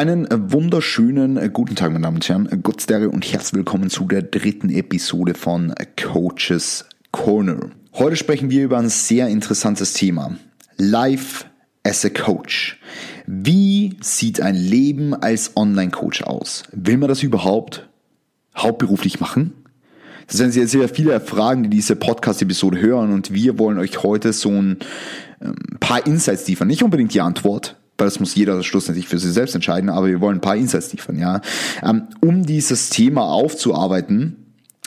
Einen wunderschönen guten Tag, meine Damen und Herren. Gott und herzlich willkommen zu der dritten Episode von Coaches Corner. Heute sprechen wir über ein sehr interessantes Thema. Life as a Coach. Wie sieht ein Leben als Online-Coach aus? Will man das überhaupt hauptberuflich machen? Das sind jetzt sehr viele Fragen, die diese Podcast-Episode hören und wir wollen euch heute so ein ähm, paar Insights liefern. Nicht unbedingt die Antwort, weil das muss jeder schlussendlich für sich selbst entscheiden, aber wir wollen ein paar Insights liefern, ja. Ähm, um dieses Thema aufzuarbeiten,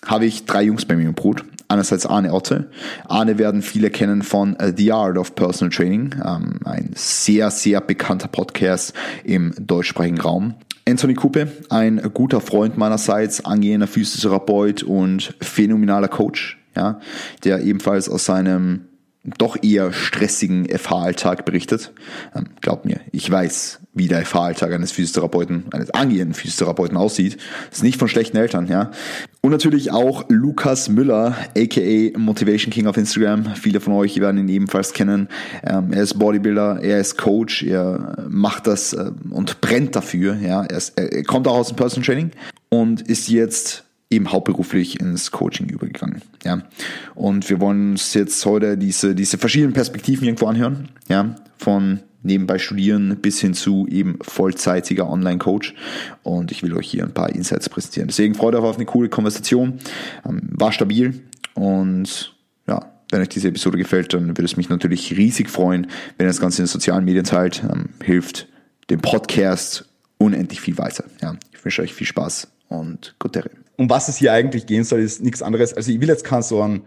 habe ich drei Jungs bei mir im Brot. Einerseits Arne Otte. Arne werden viele kennen von uh, The Art of Personal Training, ähm, ein sehr, sehr bekannter Podcast im deutschsprachigen Raum. Anthony Kuppe, ein guter Freund meinerseits, angehender Physiotherapeut und phänomenaler Coach, ja, der ebenfalls aus seinem doch eher stressigen FH-Alltag berichtet. Ähm, glaubt mir, ich weiß, wie der FH-Alltag eines Physiotherapeuten, eines angehenden Physiotherapeuten aussieht. Das ist nicht von schlechten Eltern, ja. Und natürlich auch Lukas Müller, aka Motivation King auf Instagram. Viele von euch werden ihn ebenfalls kennen. Ähm, er ist Bodybuilder, er ist Coach, er macht das äh, und brennt dafür, ja. Er, ist, er kommt auch aus dem Personal Training und ist jetzt eben hauptberuflich ins Coaching übergegangen. Ja. Und wir wollen uns jetzt heute diese, diese verschiedenen Perspektiven irgendwo anhören, ja, von nebenbei studieren bis hin zu eben vollzeitiger Online-Coach. Und ich will euch hier ein paar Insights präsentieren. Deswegen freut euch auf eine coole Konversation. Ähm, war stabil und ja, wenn euch diese Episode gefällt, dann würde es mich natürlich riesig freuen, wenn ihr das Ganze in den sozialen Medien teilt. Ähm, hilft dem Podcast unendlich viel weiter. Ja, ich wünsche euch viel Spaß und gute Rede um was es hier eigentlich gehen soll, ist nichts anderes. Also ich will jetzt keinen so einen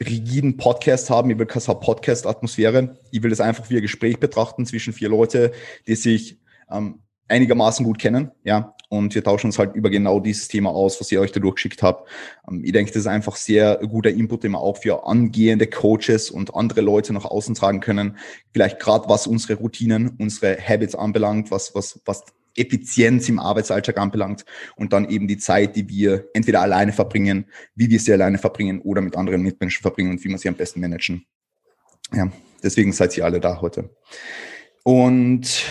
rigiden Podcast haben, ich will keine Podcast-Atmosphäre. Ich will das einfach wie ein Gespräch betrachten zwischen vier Leute, die sich ähm, einigermaßen gut kennen, ja, und wir tauschen uns halt über genau dieses Thema aus, was ich euch da durchgeschickt habe. Ähm, ich denke, das ist einfach sehr guter Input, den wir auch für angehende Coaches und andere Leute nach außen tragen können. Vielleicht gerade was unsere Routinen, unsere Habits anbelangt, was, was, was Effizienz im Arbeitsalltag anbelangt und dann eben die Zeit, die wir entweder alleine verbringen, wie wir sie alleine verbringen oder mit anderen Mitmenschen verbringen und wie wir sie am besten managen. Ja, deswegen seid ihr alle da heute. Und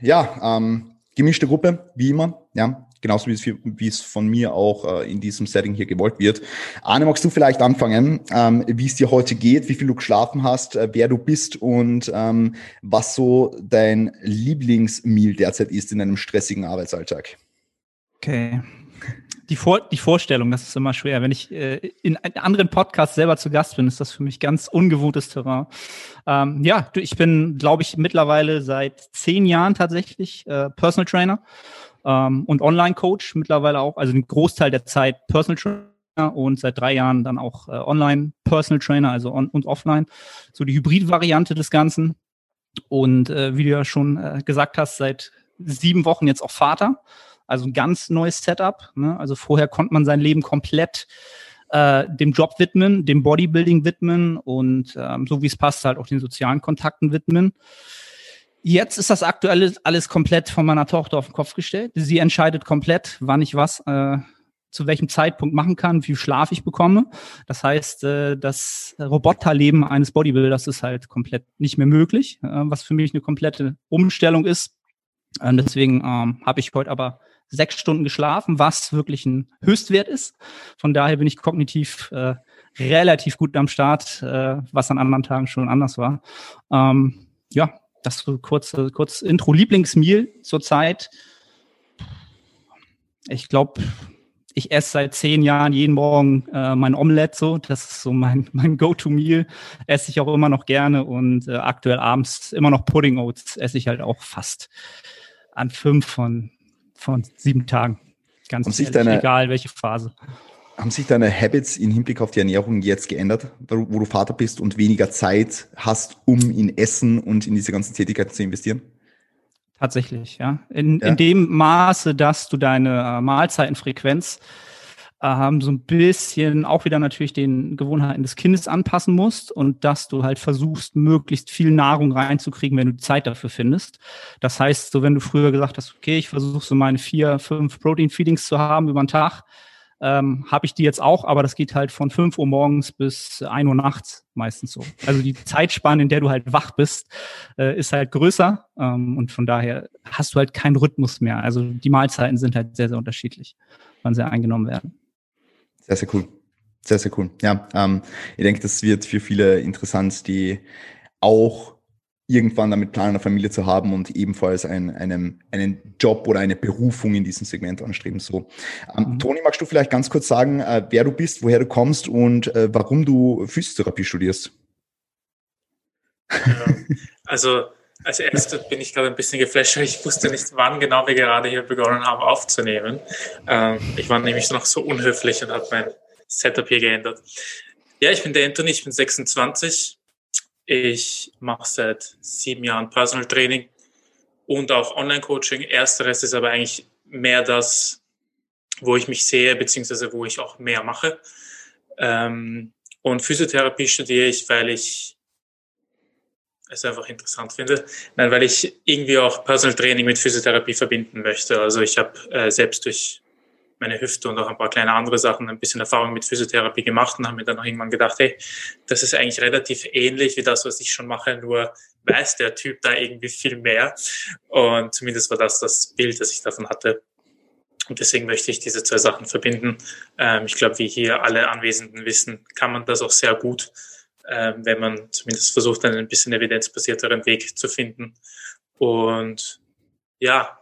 ja, ähm, gemischte Gruppe, wie immer. Ja, genauso wie es, wie es von mir auch äh, in diesem Setting hier gewollt wird. Arne, magst du vielleicht anfangen, ähm, wie es dir heute geht, wie viel du geschlafen hast, äh, wer du bist und ähm, was so dein Lieblingsmeal derzeit ist in einem stressigen Arbeitsalltag? Okay. Die, Vor die Vorstellung, das ist immer schwer. Wenn ich äh, in anderen Podcast selber zu Gast bin, ist das für mich ganz ungewohntes Terrain. Ähm, ja, ich bin, glaube ich, mittlerweile seit zehn Jahren tatsächlich äh, Personal Trainer ähm, und Online-Coach mittlerweile auch, also den Großteil der Zeit Personal Trainer und seit drei Jahren dann auch äh, Online-Personal Trainer, also on und offline. So die Hybrid-Variante des Ganzen. Und äh, wie du ja schon äh, gesagt hast, seit sieben Wochen jetzt auch Vater. Also ein ganz neues Setup. Ne? Also vorher konnte man sein Leben komplett äh, dem Job widmen, dem Bodybuilding widmen und ähm, so wie es passt, halt auch den sozialen Kontakten widmen. Jetzt ist das aktuelle alles komplett von meiner Tochter auf den Kopf gestellt. Sie entscheidet komplett, wann ich was äh, zu welchem Zeitpunkt machen kann, wie viel Schlaf ich bekomme. Das heißt, äh, das Roboterleben eines Bodybuilders ist halt komplett nicht mehr möglich, äh, was für mich eine komplette Umstellung ist. Äh, deswegen ähm, habe ich heute aber sechs Stunden geschlafen, was wirklich ein Höchstwert ist. Von daher bin ich kognitiv äh, relativ gut am Start, äh, was an anderen Tagen schon anders war. Ähm, ja, das so kurz, kurz Intro. Lieblingsmeal zurzeit. Ich glaube, ich esse seit zehn Jahren jeden Morgen äh, mein Omelette so. Das ist so mein, mein Go-To-Meal. Esse ich auch immer noch gerne und äh, aktuell abends immer noch Pudding Oats esse ich halt auch fast an fünf von, von sieben Tagen. Ganz ehrlich, deine, egal welche Phase. Haben sich deine Habits im Hinblick auf die Ernährung jetzt geändert, wo du Vater bist und weniger Zeit hast, um in Essen und in diese ganzen Tätigkeiten zu investieren? Tatsächlich, ja. In, ja. in dem Maße, dass du deine äh, Mahlzeitenfrequenz ähm, so ein bisschen auch wieder natürlich den Gewohnheiten des Kindes anpassen musst und dass du halt versuchst, möglichst viel Nahrung reinzukriegen, wenn du Zeit dafür findest. Das heißt, so wenn du früher gesagt hast, okay, ich versuche so meine vier, fünf Protein-Feedings zu haben über den Tag, ähm, habe ich die jetzt auch, aber das geht halt von 5 Uhr morgens bis 1 Uhr nachts meistens so. Also die Zeitspanne, in der du halt wach bist, äh, ist halt größer ähm, und von daher hast du halt keinen Rhythmus mehr. Also die Mahlzeiten sind halt sehr, sehr unterschiedlich, wann sie eingenommen werden. Sehr, sehr cool. Sehr, sehr cool. Ja, ähm, ich denke, das wird für viele interessant, die auch irgendwann damit planen, eine Familie zu haben und ebenfalls ein, einen, einen Job oder eine Berufung in diesem Segment anstreben. So, ähm, mhm. Toni, magst du vielleicht ganz kurz sagen, äh, wer du bist, woher du kommst und äh, warum du Physiotherapie studierst? Also als erstes bin ich gerade ein bisschen geflasht, weil ich wusste nicht, wann genau wir gerade hier begonnen haben aufzunehmen. Ähm, ich war nämlich noch so unhöflich und habe mein Setup hier geändert. Ja, ich bin der Anthony, ich bin 26, ich mache seit sieben Jahren Personal Training und auch Online-Coaching. Ersteres ist aber eigentlich mehr das, wo ich mich sehe, beziehungsweise wo ich auch mehr mache. Ähm, und Physiotherapie studiere ich, weil ich es einfach interessant finde. Nein, weil ich irgendwie auch Personal Training mit Physiotherapie verbinden möchte. Also ich habe äh, selbst durch meine Hüfte und auch ein paar kleine andere Sachen ein bisschen Erfahrung mit Physiotherapie gemacht und habe mir dann auch irgendwann gedacht, hey, das ist eigentlich relativ ähnlich wie das, was ich schon mache, nur weiß der Typ da irgendwie viel mehr. Und zumindest war das das Bild, das ich davon hatte. Und deswegen möchte ich diese zwei Sachen verbinden. Ähm, ich glaube, wie hier alle Anwesenden wissen, kann man das auch sehr gut, ähm, wenn man zumindest versucht, einen ein bisschen evidenzbasierteren Weg zu finden. Und ja,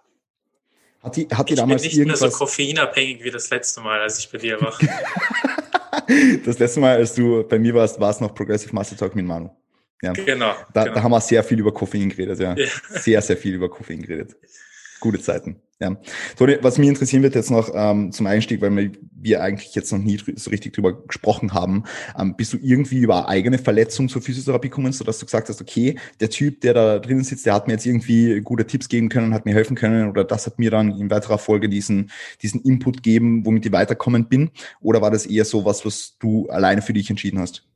hat die, hat die ich damals bin nicht irgendwas... mehr so koffeinabhängig wie das letzte Mal, als ich bei dir war. das letzte Mal, als du bei mir warst, war es noch Progressive Master Talk mit Manu. Ja. Genau, da, genau. Da haben wir sehr viel über Koffein geredet, ja. ja. Sehr, sehr viel über Koffein geredet. Gute Zeiten. Ja. Toni, was mich interessieren wird jetzt noch ähm, zum Einstieg, weil wir eigentlich jetzt noch nie so richtig drüber gesprochen haben, ähm, bist du irgendwie über eigene Verletzung zur Physiotherapie gekommen, sodass du gesagt hast, okay, der Typ, der da drinnen sitzt, der hat mir jetzt irgendwie gute Tipps geben können, hat mir helfen können oder das hat mir dann in weiterer Folge diesen, diesen Input geben, womit ich weiterkommen bin? Oder war das eher so was, was du alleine für dich entschieden hast?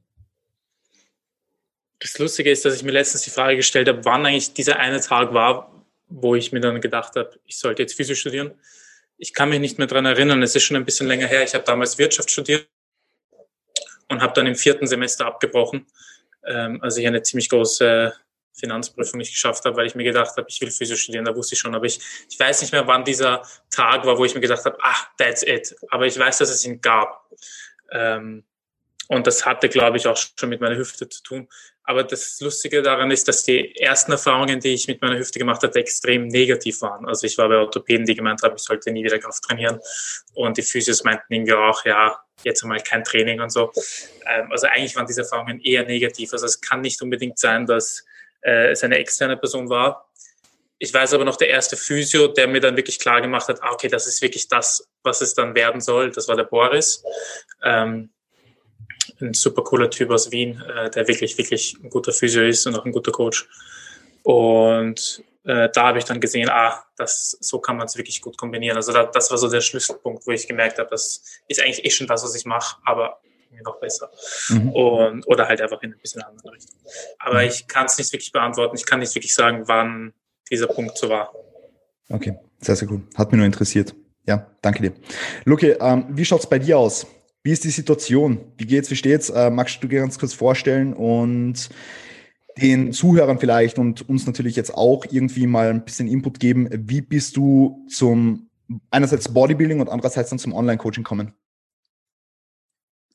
Das Lustige ist, dass ich mir letztens die Frage gestellt habe, wann eigentlich dieser eine Tag war, wo ich mir dann gedacht habe, ich sollte jetzt Physik studieren. Ich kann mich nicht mehr dran erinnern, es ist schon ein bisschen länger her. Ich habe damals Wirtschaft studiert und habe dann im vierten Semester abgebrochen, ähm, als ich eine ziemlich große Finanzprüfung nicht geschafft habe, weil ich mir gedacht habe, ich will Physik studieren, da wusste ich schon, aber ich, ich weiß nicht mehr, wann dieser Tag war, wo ich mir gedacht habe, ah, that's it. Aber ich weiß, dass es ihn gab. Ähm, und das hatte, glaube ich, auch schon mit meiner Hüfte zu tun. Aber das Lustige daran ist, dass die ersten Erfahrungen, die ich mit meiner Hüfte gemacht hatte, extrem negativ waren. Also ich war bei Orthopäden, die gemeint haben, ich sollte nie wieder Kraft trainieren. Und die Physios meinten irgendwie auch, ja, jetzt einmal kein Training und so. Ähm, also eigentlich waren diese Erfahrungen eher negativ. Also es kann nicht unbedingt sein, dass äh, es eine externe Person war. Ich weiß aber noch, der erste Physio, der mir dann wirklich klar gemacht hat, ah, okay, das ist wirklich das, was es dann werden soll. Das war der Boris. Ähm, ein super cooler Typ aus Wien, äh, der wirklich, wirklich ein guter Physio ist und auch ein guter Coach. Und äh, da habe ich dann gesehen, ah, das, so kann man es wirklich gut kombinieren. Also da, das war so der Schlüsselpunkt, wo ich gemerkt habe, das ist eigentlich eh schon das, was ich mache, aber noch besser. Mhm. Und, oder halt einfach in ein bisschen andere Richtung. Aber mhm. ich kann es nicht wirklich beantworten. Ich kann nicht wirklich sagen, wann dieser Punkt so war. Okay, sehr, sehr gut. Hat mich nur interessiert. Ja, danke dir. Luke, ähm, wie schaut es bei dir aus? Wie ist die Situation? Wie geht's? Wie steht's? Äh, magst du dir ganz kurz vorstellen und den Zuhörern vielleicht und uns natürlich jetzt auch irgendwie mal ein bisschen Input geben. Wie bist du zum einerseits Bodybuilding und andererseits dann zum Online-Coaching kommen?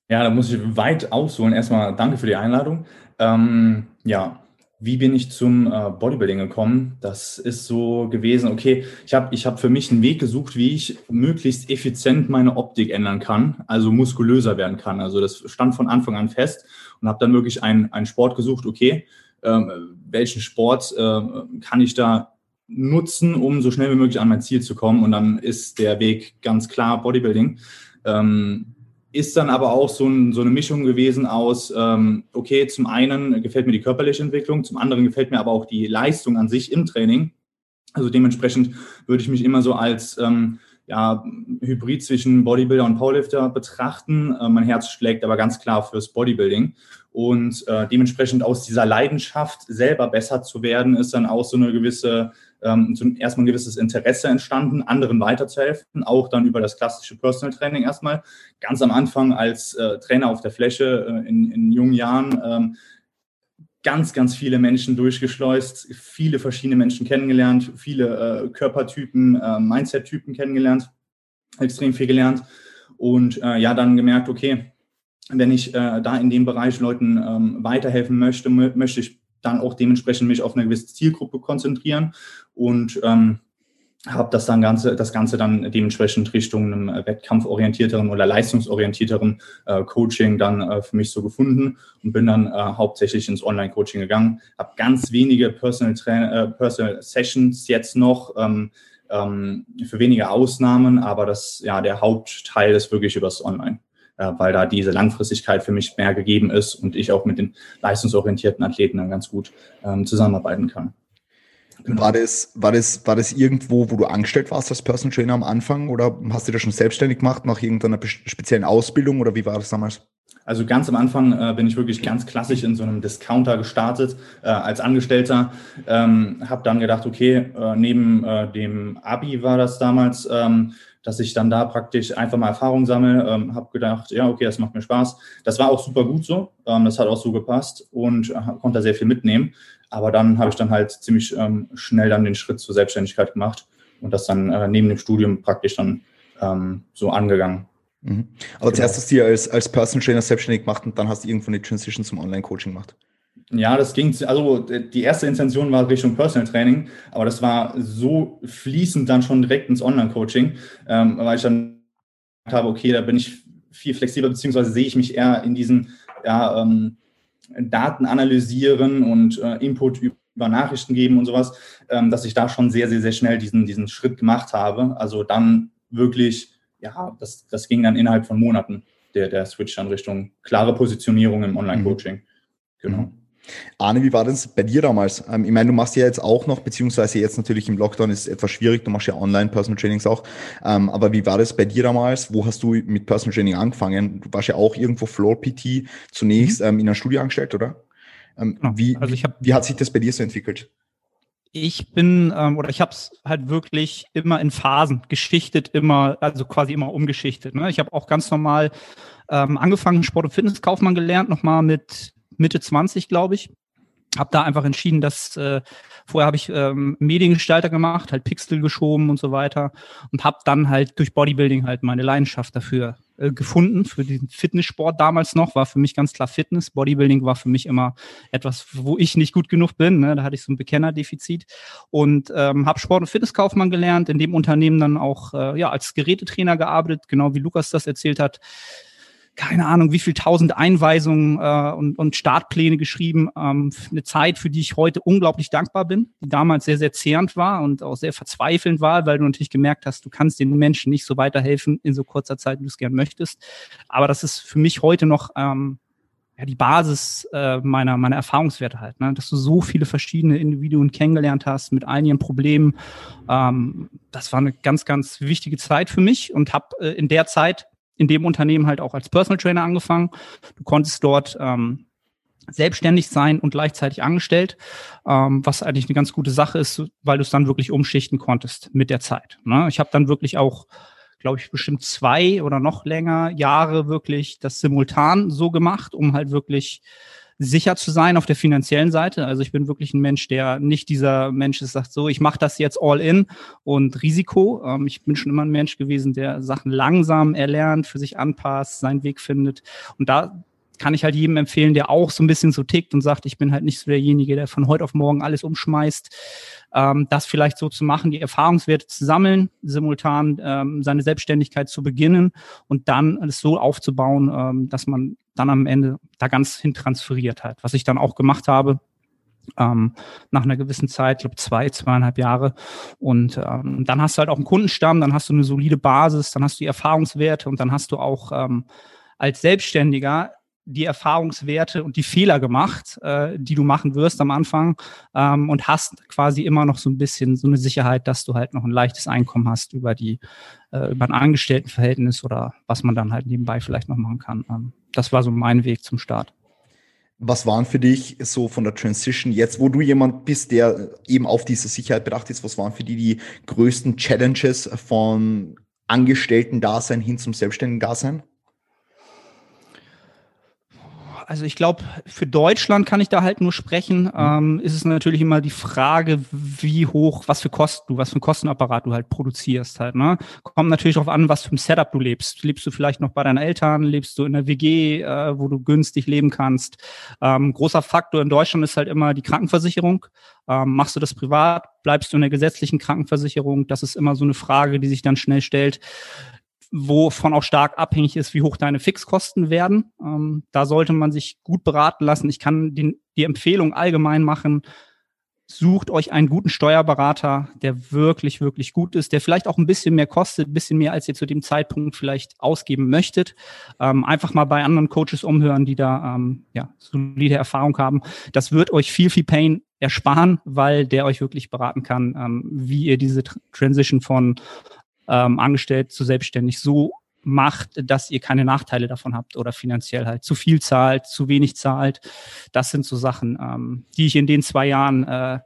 Ja, da muss ich weit ausholen. Erstmal danke für die Einladung. Ähm, ja, wie bin ich zum äh, Bodybuilding gekommen? Das ist so gewesen, okay, ich habe ich hab für mich einen Weg gesucht, wie ich möglichst effizient meine Optik ändern kann, also muskulöser werden kann. Also das stand von Anfang an fest und habe dann wirklich einen, einen Sport gesucht, okay, ähm, welchen Sport äh, kann ich da nutzen, um so schnell wie möglich an mein Ziel zu kommen. Und dann ist der Weg ganz klar Bodybuilding. Ähm, ist dann aber auch so, ein, so eine Mischung gewesen aus, ähm, okay, zum einen gefällt mir die körperliche Entwicklung, zum anderen gefällt mir aber auch die Leistung an sich im Training. Also dementsprechend würde ich mich immer so als ähm, ja, Hybrid zwischen Bodybuilder und Powerlifter betrachten. Äh, mein Herz schlägt aber ganz klar fürs Bodybuilding. Und äh, dementsprechend aus dieser Leidenschaft selber besser zu werden, ist dann auch so eine gewisse ähm, erstmal ein gewisses Interesse entstanden, anderen weiterzuhelfen, auch dann über das klassische Personal Training erstmal. Ganz am Anfang als äh, Trainer auf der Fläche äh, in, in, jungen Jahren ähm, ganz, ganz viele Menschen durchgeschleust, viele verschiedene Menschen kennengelernt, viele äh, Körpertypen, äh, Mindset-Typen kennengelernt, extrem viel gelernt und äh, ja, dann gemerkt, okay, wenn ich äh, da in dem Bereich Leuten ähm, weiterhelfen möchte, möchte ich dann auch dementsprechend mich auf eine gewisse Zielgruppe konzentrieren und ähm, habe das dann ganze, das Ganze dann dementsprechend Richtung einem wettkampforientierteren oder leistungsorientierteren äh, Coaching dann äh, für mich so gefunden und bin dann äh, hauptsächlich ins Online-Coaching gegangen. Habe ganz wenige Personal, äh, Personal Sessions jetzt noch ähm, ähm, für wenige Ausnahmen, aber das ja der Hauptteil ist wirklich übers Online äh, weil da diese Langfristigkeit für mich mehr gegeben ist und ich auch mit den leistungsorientierten Athleten dann ganz gut ähm, zusammenarbeiten kann. Genau. War, das, war, das, war das irgendwo, wo du angestellt warst als Person Trainer am Anfang oder hast du das schon selbstständig gemacht nach irgendeiner speziellen Ausbildung oder wie war das damals? Also ganz am Anfang äh, bin ich wirklich ganz klassisch in so einem Discounter gestartet äh, als Angestellter. Ähm, habe dann gedacht, okay, äh, neben äh, dem Abi war das damals, ähm, dass ich dann da praktisch einfach mal Erfahrung sammle. Ähm, habe gedacht, ja, okay, das macht mir Spaß. Das war auch super gut so. Ähm, das hat auch so gepasst und äh, konnte da sehr viel mitnehmen. Aber dann habe ich dann halt ziemlich ähm, schnell dann den Schritt zur Selbstständigkeit gemacht und das dann äh, neben dem Studium praktisch dann ähm, so angegangen. Mhm. Aber genau. zuerst hast du dir als, als Person Trainer selbstständig gemacht und dann hast du irgendwo eine Transition zum Online-Coaching gemacht. Ja, das ging, also die erste Intention war Richtung Personal Training, aber das war so fließend dann schon direkt ins Online-Coaching, ähm, weil ich dann habe, okay, da bin ich viel flexibler, beziehungsweise sehe ich mich eher in diesen ja, ähm, Daten analysieren und äh, Input über Nachrichten geben und sowas, ähm, dass ich da schon sehr, sehr, sehr schnell diesen, diesen Schritt gemacht habe. Also dann wirklich, ja, das, das ging dann innerhalb von Monaten, der, der Switch dann Richtung klare Positionierung im Online-Coaching. Mhm. Genau. Mhm. Arne, wie war das bei dir damals? Ähm, ich meine, du machst ja jetzt auch noch, beziehungsweise jetzt natürlich im Lockdown ist es etwas schwierig, du machst ja online Personal Trainings auch. Ähm, aber wie war das bei dir damals? Wo hast du mit Personal Training angefangen? Du warst ja auch irgendwo Floor PT zunächst mhm. ähm, in einer Studie angestellt, oder? Genau. Wie, also ich hab, wie hat sich das bei dir so entwickelt? Ich bin ähm, oder ich habe es halt wirklich immer in Phasen geschichtet, immer also quasi immer umgeschichtet. Ne? Ich habe auch ganz normal ähm, angefangen Sport- und Fitnesskaufmann gelernt, nochmal mit Mitte 20, glaube ich. Habe da einfach entschieden, dass äh, vorher habe ich ähm, Mediengestalter gemacht, halt Pixel geschoben und so weiter und habe dann halt durch Bodybuilding halt meine Leidenschaft dafür äh, gefunden für den Fitnesssport damals noch war für mich ganz klar Fitness. Bodybuilding war für mich immer etwas, wo ich nicht gut genug bin. Ne? Da hatte ich so ein Bekennerdefizit und ähm, habe Sport- und Fitnesskaufmann gelernt. In dem Unternehmen dann auch äh, ja als Gerätetrainer gearbeitet, genau wie Lukas das erzählt hat keine Ahnung, wie viel tausend Einweisungen äh, und, und Startpläne geschrieben. Ähm, eine Zeit, für die ich heute unglaublich dankbar bin, die damals sehr, sehr zehrend war und auch sehr verzweifelnd war, weil du natürlich gemerkt hast, du kannst den Menschen nicht so weiterhelfen in so kurzer Zeit, wie du es gern möchtest. Aber das ist für mich heute noch ähm, ja, die Basis äh, meiner, meiner Erfahrungswerte halt, ne? dass du so viele verschiedene Individuen kennengelernt hast mit all ihren Problemen. Ähm, das war eine ganz, ganz wichtige Zeit für mich und habe äh, in der Zeit in dem Unternehmen halt auch als Personal Trainer angefangen. Du konntest dort ähm, selbstständig sein und gleichzeitig angestellt, ähm, was eigentlich eine ganz gute Sache ist, weil du es dann wirklich umschichten konntest mit der Zeit. Ne? Ich habe dann wirklich auch, glaube ich, bestimmt zwei oder noch länger Jahre wirklich das simultan so gemacht, um halt wirklich sicher zu sein auf der finanziellen Seite. Also ich bin wirklich ein Mensch, der nicht dieser Mensch ist, sagt so, ich mache das jetzt all in und Risiko. Ähm, ich bin schon immer ein Mensch gewesen, der Sachen langsam erlernt, für sich anpasst, seinen Weg findet. Und da kann ich halt jedem empfehlen, der auch so ein bisschen so tickt und sagt, ich bin halt nicht so derjenige, der von heute auf morgen alles umschmeißt, ähm, das vielleicht so zu machen, die Erfahrungswerte zu sammeln, simultan ähm, seine Selbstständigkeit zu beginnen und dann es so aufzubauen, ähm, dass man dann am Ende da ganz hin transferiert hat. Was ich dann auch gemacht habe, ähm, nach einer gewissen Zeit, ich glaube zwei, zweieinhalb Jahre. Und ähm, dann hast du halt auch einen Kundenstamm, dann hast du eine solide Basis, dann hast du die Erfahrungswerte und dann hast du auch ähm, als Selbstständiger die Erfahrungswerte und die Fehler gemacht, äh, die du machen wirst am Anfang ähm, und hast quasi immer noch so ein bisschen so eine Sicherheit, dass du halt noch ein leichtes Einkommen hast über die äh, über ein Angestelltenverhältnis oder was man dann halt nebenbei vielleicht noch machen kann. Ähm, das war so mein Weg zum Start. Was waren für dich so von der Transition jetzt, wo du jemand bist, der eben auf diese Sicherheit bedacht ist, was waren für dich die größten Challenges von Angestellten-Dasein hin zum selbstständigen Dasein? Also ich glaube, für Deutschland kann ich da halt nur sprechen. Mhm. Ähm, ist es natürlich immer die Frage, wie hoch, was für Kosten du, was für ein Kostenapparat du halt produzierst halt. Ne? Kommt natürlich darauf an, was für ein Setup du lebst. Lebst du vielleicht noch bei deinen Eltern? Lebst du in der WG, äh, wo du günstig leben kannst? Ähm, großer Faktor in Deutschland ist halt immer die Krankenversicherung. Ähm, machst du das privat? Bleibst du in der gesetzlichen Krankenversicherung? Das ist immer so eine Frage, die sich dann schnell stellt wovon auch stark abhängig ist, wie hoch deine Fixkosten werden. Ähm, da sollte man sich gut beraten lassen. Ich kann den, die Empfehlung allgemein machen, sucht euch einen guten Steuerberater, der wirklich, wirklich gut ist, der vielleicht auch ein bisschen mehr kostet, ein bisschen mehr, als ihr zu dem Zeitpunkt vielleicht ausgeben möchtet. Ähm, einfach mal bei anderen Coaches umhören, die da ähm, ja, solide Erfahrung haben. Das wird euch viel, viel Pain ersparen, weil der euch wirklich beraten kann, ähm, wie ihr diese Transition von ähm, angestellt zu selbstständig so macht, dass ihr keine Nachteile davon habt oder finanziell halt zu viel zahlt, zu wenig zahlt. Das sind so Sachen, ähm, die ich in den zwei Jahren äh,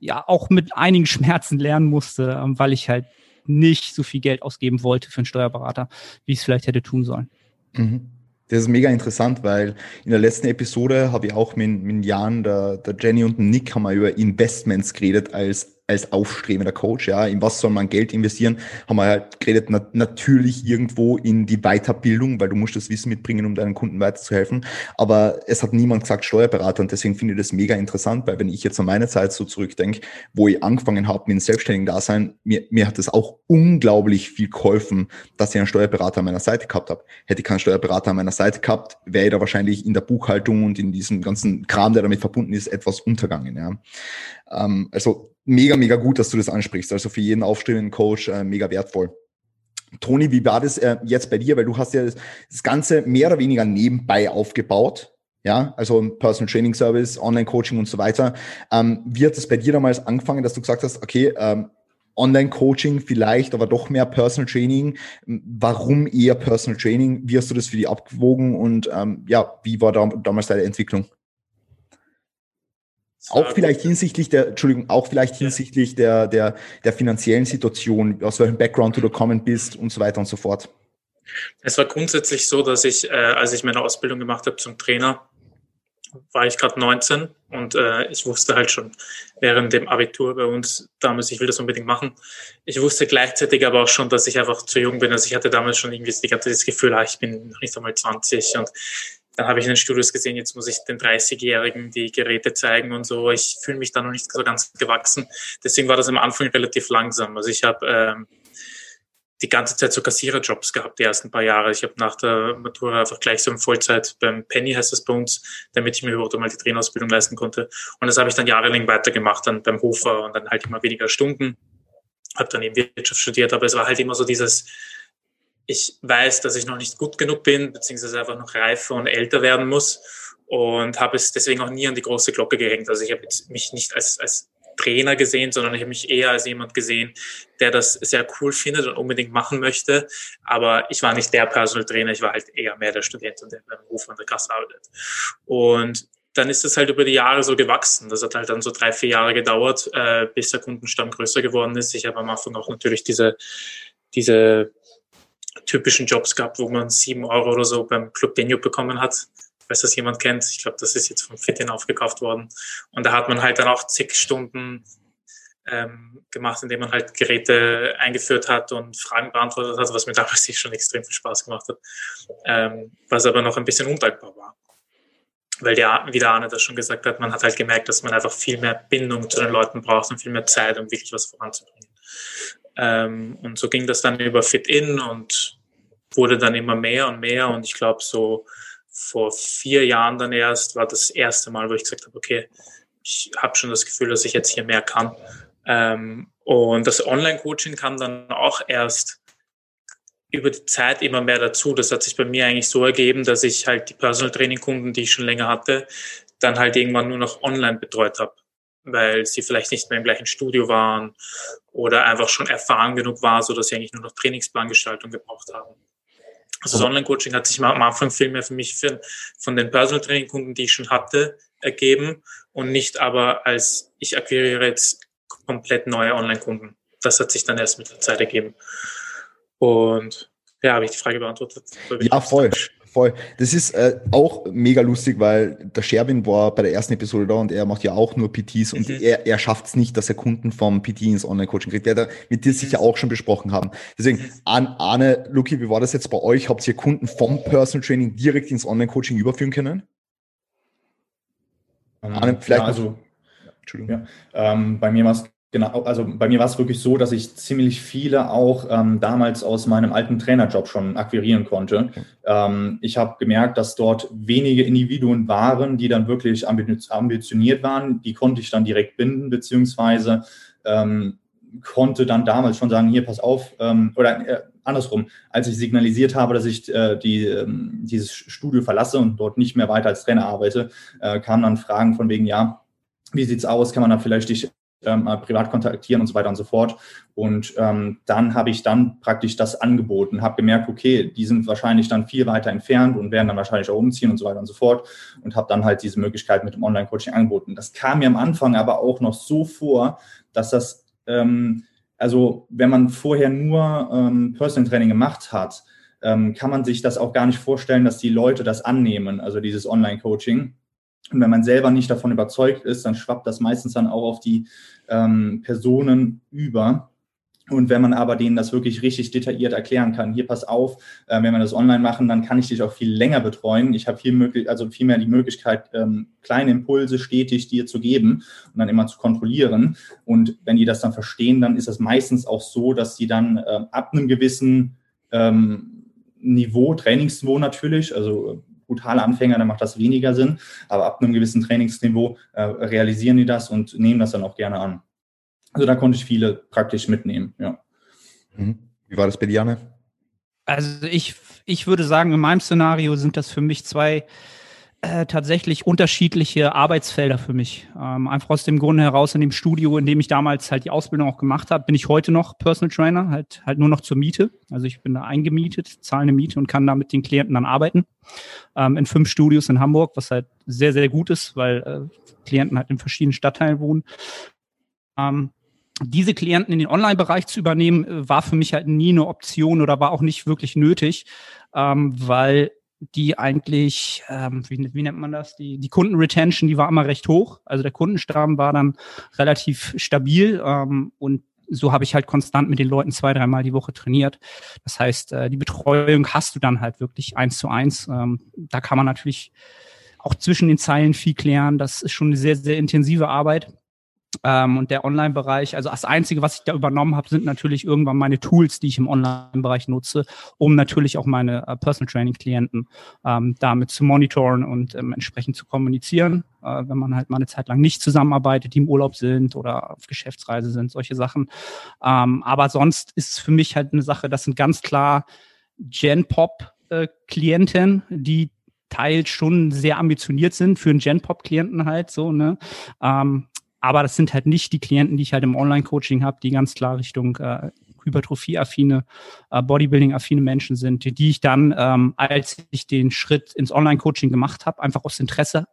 ja auch mit einigen Schmerzen lernen musste, ähm, weil ich halt nicht so viel Geld ausgeben wollte für einen Steuerberater, wie ich es vielleicht hätte tun sollen. Mhm. Das ist mega interessant, weil in der letzten Episode habe ich auch mit, mit Jan, der, der Jenny und Nick haben wir über Investments geredet als als aufstrebender Coach, ja, in was soll man Geld investieren, haben wir halt geredet, na, natürlich irgendwo in die Weiterbildung, weil du musst das Wissen mitbringen, um deinen Kunden weiterzuhelfen, aber es hat niemand gesagt Steuerberater und deswegen finde ich das mega interessant, weil wenn ich jetzt an meine Zeit so zurückdenke, wo ich angefangen habe mit dem selbstständigen Dasein, mir, mir hat das auch unglaublich viel geholfen, dass ich einen Steuerberater an meiner Seite gehabt habe. Hätte ich keinen Steuerberater an meiner Seite gehabt, wäre ich da wahrscheinlich in der Buchhaltung und in diesem ganzen Kram, der damit verbunden ist, etwas untergangen, ja. Ähm, also mega, mega gut, dass du das ansprichst. Also für jeden aufstrebenden Coach äh, mega wertvoll. Toni, wie war das äh, jetzt bei dir? Weil du hast ja das, das Ganze mehr oder weniger nebenbei aufgebaut. Ja, also Personal Training Service, Online-Coaching und so weiter. Ähm, wie hat das bei dir damals angefangen, dass du gesagt hast, okay, ähm, Online-Coaching vielleicht, aber doch mehr Personal Training. Warum eher Personal Training? Wie hast du das für die abgewogen und ähm, ja, wie war da, damals deine Entwicklung? Auch vielleicht hinsichtlich der, Entschuldigung, auch vielleicht hinsichtlich der, der, der finanziellen Situation, aus welchem Background du da gekommen bist und so weiter und so fort. Es war grundsätzlich so, dass ich, äh, als ich meine Ausbildung gemacht habe zum Trainer, war ich gerade 19 und äh, ich wusste halt schon während dem Abitur bei uns damals, ich will das unbedingt machen. Ich wusste gleichzeitig aber auch schon, dass ich einfach zu jung bin. Also ich hatte damals schon irgendwie das Gefühl, ah, ich bin noch nicht einmal 20 und dann habe ich in den Studios gesehen, jetzt muss ich den 30-Jährigen die Geräte zeigen und so. Ich fühle mich da noch nicht so ganz gewachsen. Deswegen war das am Anfang relativ langsam. Also ich habe ähm, die ganze Zeit so Kassiererjobs gehabt, die ersten paar Jahre. Ich habe nach der Matura einfach gleich so in Vollzeit beim Penny heißt das bei uns, damit ich mir überhaupt mal die Trainerausbildung leisten konnte. Und das habe ich dann jahrelang weitergemacht, dann beim Hofer und dann halt immer weniger Stunden. Habe dann eben Wirtschaft studiert, aber es war halt immer so dieses, ich weiß, dass ich noch nicht gut genug bin, beziehungsweise einfach noch reifer und älter werden muss und habe es deswegen auch nie an die große Glocke gehängt. Also ich habe mich nicht als, als Trainer gesehen, sondern ich habe mich eher als jemand gesehen, der das sehr cool findet und unbedingt machen möchte. Aber ich war nicht der Personal Trainer, ich war halt eher mehr der Student und der beim Hof an der Kasse arbeitet. Und dann ist es halt über die Jahre so gewachsen. Das hat halt dann so drei, vier Jahre gedauert, äh, bis der Kundenstamm größer geworden ist. Ich habe am Anfang auch natürlich diese, diese typischen Jobs gehabt, wo man sieben Euro oder so beim Club Denio bekommen hat. Falls das jemand kennt. Ich glaube, das ist jetzt vom Fitin aufgekauft worden. Und da hat man halt dann auch zig Stunden ähm, gemacht, indem man halt Geräte eingeführt hat und Fragen beantwortet hat, was mir damals schon extrem viel Spaß gemacht hat. Ähm, was aber noch ein bisschen undankbar war. Weil der, wie der Arne das schon gesagt hat, man hat halt gemerkt, dass man einfach viel mehr Bindung zu den Leuten braucht und viel mehr Zeit, um wirklich was voranzubringen. Ähm, und so ging das dann über Fit-In und wurde dann immer mehr und mehr. Und ich glaube, so vor vier Jahren dann erst war das erste Mal, wo ich gesagt habe, okay, ich habe schon das Gefühl, dass ich jetzt hier mehr kann. Ähm, und das Online-Coaching kam dann auch erst über die Zeit immer mehr dazu. Das hat sich bei mir eigentlich so ergeben, dass ich halt die Personal Training Kunden, die ich schon länger hatte, dann halt irgendwann nur noch online betreut habe weil sie vielleicht nicht mehr im gleichen Studio waren oder einfach schon erfahren genug war, so dass sie eigentlich nur noch Trainingsplangestaltung gebraucht haben. Also das Online-Coaching hat sich am Anfang viel mehr für mich für, von den Personal Training-Kunden, die ich schon hatte, ergeben und nicht aber als ich akquiriere jetzt komplett neue Online-Kunden. Das hat sich dann erst mit der Zeit ergeben. Und ja, habe ich die Frage beantwortet? Ja, voll. Voll. Das ist äh, auch mega lustig, weil der Sherwin war bei der ersten Episode da und er macht ja auch nur PTs und mhm. er, er schafft es nicht, dass er Kunden vom PT ins Online-Coaching kriegt. Der da mit dir sicher mhm. auch schon besprochen haben. Deswegen, mhm. Arne, Luki, wie war das jetzt bei euch? Habt ihr Kunden vom Personal Training direkt ins Online-Coaching überführen können? Ähm, Arne, vielleicht. Ja, also, Entschuldigung. Ja, ähm, bei mir war es Genau, also bei mir war es wirklich so, dass ich ziemlich viele auch ähm, damals aus meinem alten Trainerjob schon akquirieren konnte. Ähm, ich habe gemerkt, dass dort wenige Individuen waren, die dann wirklich ambitioniert waren. Die konnte ich dann direkt binden, beziehungsweise ähm, konnte dann damals schon sagen, hier, pass auf, ähm, oder äh, andersrum, als ich signalisiert habe, dass ich äh, die, ähm, dieses Studio verlasse und dort nicht mehr weiter als Trainer arbeite, äh, kamen dann Fragen von wegen, ja, wie sieht's aus? Kann man da vielleicht dich ähm, privat kontaktieren und so weiter und so fort. Und ähm, dann habe ich dann praktisch das angeboten, habe gemerkt, okay, die sind wahrscheinlich dann viel weiter entfernt und werden dann wahrscheinlich auch umziehen und so weiter und so fort. Und habe dann halt diese Möglichkeit mit dem Online-Coaching angeboten. Das kam mir am Anfang aber auch noch so vor, dass das, ähm, also wenn man vorher nur ähm, Personal Training gemacht hat, ähm, kann man sich das auch gar nicht vorstellen, dass die Leute das annehmen, also dieses Online-Coaching. Und wenn man selber nicht davon überzeugt ist, dann schwappt das meistens dann auch auf die ähm, Personen über. Und wenn man aber denen das wirklich richtig detailliert erklären kann, hier pass auf, äh, wenn wir das online machen, dann kann ich dich auch viel länger betreuen. Ich habe viel möglich, also viel mehr die Möglichkeit, ähm, kleine Impulse stetig dir zu geben und dann immer zu kontrollieren. Und wenn die das dann verstehen, dann ist das meistens auch so, dass sie dann äh, ab einem gewissen ähm, Niveau, Trainingsniveau natürlich, also brutale Anfänger, dann macht das weniger Sinn. Aber ab einem gewissen Trainingsniveau äh, realisieren die das und nehmen das dann auch gerne an. Also da konnte ich viele praktisch mitnehmen, ja. Mhm. Wie war das bei dir, Anne? Also ich, ich würde sagen, in meinem Szenario sind das für mich zwei äh, tatsächlich unterschiedliche Arbeitsfelder für mich. Ähm, einfach aus dem Grunde heraus, in dem Studio, in dem ich damals halt die Ausbildung auch gemacht habe, bin ich heute noch Personal Trainer, halt, halt nur noch zur Miete. Also ich bin da eingemietet, zahle eine Miete und kann da mit den Klienten dann arbeiten. Ähm, in fünf Studios in Hamburg, was halt sehr, sehr gut ist, weil äh, Klienten halt in verschiedenen Stadtteilen wohnen. Ähm, diese Klienten in den Online-Bereich zu übernehmen, äh, war für mich halt nie eine Option oder war auch nicht wirklich nötig, ähm, weil die eigentlich, ähm, wie, wie nennt man das, die, die Kundenretention, die war immer recht hoch. Also der Kundenstamm war dann relativ stabil ähm, und so habe ich halt konstant mit den Leuten zwei, dreimal die Woche trainiert. Das heißt, äh, die Betreuung hast du dann halt wirklich eins zu eins. Ähm, da kann man natürlich auch zwischen den Zeilen viel klären. Das ist schon eine sehr, sehr intensive Arbeit. Ähm, und der Online-Bereich, also das Einzige, was ich da übernommen habe, sind natürlich irgendwann meine Tools, die ich im Online-Bereich nutze, um natürlich auch meine äh, Personal Training-Klienten ähm, damit zu monitoren und ähm, entsprechend zu kommunizieren, äh, wenn man halt mal eine Zeit lang nicht zusammenarbeitet, die im Urlaub sind oder auf Geschäftsreise sind, solche Sachen. Ähm, aber sonst ist es für mich halt eine Sache, das sind ganz klar Gen-Pop-Klienten, die teils schon sehr ambitioniert sind für einen Gen-Pop-Klienten halt so, ne? Aber das sind halt nicht die Klienten, die ich halt im Online-Coaching habe, die ganz klar Richtung äh, Hypertrophie-affine, äh, Bodybuilding-affine Menschen sind, die, die ich dann, ähm, als ich den Schritt ins Online-Coaching gemacht habe, einfach aus Interesse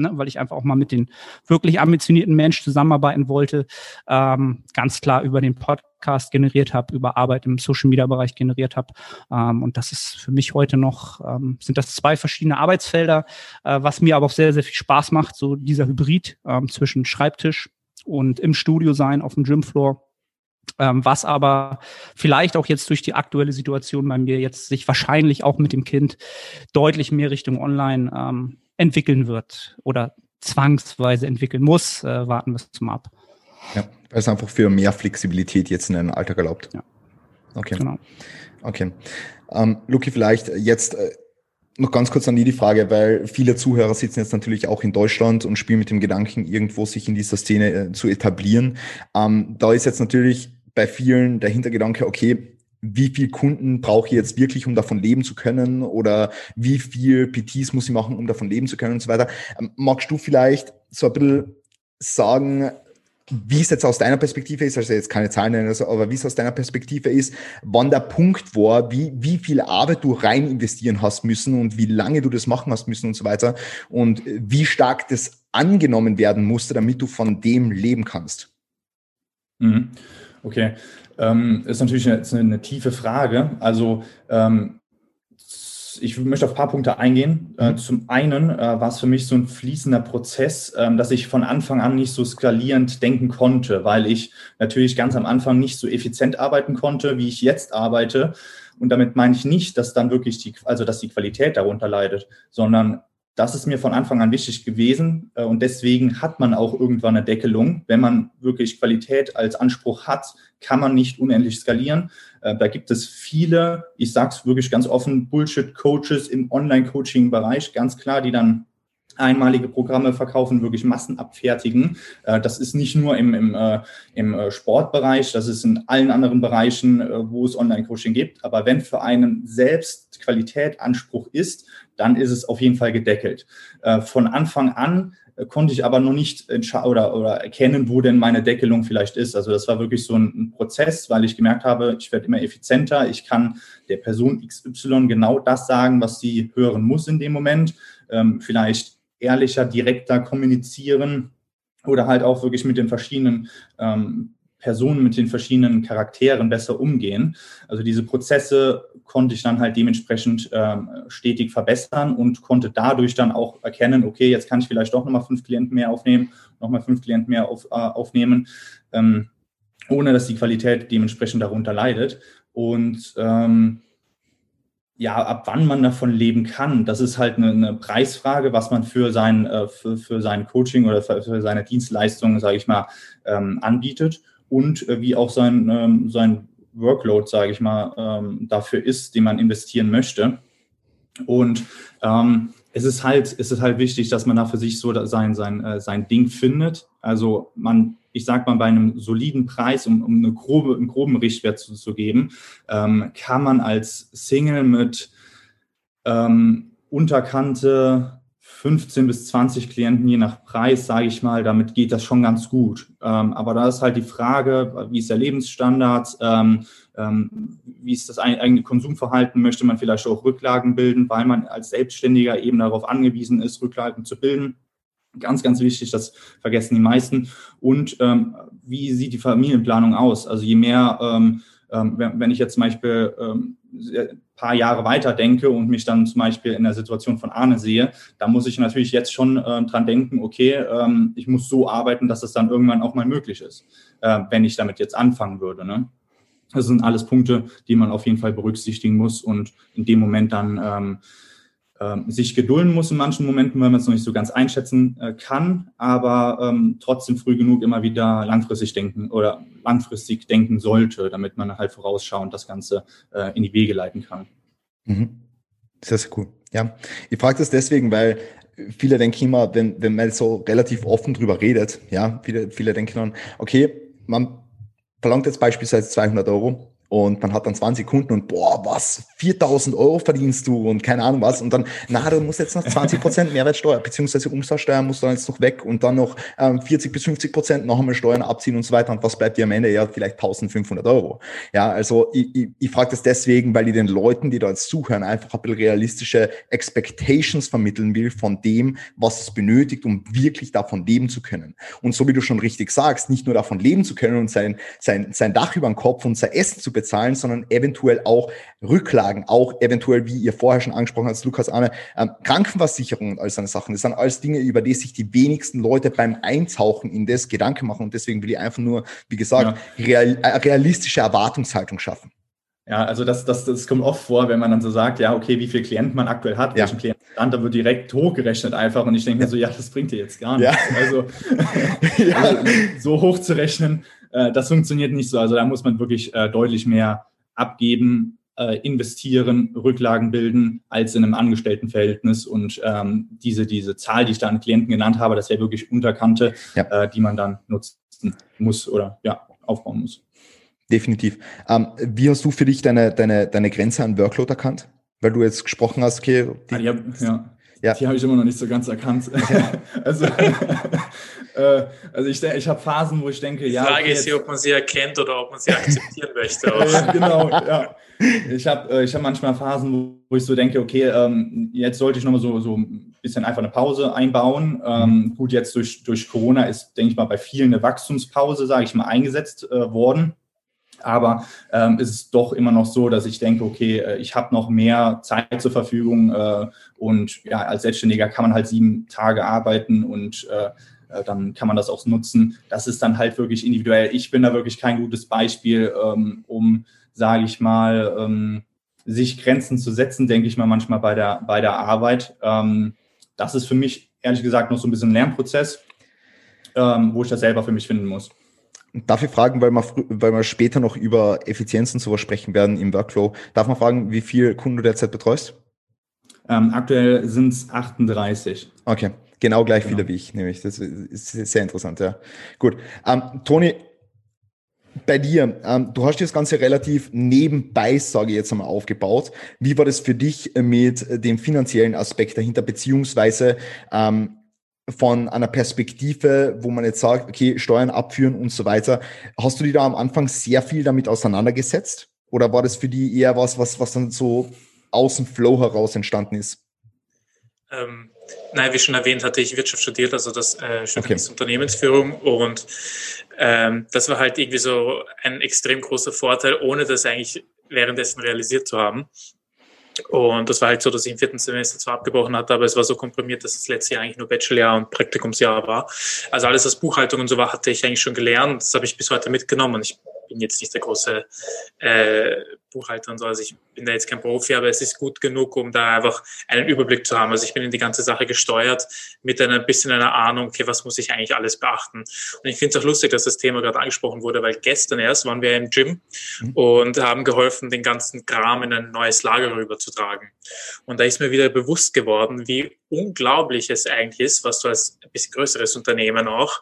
ne, weil ich einfach auch mal mit den wirklich ambitionierten Menschen zusammenarbeiten wollte, ähm, ganz klar über den Podcast generiert habe, über Arbeit im Social-Media-Bereich generiert habe. Ähm, und das ist für mich heute noch, ähm, sind das zwei verschiedene Arbeitsfelder, äh, was mir aber auch sehr, sehr viel Spaß macht, so dieser Hybrid ähm, zwischen Schreibtisch und im Studio sein, auf dem Gymfloor. Ähm, was aber vielleicht auch jetzt durch die aktuelle Situation bei mir jetzt sich wahrscheinlich auch mit dem Kind deutlich mehr Richtung Online ähm, entwickeln wird oder zwangsweise entwickeln muss, äh, warten wir es mal ab. Ja, weil es einfach für mehr Flexibilität jetzt in den Alltag erlaubt. Ja. Okay. Genau. Okay. Ähm, Luki, vielleicht jetzt äh, noch ganz kurz an die die Frage, weil viele Zuhörer sitzen jetzt natürlich auch in Deutschland und spielen mit dem Gedanken, irgendwo sich in dieser Szene äh, zu etablieren. Ähm, da ist jetzt natürlich bei vielen der Hintergedanke, okay, wie viel Kunden brauche ich jetzt wirklich, um davon leben zu können oder wie viel PTs muss ich machen, um davon leben zu können und so weiter. Ähm, magst du vielleicht so ein bisschen sagen, wie es jetzt aus deiner Perspektive ist, also jetzt keine Zahlen nennen, also, aber wie es aus deiner Perspektive ist, wann der Punkt war, wie, wie viel Arbeit du rein investieren hast müssen und wie lange du das machen hast müssen und so weiter und wie stark das angenommen werden musste, damit du von dem leben kannst. Mhm. Okay, ähm, ist natürlich eine, ist eine, tiefe Frage. Also ähm, ich möchte auf ein paar Punkte eingehen. Äh, mhm. zum einen äh, war es für mich so ein fließender Prozess, ähm, dass ich von Anfang an nicht so skalierend denken konnte, weil ich natürlich ganz am Anfang nicht so effizient arbeiten konnte, wie ich jetzt arbeite. Und damit meine ich nicht, dass dann wirklich die, also dass die Qualität darunter leidet, sondern das ist mir von Anfang an wichtig gewesen äh, und deswegen hat man auch irgendwann eine Deckelung. Wenn man wirklich Qualität als Anspruch hat, kann man nicht unendlich skalieren. Äh, da gibt es viele, ich sage es wirklich ganz offen, Bullshit-Coaches im Online-Coaching-Bereich, ganz klar, die dann einmalige Programme verkaufen, wirklich Massen abfertigen. Äh, das ist nicht nur im, im, im Sportbereich, das ist in allen anderen Bereichen, wo es Online-Coaching gibt. Aber wenn für einen selbst Qualität Anspruch ist, dann ist es auf jeden Fall gedeckelt. Äh, von Anfang an äh, konnte ich aber noch nicht oder, oder erkennen, wo denn meine Deckelung vielleicht ist. Also das war wirklich so ein, Prozess, weil ich gemerkt habe, ich werde immer effizienter. Ich kann der Person XY genau das sagen, was sie hören muss in dem Moment. Ähm, vielleicht ehrlicher, direkter kommunizieren oder halt auch wirklich mit den verschiedenen ähm, Personen mit den verschiedenen Charakteren besser umgehen. Also diese Prozesse konnte ich dann halt dementsprechend ähm, stetig verbessern und konnte dadurch dann auch erkennen, okay, jetzt kann ich vielleicht doch nochmal fünf Klienten mehr aufnehmen, nochmal fünf Klienten mehr auf, äh, aufnehmen, ähm, ohne dass die Qualität dementsprechend darunter leidet. Und ähm, ja, ab wann man davon leben kann, das ist halt eine, eine Preisfrage, was man für sein, äh, für, für sein Coaching oder für, für seine Dienstleistungen, sage ich mal, ähm, anbietet und äh, wie auch sein, ähm, sein Workload, sage ich mal, ähm, dafür ist, den man investieren möchte. Und ähm, es ist halt, es ist halt wichtig, dass man da für sich so sein, sein, äh, sein Ding findet. Also man, ich sag mal, bei einem soliden Preis, um, um eine grobe, einen groben Richtwert zu, zu geben, ähm, kann man als Single mit ähm, Unterkante 15 bis 20 Klienten je nach Preis, sage ich mal, damit geht das schon ganz gut. Ähm, aber da ist halt die Frage, wie ist der Lebensstandard, ähm, ähm, wie ist das eigene Konsumverhalten, möchte man vielleicht auch Rücklagen bilden, weil man als Selbstständiger eben darauf angewiesen ist, Rücklagen zu bilden. Ganz, ganz wichtig, das vergessen die meisten. Und ähm, wie sieht die Familienplanung aus? Also je mehr ähm, ähm, wenn ich jetzt zum Beispiel ähm, paar Jahre weiter denke und mich dann zum Beispiel in der Situation von Arne sehe, da muss ich natürlich jetzt schon äh, dran denken, okay, ähm, ich muss so arbeiten, dass es dann irgendwann auch mal möglich ist, äh, wenn ich damit jetzt anfangen würde. Ne? Das sind alles Punkte, die man auf jeden Fall berücksichtigen muss und in dem Moment dann ähm, ähm, sich gedulden muss in manchen Momenten, weil man es noch nicht so ganz einschätzen äh, kann, aber ähm, trotzdem früh genug immer wieder langfristig denken oder langfristig denken sollte, damit man halt vorausschauend das Ganze äh, in die Wege leiten kann. Mhm. Sehr, sehr cool. Ja, ich frage das deswegen, weil viele denken immer, wenn, wenn man so relativ offen drüber redet, ja, viele, viele denken dann, okay, man verlangt jetzt beispielsweise 200 Euro und man hat dann 20 Kunden und boah, was, 4000 Euro verdienst du und keine Ahnung was und dann, na, du musst jetzt noch 20 Prozent Mehrwertsteuer beziehungsweise Umsatzsteuer musst du dann jetzt noch weg und dann noch ähm, 40 bis 50 Prozent noch einmal Steuern abziehen und so weiter und was bleibt dir am Ende? Ja, vielleicht 1500 Euro. Ja, also ich, ich, ich frage das deswegen, weil ich den Leuten, die da jetzt zuhören, einfach ein bisschen realistische Expectations vermitteln will von dem, was es benötigt, um wirklich davon leben zu können. Und so wie du schon richtig sagst, nicht nur davon leben zu können und sein, sein, sein Dach über dem Kopf und sein Essen zu bezahlen, sondern eventuell auch Rücklagen, auch eventuell, wie ihr vorher schon angesprochen habt, Lukas Arne, ähm, Krankenversicherung und all seine Sachen. Das sind alles Dinge, über die sich die wenigsten Leute beim Eintauchen in das Gedanken machen. Und deswegen will ich einfach nur, wie gesagt, ja. real, äh, realistische Erwartungshaltung schaffen. Ja, also das, das, das kommt oft vor, wenn man dann so sagt, ja, okay, wie viel Klienten man aktuell hat, ja. welchen Klientenstand, da wird direkt hochgerechnet einfach und ich denke mir so, ja, das bringt dir jetzt gar nichts. Ja. Also, ja. also, so hoch zu rechnen, äh, das funktioniert nicht so. Also da muss man wirklich äh, deutlich mehr abgeben, äh, investieren, Rücklagen bilden, als in einem Angestelltenverhältnis. Und ähm, diese, diese Zahl, die ich da an Klienten genannt habe, das wäre wirklich Unterkante, ja. äh, die man dann nutzen muss oder ja, aufbauen muss. Definitiv. Ähm, wie hast du für dich deine, deine, deine Grenze an Workload erkannt? Weil du jetzt gesprochen hast, okay, die, ja, ja. Ja. Die habe ich immer noch nicht so ganz erkannt. also, äh, also ich, ich habe Phasen, wo ich denke, Die ja. Frage okay, ist hier, ob man sie erkennt oder ob man sie akzeptieren möchte. genau, ja. Ich habe äh, ich hab manchmal Phasen, wo ich so denke, okay, ähm, jetzt sollte ich nochmal so, so ein bisschen einfach eine Pause einbauen. Ähm, gut, jetzt durch, durch Corona ist, denke ich mal, bei vielen eine Wachstumspause, sage ich mal, eingesetzt äh, worden. Aber ähm, ist es doch immer noch so, dass ich denke, okay, äh, ich habe noch mehr Zeit zur Verfügung äh, und ja, als Selbstständiger kann man halt sieben Tage arbeiten und äh, äh, dann kann man das auch nutzen. Das ist dann halt wirklich individuell. Ich bin da wirklich kein gutes Beispiel, ähm, um, sage ich mal, ähm, sich Grenzen zu setzen, denke ich mal manchmal bei der, bei der Arbeit. Ähm, das ist für mich ehrlich gesagt noch so ein bisschen ein Lernprozess, ähm, wo ich das selber für mich finden muss. Darf ich fragen, weil wir, weil wir später noch über Effizienzen zu sprechen werden im Workflow, darf man fragen, wie viel Kunden du derzeit betreust? Ähm, aktuell sind es 38. Okay, genau gleich genau. viele wie ich, nämlich. Das ist sehr interessant, ja. Gut. Ähm, Toni, bei dir, ähm, du hast das Ganze relativ nebenbei, sage ich jetzt einmal, aufgebaut. Wie war das für dich mit dem finanziellen Aspekt dahinter, beziehungsweise ähm, von einer Perspektive, wo man jetzt sagt, okay, Steuern abführen und so weiter. Hast du dich da am Anfang sehr viel damit auseinandergesetzt? Oder war das für die eher was, was, was dann so aus dem Flow heraus entstanden ist? Ähm, nein, wie schon erwähnt, hatte ich Wirtschaft studiert, also das äh, okay. Unternehmensführung und ähm, das war halt irgendwie so ein extrem großer Vorteil, ohne das eigentlich währenddessen realisiert zu haben. Und das war halt so, dass ich im vierten Semester zwar abgebrochen hatte, aber es war so komprimiert, dass das letzte Jahr eigentlich nur Bachelorjahr und Praktikumsjahr war. Also alles, was Buchhaltung und so war, hatte ich eigentlich schon gelernt. Das habe ich bis heute mitgenommen. Ich bin jetzt nicht der große äh, Buchhalter und so. Also ich bin da jetzt kein Profi, aber es ist gut genug, um da einfach einen Überblick zu haben. Also ich bin in die ganze Sache gesteuert mit einer bisschen einer Ahnung, okay, was muss ich eigentlich alles beachten? Und ich finde es auch lustig, dass das Thema gerade angesprochen wurde, weil gestern erst waren wir im Gym mhm. und haben geholfen, den ganzen Kram in ein neues Lager rüberzutragen. Und da ist mir wieder bewusst geworden, wie unglaublich es eigentlich ist, was du als ein bisschen größeres Unternehmen auch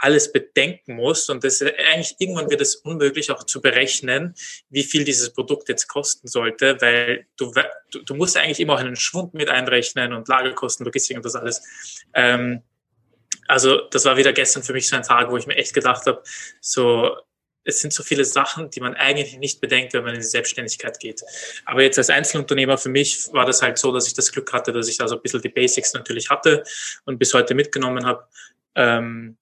alles bedenken musst. Und das eigentlich irgendwann wird es unmöglich auch zu berechnen, wie viel dieses Produkt jetzt kosten sollte, weil du, du, du musst eigentlich immer auch einen Schwund mit einrechnen und Lagerkosten, Logistik und das alles. Ähm, also das war wieder gestern für mich so ein Tag, wo ich mir echt gedacht habe, so es sind so viele Sachen, die man eigentlich nicht bedenkt, wenn man in die Selbstständigkeit geht. Aber jetzt als Einzelunternehmer für mich war das halt so, dass ich das Glück hatte, dass ich da so ein bisschen die Basics natürlich hatte und bis heute mitgenommen habe. Ähm,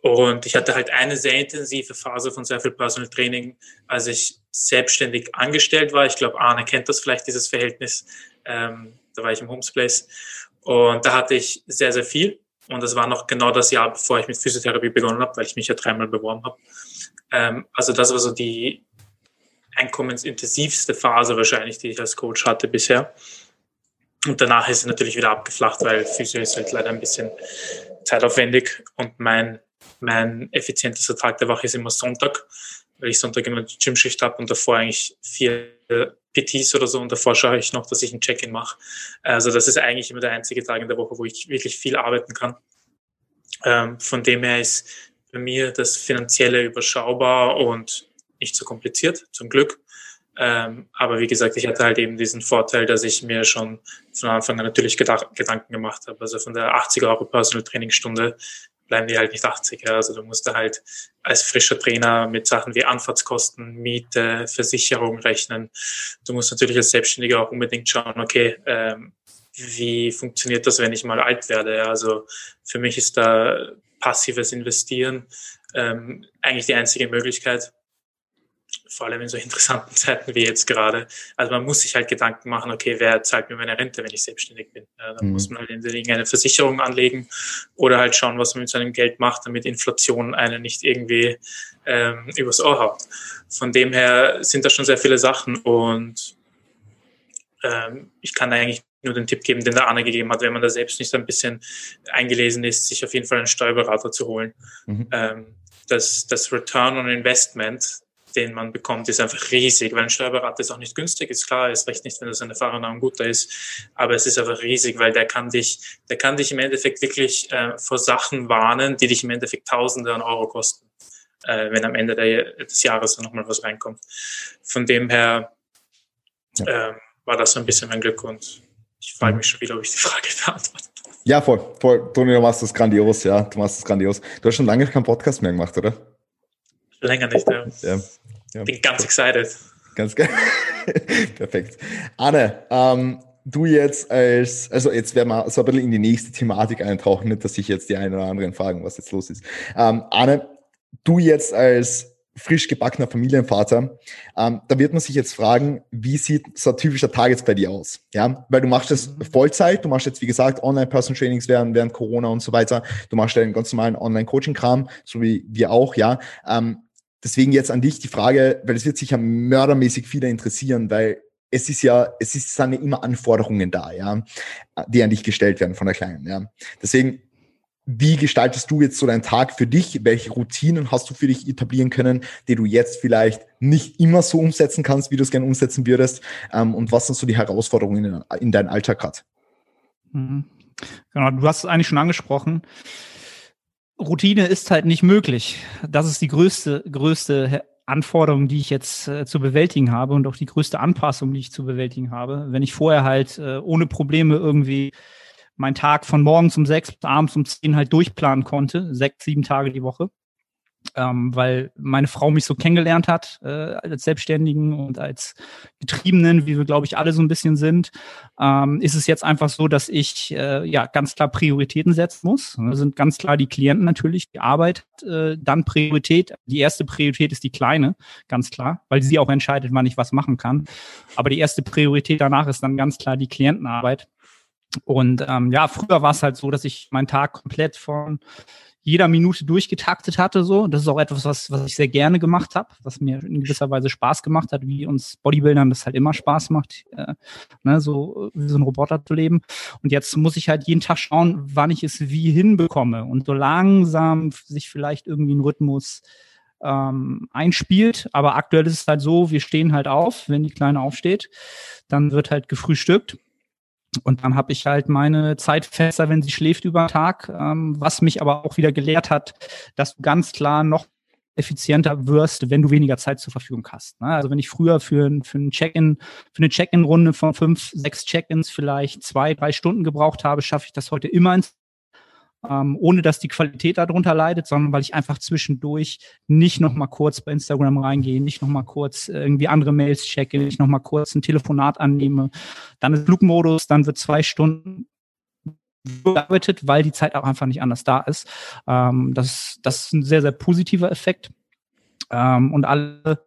und ich hatte halt eine sehr intensive Phase von sehr viel Personal Training, als ich selbstständig angestellt war. Ich glaube, Arne kennt das vielleicht, dieses Verhältnis. Ähm, da war ich im Homesplace. Und da hatte ich sehr, sehr viel. Und das war noch genau das Jahr, bevor ich mit Physiotherapie begonnen habe, weil ich mich ja dreimal beworben habe. Ähm, also das war so die einkommensintensivste Phase wahrscheinlich, die ich als Coach hatte bisher. Und danach ist es natürlich wieder abgeflacht, weil Physio ist halt leider ein bisschen zeitaufwendig und mein mein effizientester Tag der Woche ist immer Sonntag, weil ich Sonntag immer die Gymschicht habe und davor eigentlich vier PTs oder so und davor schaue ich noch, dass ich ein Check-in mache. Also das ist eigentlich immer der einzige Tag in der Woche, wo ich wirklich viel arbeiten kann. Ähm, von dem her ist bei mir das Finanzielle überschaubar und nicht so kompliziert, zum Glück. Ähm, aber wie gesagt, ich hatte halt eben diesen Vorteil, dass ich mir schon von Anfang an natürlich Gedanken gemacht habe. Also von der 80 Euro Personal Trainingstunde bleiben die halt nicht 80. Ja. Also du musst da halt als frischer Trainer mit Sachen wie Anfahrtskosten, Miete, Versicherung rechnen. Du musst natürlich als Selbstständiger auch unbedingt schauen, okay, ähm, wie funktioniert das, wenn ich mal alt werde? Ja. Also für mich ist da passives Investieren ähm, eigentlich die einzige Möglichkeit vor allem in so interessanten Zeiten wie jetzt gerade. Also man muss sich halt Gedanken machen, okay, wer zahlt mir meine Rente, wenn ich selbstständig bin? Ja, dann mhm. muss man halt in irgendeine Versicherung anlegen oder halt schauen, was man mit seinem Geld macht, damit Inflation einen nicht irgendwie ähm, übers Ohr haut. Von dem her sind da schon sehr viele Sachen und ähm, ich kann eigentlich nur den Tipp geben, den der Arne gegeben hat, wenn man da selbst nicht so ein bisschen eingelesen ist, sich auf jeden Fall einen Steuerberater zu holen. Mhm. Ähm, das, das Return on Investment den man bekommt, ist einfach riesig, weil ein Steuerberater ist auch nicht günstig, ist klar, ist recht nicht, wenn das ein erfahrener und guter ist, aber es ist einfach riesig, weil der kann dich, der kann dich im Endeffekt wirklich äh, vor Sachen warnen, die dich im Endeffekt Tausende an Euro kosten, äh, wenn am Ende der, des Jahres dann nochmal was reinkommt. Von dem her äh, war das so ein bisschen mein Glück und Ich frage mich schon wieder, ob ich die Frage beantworte. Ja, voll, voll. Toni, du machst das grandios, ja. Du machst das grandios. Du hast schon lange keinen Podcast mehr gemacht, oder? Länger nicht, ja. ja. Ja. Bin ganz excited. Ganz geil. Perfekt. Anne, ähm, du jetzt als, also jetzt werden wir so ein bisschen in die nächste Thematik eintauchen, nicht, dass sich jetzt die einen oder anderen fragen, was jetzt los ist. Ähm, Anne, du jetzt als frisch gebackener Familienvater, ähm, da wird man sich jetzt fragen, wie sieht so ein typischer Tag jetzt bei dir aus? Ja, weil du machst das mhm. Vollzeit, du machst jetzt, wie gesagt, Online-Person-Trainings während, während Corona und so weiter. Du machst deinen ganz normalen Online-Coaching-Kram, so wie wir auch, ja. Ähm, deswegen jetzt an dich die Frage, weil es wird sich ja mördermäßig viele interessieren, weil es ist ja, es ist, sind ja immer Anforderungen da, ja, die an dich gestellt werden von der Kleinen, ja. Deswegen, wie gestaltest du jetzt so deinen Tag für dich? Welche Routinen hast du für dich etablieren können, die du jetzt vielleicht nicht immer so umsetzen kannst, wie du es gerne umsetzen würdest? Ähm, und was sind so die Herausforderungen in, in deinem Alltag gerade? Mhm. Genau, du hast es eigentlich schon angesprochen. Routine ist halt nicht möglich. Das ist die größte, größte Anforderung, die ich jetzt äh, zu bewältigen habe und auch die größte Anpassung, die ich zu bewältigen habe. Wenn ich vorher halt äh, ohne Probleme irgendwie meinen Tag von morgens um sechs bis abends um zehn halt durchplanen konnte, sechs, sieben Tage die Woche, ähm, weil meine Frau mich so kennengelernt hat äh, als Selbstständigen und als Getriebenen, wie wir, glaube ich, alle so ein bisschen sind, ähm, ist es jetzt einfach so, dass ich äh, ja ganz klar Prioritäten setzen muss. Das sind ganz klar die Klienten natürlich, die Arbeit, äh, dann Priorität. Die erste Priorität ist die kleine, ganz klar, weil sie auch entscheidet, wann ich was machen kann. Aber die erste Priorität danach ist dann ganz klar die Klientenarbeit. Und ähm, ja, früher war es halt so, dass ich meinen Tag komplett von jeder Minute durchgetaktet hatte. So, das ist auch etwas, was, was ich sehr gerne gemacht habe, was mir in gewisser Weise Spaß gemacht hat, wie uns Bodybuildern das halt immer Spaß macht, äh, ne, so wie so ein Roboter zu leben. Und jetzt muss ich halt jeden Tag schauen, wann ich es wie hinbekomme und so langsam sich vielleicht irgendwie ein Rhythmus ähm, einspielt. Aber aktuell ist es halt so, wir stehen halt auf, wenn die Kleine aufsteht, dann wird halt gefrühstückt und dann habe ich halt meine Zeitfenster, wenn sie schläft über den Tag, ähm, was mich aber auch wieder gelehrt hat, dass du ganz klar noch effizienter wirst, wenn du weniger Zeit zur Verfügung hast. Ne? Also wenn ich früher für, für ein Check-in, für eine Check-in-Runde von fünf, sechs Check-ins vielleicht zwei, drei Stunden gebraucht habe, schaffe ich das heute immer in ähm, ohne dass die Qualität darunter leidet, sondern weil ich einfach zwischendurch nicht noch mal kurz bei Instagram reingehe, nicht noch mal kurz irgendwie andere Mails checke, nicht noch mal kurz ein Telefonat annehme. Dann ist Flugmodus, dann wird zwei Stunden gearbeitet, weil die Zeit auch einfach nicht anders da ist. Ähm, das, das ist ein sehr, sehr positiver Effekt. Ähm, und alle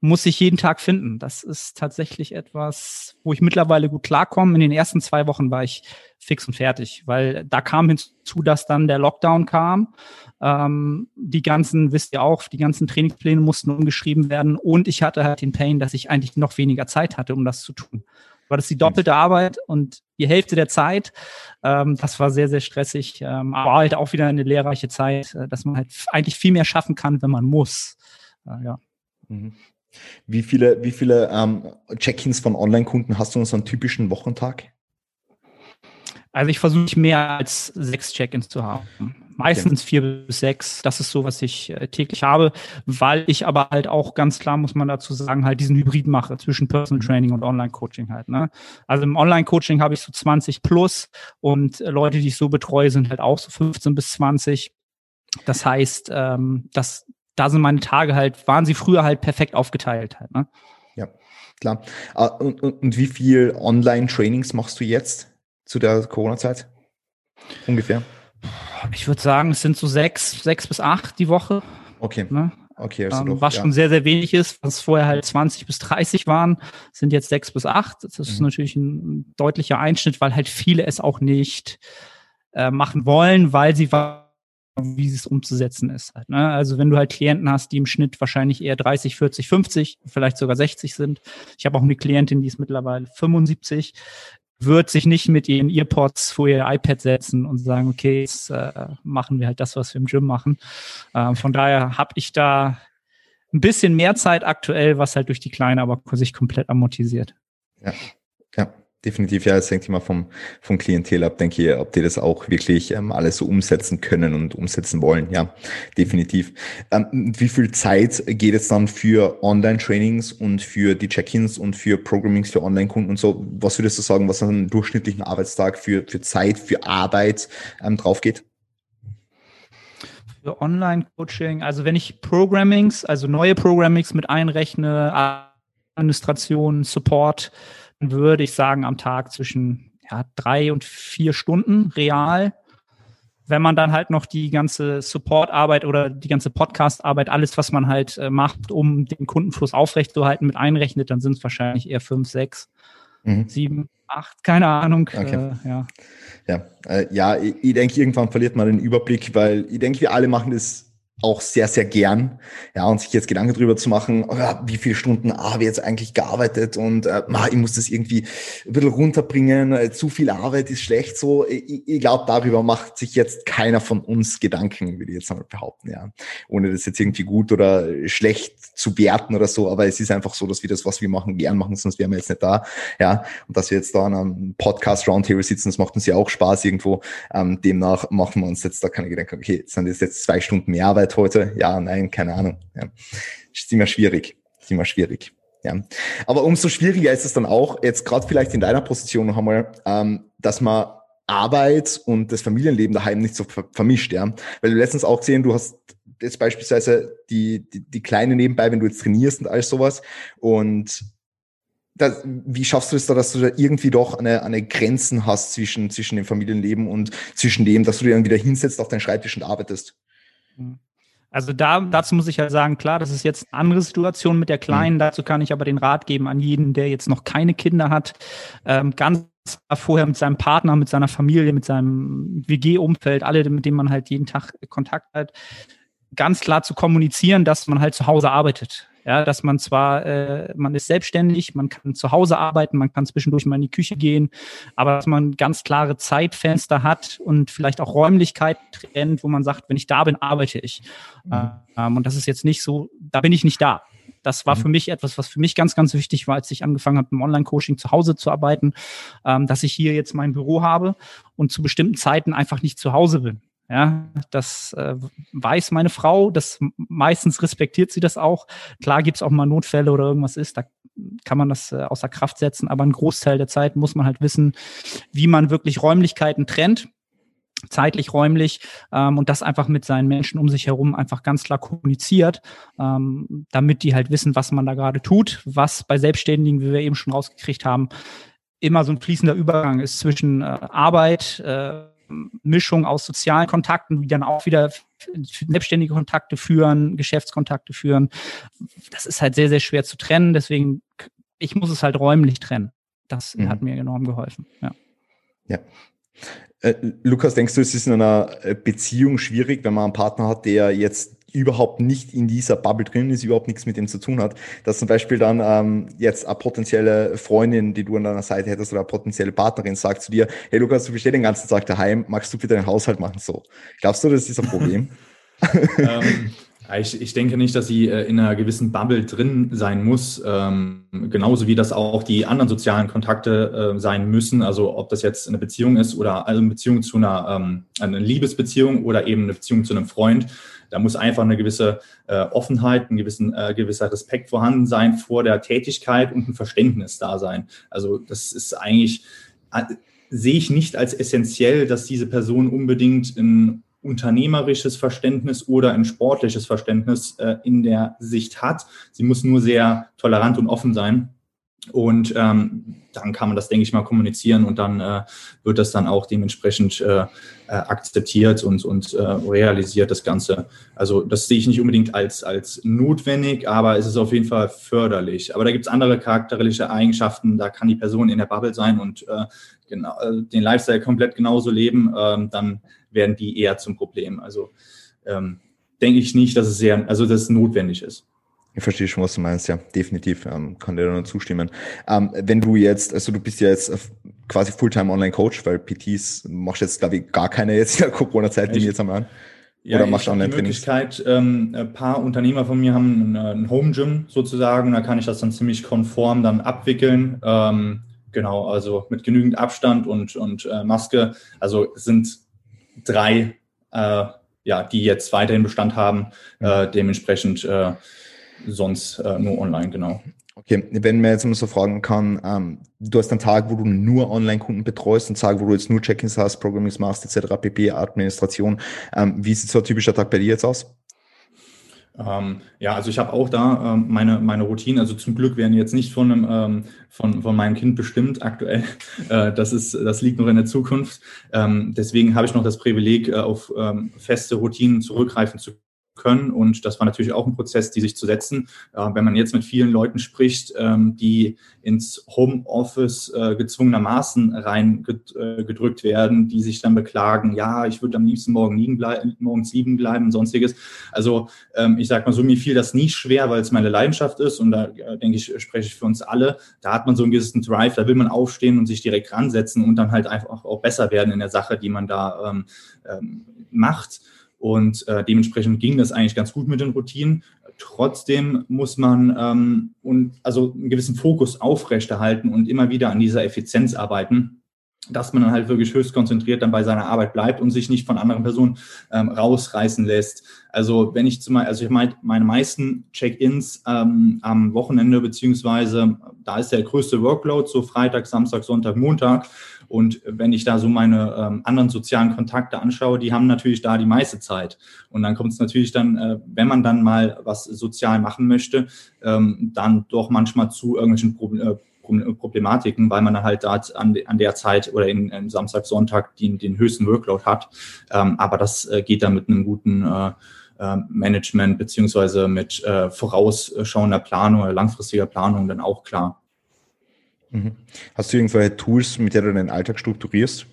muss ich jeden Tag finden. Das ist tatsächlich etwas, wo ich mittlerweile gut klarkomme. In den ersten zwei Wochen war ich fix und fertig, weil da kam hinzu, dass dann der Lockdown kam. Ähm, die ganzen, wisst ihr auch, die ganzen Trainingspläne mussten umgeschrieben werden und ich hatte halt den Pain, dass ich eigentlich noch weniger Zeit hatte, um das zu tun. War das die doppelte Arbeit und die Hälfte der Zeit. Ähm, das war sehr, sehr stressig, ähm, aber halt auch wieder eine lehrreiche Zeit, äh, dass man halt eigentlich viel mehr schaffen kann, wenn man muss. Äh, ja. Mhm. Wie viele, wie viele ähm, Check-ins von Online-Kunden hast du in so einem typischen Wochentag? Also ich versuche nicht mehr als sechs Check-ins zu haben. Meistens okay. vier bis sechs. Das ist so, was ich äh, täglich habe, weil ich aber halt auch ganz klar, muss man dazu sagen, halt diesen Hybrid mache zwischen Personal mhm. Training und Online-Coaching halt. Ne? Also im Online-Coaching habe ich so 20 plus und äh, Leute, die ich so betreue, sind halt auch so 15 bis 20. Das heißt, ähm, das, da sind meine Tage halt, waren sie früher halt perfekt aufgeteilt halt. Ne? Ja, klar. Ah, und, und, und wie viel Online-Trainings machst du jetzt zu der Corona-Zeit? Ungefähr? Ich würde sagen, es sind so sechs, sechs bis acht die Woche. Okay. Ne? Okay, also ähm, doch, was ja. schon sehr, sehr wenig ist, was vorher halt 20 bis 30 waren, sind jetzt sechs bis acht. Das ist mhm. natürlich ein deutlicher Einschnitt, weil halt viele es auch nicht äh, machen wollen, weil sie wie es umzusetzen ist. Halt, ne? Also wenn du halt Klienten hast, die im Schnitt wahrscheinlich eher 30, 40, 50, vielleicht sogar 60 sind. Ich habe auch eine Klientin, die ist mittlerweile 75, wird sich nicht mit ihren Earpods vor ihr iPad setzen und sagen, okay, jetzt äh, machen wir halt das, was wir im Gym machen. Äh, von daher habe ich da ein bisschen mehr Zeit aktuell, was halt durch die Kleine aber sich komplett amortisiert. Ja, ja. Definitiv, ja, es hängt immer vom, vom Klientel ab, denke ich, ob die das auch wirklich ähm, alles so umsetzen können und umsetzen wollen. Ja, definitiv. Ähm, wie viel Zeit geht es dann für Online-Trainings und für die Check-ins und für Programmings für Online-Kunden und so? Was würdest du sagen, was an einem durchschnittlichen Arbeitstag für, für Zeit, für Arbeit ähm, drauf geht? Für Online-Coaching, also wenn ich Programmings, also neue Programmings mit einrechne, Administration, Support, würde ich sagen, am Tag zwischen ja, drei und vier Stunden real. Wenn man dann halt noch die ganze Support-Arbeit oder die ganze Podcast-Arbeit, alles, was man halt äh, macht, um den Kundenfluss aufrechtzuerhalten, mit einrechnet, dann sind es wahrscheinlich eher fünf, sechs, mhm. sieben, acht, keine Ahnung. Okay. Äh, ja, ja, äh, ja ich, ich denke, irgendwann verliert man den Überblick, weil ich denke, wir alle machen das auch sehr, sehr gern. Ja, und sich jetzt Gedanken darüber zu machen, oh wie viele Stunden habe ich jetzt eigentlich gearbeitet und äh, ich muss das irgendwie ein bisschen runterbringen, äh, zu viel Arbeit ist schlecht so. Ich, ich glaube, darüber macht sich jetzt keiner von uns Gedanken, würde ich jetzt mal behaupten, ja. Ohne das jetzt irgendwie gut oder schlecht zu werten oder so, aber es ist einfach so, dass wir das, was wir machen, gern machen, sonst wären wir jetzt nicht da, ja. Und dass wir jetzt da an einem Podcast Roundtable sitzen, das macht uns ja auch Spaß irgendwo. Ähm, demnach machen wir uns jetzt da keine Gedanken, okay, sind das jetzt zwei Stunden mehr Arbeit heute? Ja, nein, keine Ahnung. Ja. Ist immer schwierig. Ist immer schwierig. Ja. Aber umso schwieriger ist es dann auch, jetzt gerade vielleicht in deiner Position noch einmal, ähm, dass man Arbeit und das Familienleben daheim nicht so vermischt, ja. Weil du letztens auch gesehen, du hast jetzt beispielsweise die, die, die Kleine nebenbei, wenn du jetzt trainierst und alles sowas. Und das, wie schaffst du es da, dass du da irgendwie doch eine, eine Grenzen hast zwischen, zwischen dem Familienleben und zwischen dem, dass du dir dann wieder hinsetzt auf deinen Schreibtisch und arbeitest? Mhm. Also da, dazu muss ich ja sagen, klar, das ist jetzt eine andere Situation mit der Kleinen. Mhm. Dazu kann ich aber den Rat geben an jeden, der jetzt noch keine Kinder hat, ähm, ganz vorher mit seinem Partner, mit seiner Familie, mit seinem WG-Umfeld, alle, mit denen man halt jeden Tag Kontakt hat, ganz klar zu kommunizieren, dass man halt zu Hause arbeitet. Ja, dass man zwar, äh, man ist selbstständig, man kann zu Hause arbeiten, man kann zwischendurch mal in die Küche gehen, aber dass man ganz klare Zeitfenster hat und vielleicht auch Räumlichkeit trennt, wo man sagt, wenn ich da bin, arbeite ich. Mhm. Ähm, und das ist jetzt nicht so, da bin ich nicht da. Das war mhm. für mich etwas, was für mich ganz, ganz wichtig war, als ich angefangen habe, im Online-Coaching zu Hause zu arbeiten, ähm, dass ich hier jetzt mein Büro habe und zu bestimmten Zeiten einfach nicht zu Hause bin. Ja, das äh, weiß meine Frau, das meistens respektiert sie das auch. Klar gibt's auch mal Notfälle oder irgendwas ist, da kann man das äh, außer Kraft setzen, aber ein Großteil der Zeit muss man halt wissen, wie man wirklich Räumlichkeiten trennt zeitlich, räumlich ähm, und das einfach mit seinen Menschen um sich herum einfach ganz klar kommuniziert, ähm, damit die halt wissen, was man da gerade tut, was bei Selbstständigen, wie wir eben schon rausgekriegt haben, immer so ein fließender Übergang ist zwischen äh, Arbeit, äh, Mischung aus sozialen Kontakten, die dann auch wieder selbstständige Kontakte führen, Geschäftskontakte führen. Das ist halt sehr, sehr schwer zu trennen. Deswegen, ich muss es halt räumlich trennen. Das mhm. hat mir enorm geholfen. Ja. ja. Äh, Lukas, denkst du, es ist in einer Beziehung schwierig, wenn man einen Partner hat, der jetzt überhaupt nicht in dieser Bubble drin ist, überhaupt nichts mit dem zu tun hat, dass zum Beispiel dann ähm, jetzt eine potenzielle Freundin, die du an deiner Seite hättest oder eine potenzielle Partnerin sagt zu dir, hey Lukas, du bist den ganzen Tag daheim, magst du für deinen Haushalt machen? So. Glaubst du, das ist ein Problem? ähm, ich, ich denke nicht, dass sie äh, in einer gewissen Bubble drin sein muss, ähm, genauso wie das auch die anderen sozialen Kontakte äh, sein müssen. Also ob das jetzt eine Beziehung ist oder eine Beziehung zu einer, ähm, eine Liebesbeziehung oder eben eine Beziehung zu einem Freund. Da muss einfach eine gewisse äh, Offenheit, ein gewissen, äh, gewisser Respekt vorhanden sein vor der Tätigkeit und ein Verständnis da sein. Also das ist eigentlich, äh, sehe ich nicht als essentiell, dass diese Person unbedingt ein unternehmerisches Verständnis oder ein sportliches Verständnis äh, in der Sicht hat. Sie muss nur sehr tolerant und offen sein. Und ähm, dann kann man das, denke ich mal, kommunizieren und dann äh, wird das dann auch dementsprechend äh, äh, akzeptiert und, und äh, realisiert, das Ganze. Also das sehe ich nicht unbedingt als, als notwendig, aber es ist auf jeden Fall förderlich. Aber da gibt es andere charakteristische Eigenschaften, da kann die Person in der Bubble sein und äh, genau, äh, den Lifestyle komplett genauso leben, ähm, dann werden die eher zum Problem. Also ähm, denke ich nicht, dass es sehr, also dass es notwendig ist. Ich verstehe schon, was du meinst, ja, definitiv, ähm, kann dir da nur zustimmen. Ähm, wenn du jetzt, also du bist ja jetzt quasi Fulltime Online-Coach, weil PTs machst jetzt, glaube ich, gar keine jetzt in der Corona-Zeit, die jetzt einmal an. Ja, Oder machst du online Die Möglichkeit, ähm, ein paar Unternehmer von mir haben ein Home Gym sozusagen, da kann ich das dann ziemlich konform dann abwickeln. Ähm, genau, also mit genügend Abstand und, und äh, Maske. Also sind drei, äh, ja, die jetzt weiterhin Bestand haben, äh, dementsprechend äh, sonst äh, nur online, genau. Okay, wenn man jetzt mal so fragen kann, ähm, du hast einen Tag, wo du nur Online-Kunden betreust, einen Tag, wo du jetzt nur Check-ins hast, Programming machst, etc., pp, Administration. Ähm, wie sieht so ein typischer Tag bei dir jetzt aus? Ähm, ja, also ich habe auch da ähm, meine, meine Routine. Also zum Glück werden jetzt nicht von, einem, ähm, von, von meinem Kind bestimmt aktuell. Äh, das, ist, das liegt noch in der Zukunft. Ähm, deswegen habe ich noch das Privileg, äh, auf ähm, feste Routinen zurückgreifen zu können. Und das war natürlich auch ein Prozess, die sich zu setzen. Äh, wenn man jetzt mit vielen Leuten spricht, ähm, die ins Homeoffice äh, gezwungenermaßen reingedrückt äh, werden, die sich dann beklagen, ja, ich würde am liebsten morgen liegen bleiben, morgens liegen bleiben und sonstiges. Also ähm, ich sage mal so, mir fiel das nie schwer, weil es meine Leidenschaft ist und da äh, denke ich, spreche ich für uns alle. Da hat man so einen gewissen Drive, da will man aufstehen und sich direkt ransetzen und dann halt einfach auch besser werden in der Sache, die man da ähm, ähm macht. Und äh, dementsprechend ging das eigentlich ganz gut mit den Routinen. Trotzdem muss man ähm, und also einen gewissen Fokus aufrechterhalten und immer wieder an dieser Effizienz arbeiten dass man dann halt wirklich höchst konzentriert dann bei seiner Arbeit bleibt und sich nicht von anderen Personen ähm, rausreißen lässt. Also wenn ich zum Beispiel, also ich meine, meine meisten Check-ins ähm, am Wochenende, beziehungsweise da ist der größte Workload, so Freitag, Samstag, Sonntag, Montag. Und wenn ich da so meine ähm, anderen sozialen Kontakte anschaue, die haben natürlich da die meiste Zeit. Und dann kommt es natürlich dann, äh, wenn man dann mal was sozial machen möchte, ähm, dann doch manchmal zu irgendwelchen Pro äh, Problematiken, weil man dann halt da an, an der Zeit oder in, in Samstag, Sonntag den, den höchsten Workload hat. Ähm, aber das äh, geht dann mit einem guten äh, äh Management beziehungsweise mit äh, vorausschauender Planung oder langfristiger Planung dann auch klar. Mhm. Hast du irgendwelche Tools, mit denen du deinen Alltag strukturierst?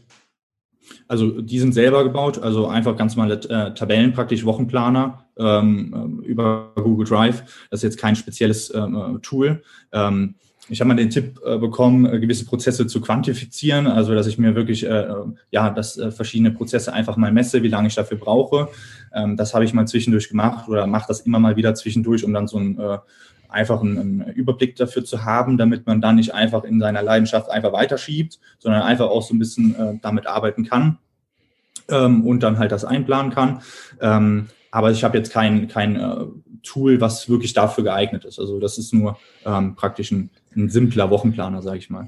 Also die sind selber gebaut, also einfach ganz normale äh, Tabellen, praktisch Wochenplaner ähm, über Google Drive. Das ist jetzt kein spezielles ähm, äh, Tool. Ähm, ich habe mal den Tipp äh, bekommen, äh, gewisse Prozesse zu quantifizieren, also dass ich mir wirklich, äh, ja, dass äh, verschiedene Prozesse einfach mal messe, wie lange ich dafür brauche. Ähm, das habe ich mal zwischendurch gemacht oder mache das immer mal wieder zwischendurch, um dann so ein äh, einfach einen, einen, Überblick dafür zu haben, damit man dann nicht einfach in seiner Leidenschaft einfach weiterschiebt, sondern einfach auch so ein bisschen äh, damit arbeiten kann ähm, und dann halt das einplanen kann. Ähm, aber ich habe jetzt kein, kein äh, Tool, was wirklich dafür geeignet ist. Also das ist nur ähm, praktisch ein, ein simpler Wochenplaner, sage ich mal.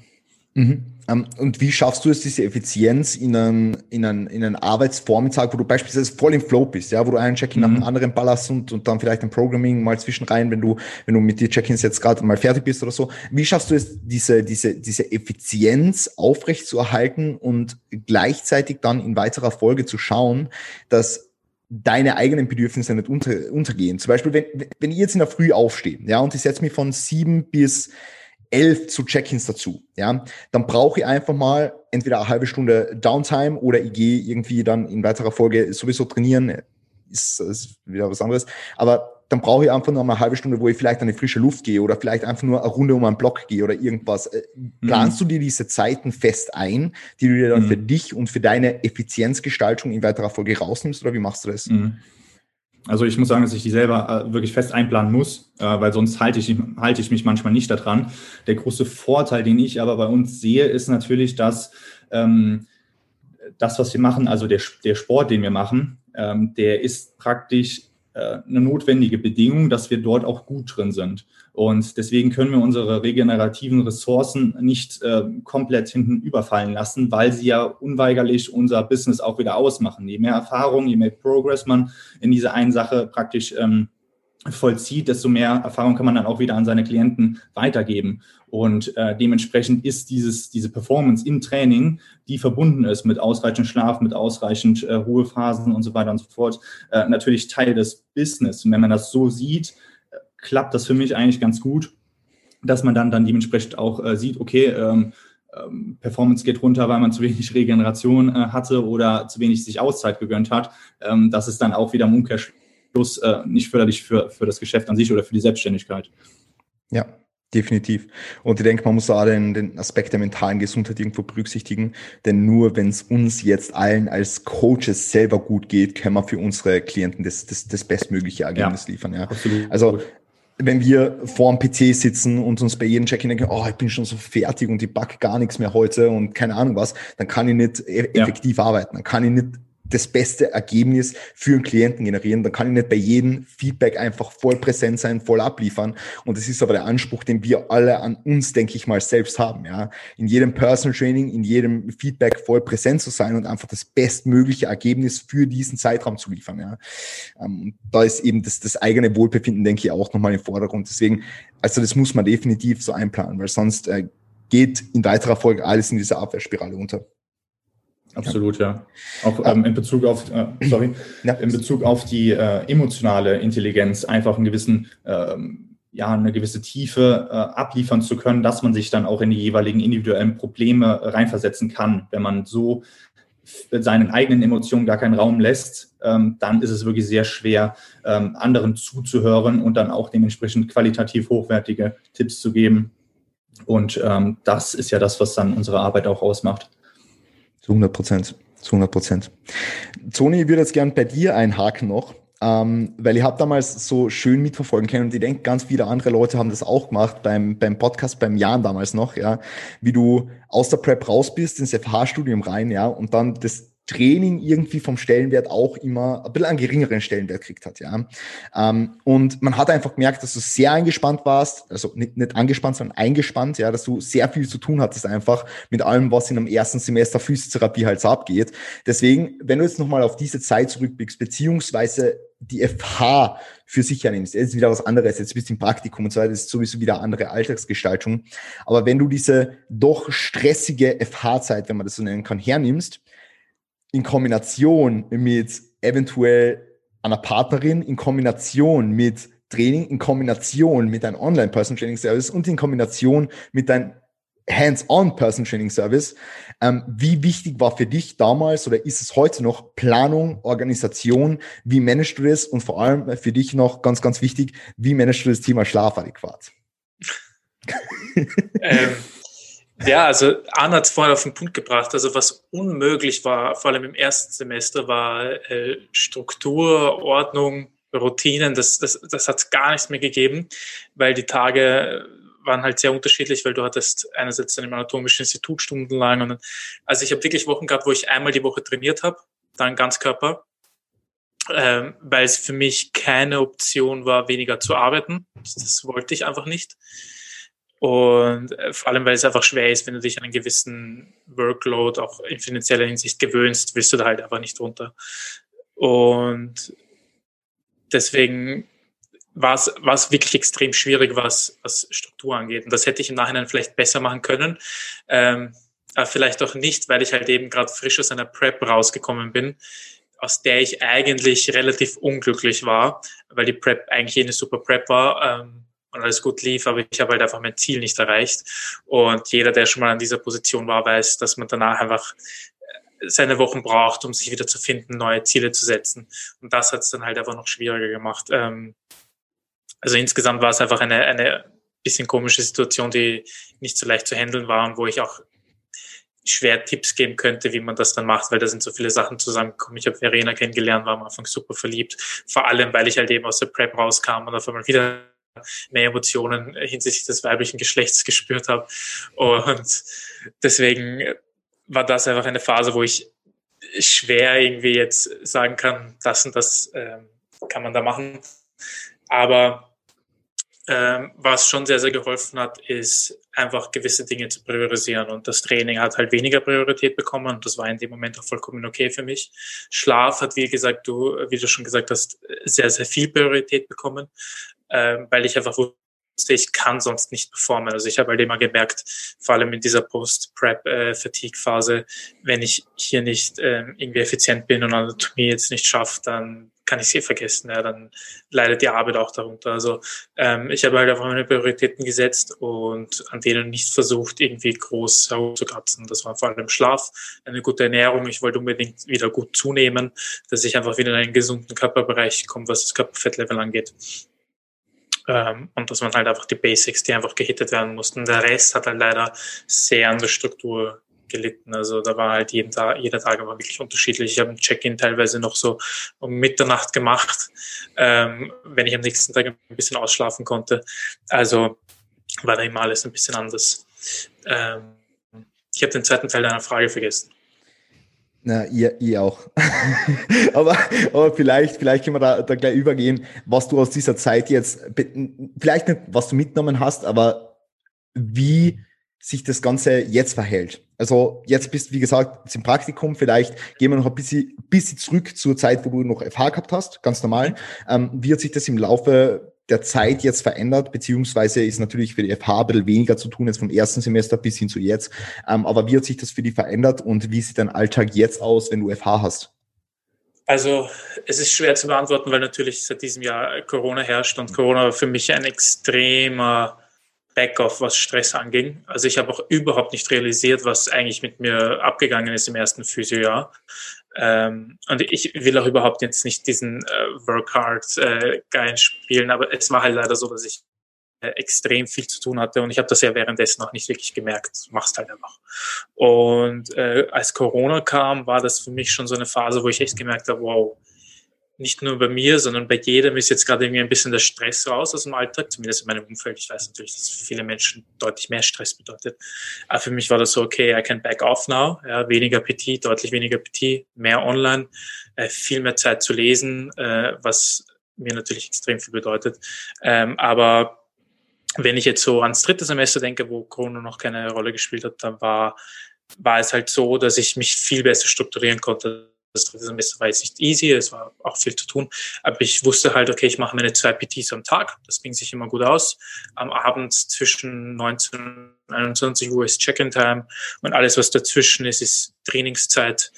Mhm. Um, und wie schaffst du es, diese Effizienz in einen, in einen, in einen Arbeitsvormittag, wo du beispielsweise voll im Flow bist, ja, wo du einen Check-in mhm. nach dem anderen ballerst und, und dann vielleicht ein Programming mal zwischen rein, wenn du, wenn du mit dir Check-ins jetzt gerade mal fertig bist oder so. Wie schaffst du es, diese, diese, diese Effizienz aufrecht zu erhalten und gleichzeitig dann in weiterer Folge zu schauen, dass deine eigenen Bedürfnisse nicht unter, untergehen. Zum Beispiel, wenn, wenn ich jetzt in der Früh aufstehe, ja, und ich setze mich von sieben bis elf zu Check-ins dazu, ja, dann brauche ich einfach mal entweder eine halbe Stunde Downtime oder ich gehe irgendwie dann in weiterer Folge sowieso trainieren, ist, ist wieder was anderes. Aber dann brauche ich einfach nur eine halbe Stunde, wo ich vielleicht an die frische Luft gehe oder vielleicht einfach nur eine Runde um einen Block gehe oder irgendwas. Äh, planst mhm. du dir diese Zeiten fest ein, die du dir dann mhm. für dich und für deine Effizienzgestaltung in weiterer Folge rausnimmst oder wie machst du das? Mhm. Also ich muss sagen, dass ich die selber äh, wirklich fest einplanen muss, äh, weil sonst halte ich, halte ich mich manchmal nicht daran. Der große Vorteil, den ich aber bei uns sehe, ist natürlich, dass ähm, das, was wir machen, also der, der Sport, den wir machen, ähm, der ist praktisch eine notwendige Bedingung, dass wir dort auch gut drin sind. Und deswegen können wir unsere regenerativen Ressourcen nicht äh, komplett hinten überfallen lassen, weil sie ja unweigerlich unser Business auch wieder ausmachen. Je mehr Erfahrung, je mehr Progress man in dieser einen Sache praktisch ähm, vollzieht, desto mehr Erfahrung kann man dann auch wieder an seine Klienten weitergeben. Und äh, dementsprechend ist dieses, diese Performance im Training, die verbunden ist mit ausreichend Schlaf, mit ausreichend äh, Ruhephasen und so weiter und so fort, äh, natürlich Teil des Business. Und wenn man das so sieht, klappt das für mich eigentlich ganz gut, dass man dann, dann dementsprechend auch äh, sieht, okay, ähm, ähm, Performance geht runter, weil man zu wenig Regeneration äh, hatte oder zu wenig sich Auszeit gegönnt hat. Ähm, das ist dann auch wieder im Umkehrschluss plus äh, nicht förderlich für, für das Geschäft an sich oder für die Selbstständigkeit. Ja, definitiv. Und ich denke, man muss auch den, den Aspekt der mentalen Gesundheit irgendwo berücksichtigen, denn nur wenn es uns jetzt allen als Coaches selber gut geht, können wir für unsere Klienten das, das, das bestmögliche Ergebnis ja, liefern. Ja. Absolut. Also wenn wir vor dem PC sitzen und uns bei jedem Check-in denken, oh, ich bin schon so fertig und ich back gar nichts mehr heute und keine Ahnung was, dann kann ich nicht e- effektiv ja. arbeiten. Dann kann ich nicht das beste Ergebnis für einen Klienten generieren. Dann kann ich nicht bei jedem Feedback einfach voll präsent sein, voll abliefern. Und das ist aber der Anspruch, den wir alle an uns, denke ich mal, selbst haben. Ja, in jedem Personal Training, in jedem Feedback voll präsent zu sein und einfach das bestmögliche Ergebnis für diesen Zeitraum zu liefern. Ja, ähm, da ist eben das, das eigene Wohlbefinden, denke ich, auch nochmal im Vordergrund. Deswegen, also das muss man definitiv so einplanen, weil sonst äh, geht in weiterer Folge alles in dieser Abwehrspirale unter. Absolut, ja. Auch ähm, in Bezug auf, äh, sorry, ja. in Bezug auf die äh, emotionale Intelligenz einfach einen gewissen, ähm, ja, eine gewisse Tiefe äh, abliefern zu können, dass man sich dann auch in die jeweiligen individuellen Probleme reinversetzen kann. Wenn man so seinen eigenen Emotionen gar keinen Raum lässt, ähm, dann ist es wirklich sehr schwer, ähm, anderen zuzuhören und dann auch dementsprechend qualitativ hochwertige Tipps zu geben. Und ähm, das ist ja das, was dann unsere Arbeit auch ausmacht. Zu 100 Prozent. Zu 100 Prozent. Toni, ich würde jetzt gern bei dir einhaken noch, ähm, weil ich habe damals so schön mitverfolgen können und ich denke, ganz viele andere Leute haben das auch gemacht beim, beim Podcast, beim Jahren damals noch, ja, wie du aus der Prep raus bist, ins FH-Studium rein, ja, und dann das Training irgendwie vom Stellenwert auch immer ein bisschen einen geringeren Stellenwert kriegt hat, ja. Ähm, und man hat einfach gemerkt, dass du sehr eingespannt warst, also nicht, nicht angespannt, sondern eingespannt, ja, dass du sehr viel zu tun hattest einfach mit allem, was in einem ersten Semester Physiotherapie halt so abgeht. Deswegen, wenn du jetzt nochmal auf diese Zeit zurückblickst, beziehungsweise die FH für sich hernimmst, jetzt ist wieder was anderes, jetzt bist du im Praktikum und so weiter, ist sowieso wieder andere Alltagsgestaltung. Aber wenn du diese doch stressige FH-Zeit, wenn man das so nennen kann, hernimmst, in Kombination mit eventuell einer Partnerin, in Kombination mit Training, in Kombination mit einem Online-Person Training Service und in Kombination mit deinem Hands-on Person Training Service. Ähm, wie wichtig war für dich damals oder ist es heute noch Planung, Organisation? Wie managst du das? Und vor allem für dich noch ganz, ganz wichtig, wie managst du das Thema Schlaf adäquat? ähm, ja, also Arne hat es vorhin auf den Punkt gebracht. Also was unmöglich war, vor allem im ersten Semester, war äh, Struktur, Ordnung, Routinen. Das, das, das hat gar nichts mehr gegeben, weil die Tage waren halt sehr unterschiedlich, weil du hattest einerseits dann im Anatomischen Institut stundenlang. Und, also ich habe wirklich Wochen gehabt, wo ich einmal die Woche trainiert habe, dann Ganzkörper, ähm, weil es für mich keine Option war, weniger zu arbeiten. Das wollte ich einfach nicht. Und äh, vor allem, weil es einfach schwer ist, wenn du dich an einen gewissen Workload auch in finanzieller Hinsicht gewöhnst, willst du da halt einfach nicht runter. Und deswegen war es, war es wirklich extrem schwierig, was, was Struktur angeht. Und das hätte ich im Nachhinein vielleicht besser machen können. Ähm, aber vielleicht auch nicht, weil ich halt eben gerade frisch aus einer Prep rausgekommen bin, aus der ich eigentlich relativ unglücklich war, weil die Prep eigentlich eine super Prep war. Ähm, und alles gut lief, aber ich habe halt einfach mein Ziel nicht erreicht. Und jeder, der schon mal an dieser Position war, weiß, dass man danach einfach äh, seine Wochen braucht, um sich wieder zu finden, neue Ziele zu setzen. Und das hat es dann halt einfach noch schwieriger gemacht. Ähm, also insgesamt war es einfach eine, eine bisschen komische Situation, die nicht so leicht zu handeln war und wo ich auch schwer Tipps geben könnte, wie man das dann macht, weil da sind so viele Sachen zusammengekommen. Ich habe Verena kennengelernt, war am Anfang super verliebt, vor allem, weil ich halt eben aus der Prep rauskam und auf einmal wieder mehr Emotionen hinsichtlich des weiblichen Geschlechts gespürt habe. Und deswegen war das einfach eine Phase, wo ich schwer irgendwie jetzt sagen kann, das und das ähm, kann man da machen. Aber ähm, was schon sehr, sehr geholfen hat, ist einfach gewisse Dinge zu priorisieren. Und das Training hat halt weniger Priorität bekommen und das war in dem Moment auch vollkommen okay für mich. Schlaf hat, wie gesagt, du, wie du schon gesagt hast, sehr, sehr viel Priorität bekommen äh, weil ich einfach wusste, ich kann sonst nicht performen. Also ich habe halt immer gemerkt, vor allem in dieser Post-Prep-Fatigue-Phase, wenn ich hier nicht äh, irgendwie effizient bin und Anatomie jetzt nicht schaffe, dann kann ich sie vergessen. Ja, dann leidet die Arbeit auch darunter. Also ähm, ich habe halt einfach meine Prioritäten gesetzt und an denen nicht versucht, irgendwie groß herumzukratzen. Das war vor allem Schlaf, eine gute Ernährung. Ich wollte unbedingt wieder gut zunehmen, dass ich einfach wieder in einen gesunden Körperbereich komme, was das Körperfettlevel angeht. Ähm, und dass man halt einfach die Basics, die einfach gehittet werden mussten. Der Rest hat halt leider sehr an der Struktur gelitten. Also da war halt jeden Tag, jeder Tag war wirklich unterschiedlich. Ich habe ein Check-in teilweise noch so um Mitternacht gemacht, ähm, wenn ich am nächsten Tag ein bisschen ausschlafen konnte. Also war da immer alles ein bisschen anders. Ähm, ich habe den zweiten Teil deiner Frage vergessen. Na, ihr, ihr auch. aber, aber vielleicht, vielleicht können wir da, da gleich übergehen, was du aus dieser Zeit jetzt, vielleicht nicht, was du mitgenommen hast, aber wie sich das Ganze jetzt verhält. Also jetzt bist, wie gesagt, im Praktikum, vielleicht gehen wir noch ein bisschen, bisschen zurück zur Zeit, wo du noch FH gehabt hast, ganz normal. Ähm, wie hat sich das im Laufe der Zeit jetzt verändert, beziehungsweise ist natürlich für die FH ein bisschen weniger zu tun, jetzt vom ersten Semester bis hin zu jetzt. Ähm, aber wie hat sich das für die verändert und wie sieht dein Alltag jetzt aus, wenn du FH hast? Also es ist schwer zu beantworten, weil natürlich seit diesem Jahr Corona herrscht und Corona für mich ein extremer Backoff, was Stress anging. Also ich habe auch überhaupt nicht realisiert, was eigentlich mit mir abgegangen ist im ersten Physiojahr. Ähm, und ich will auch überhaupt jetzt nicht diesen äh, Work Hard äh, spielen, aber es war halt leider so, dass ich äh, extrem viel zu tun hatte und ich habe das ja währenddessen noch nicht wirklich gemerkt. Machst halt einfach. Und äh, als Corona kam, war das für mich schon so eine Phase, wo ich echt gemerkt habe, wow, nicht nur bei mir, sondern bei jedem ist jetzt gerade irgendwie ein bisschen der Stress raus aus dem Alltag, zumindest in meinem Umfeld. Ich weiß natürlich, dass viele Menschen deutlich mehr Stress bedeutet. Aber für mich war das so, okay, I can back off now. Ja, weniger PT, deutlich weniger PT, mehr online, äh, viel mehr Zeit zu lesen, äh, was mir natürlich extrem viel bedeutet. Ähm, aber wenn ich jetzt so ans dritte Semester denke, wo Corona noch keine Rolle gespielt hat, dann war, war es halt so, dass ich mich viel besser strukturieren konnte das dritte Semester war jetzt nicht easy, es war auch viel zu tun, aber ich wusste halt, okay, ich mache meine zwei PTs am Tag, das ging sich immer gut aus. Am Abend zwischen 19 und 21 Uhr ist Check-in-Time und alles, was dazwischen ist, ist Trainingszeit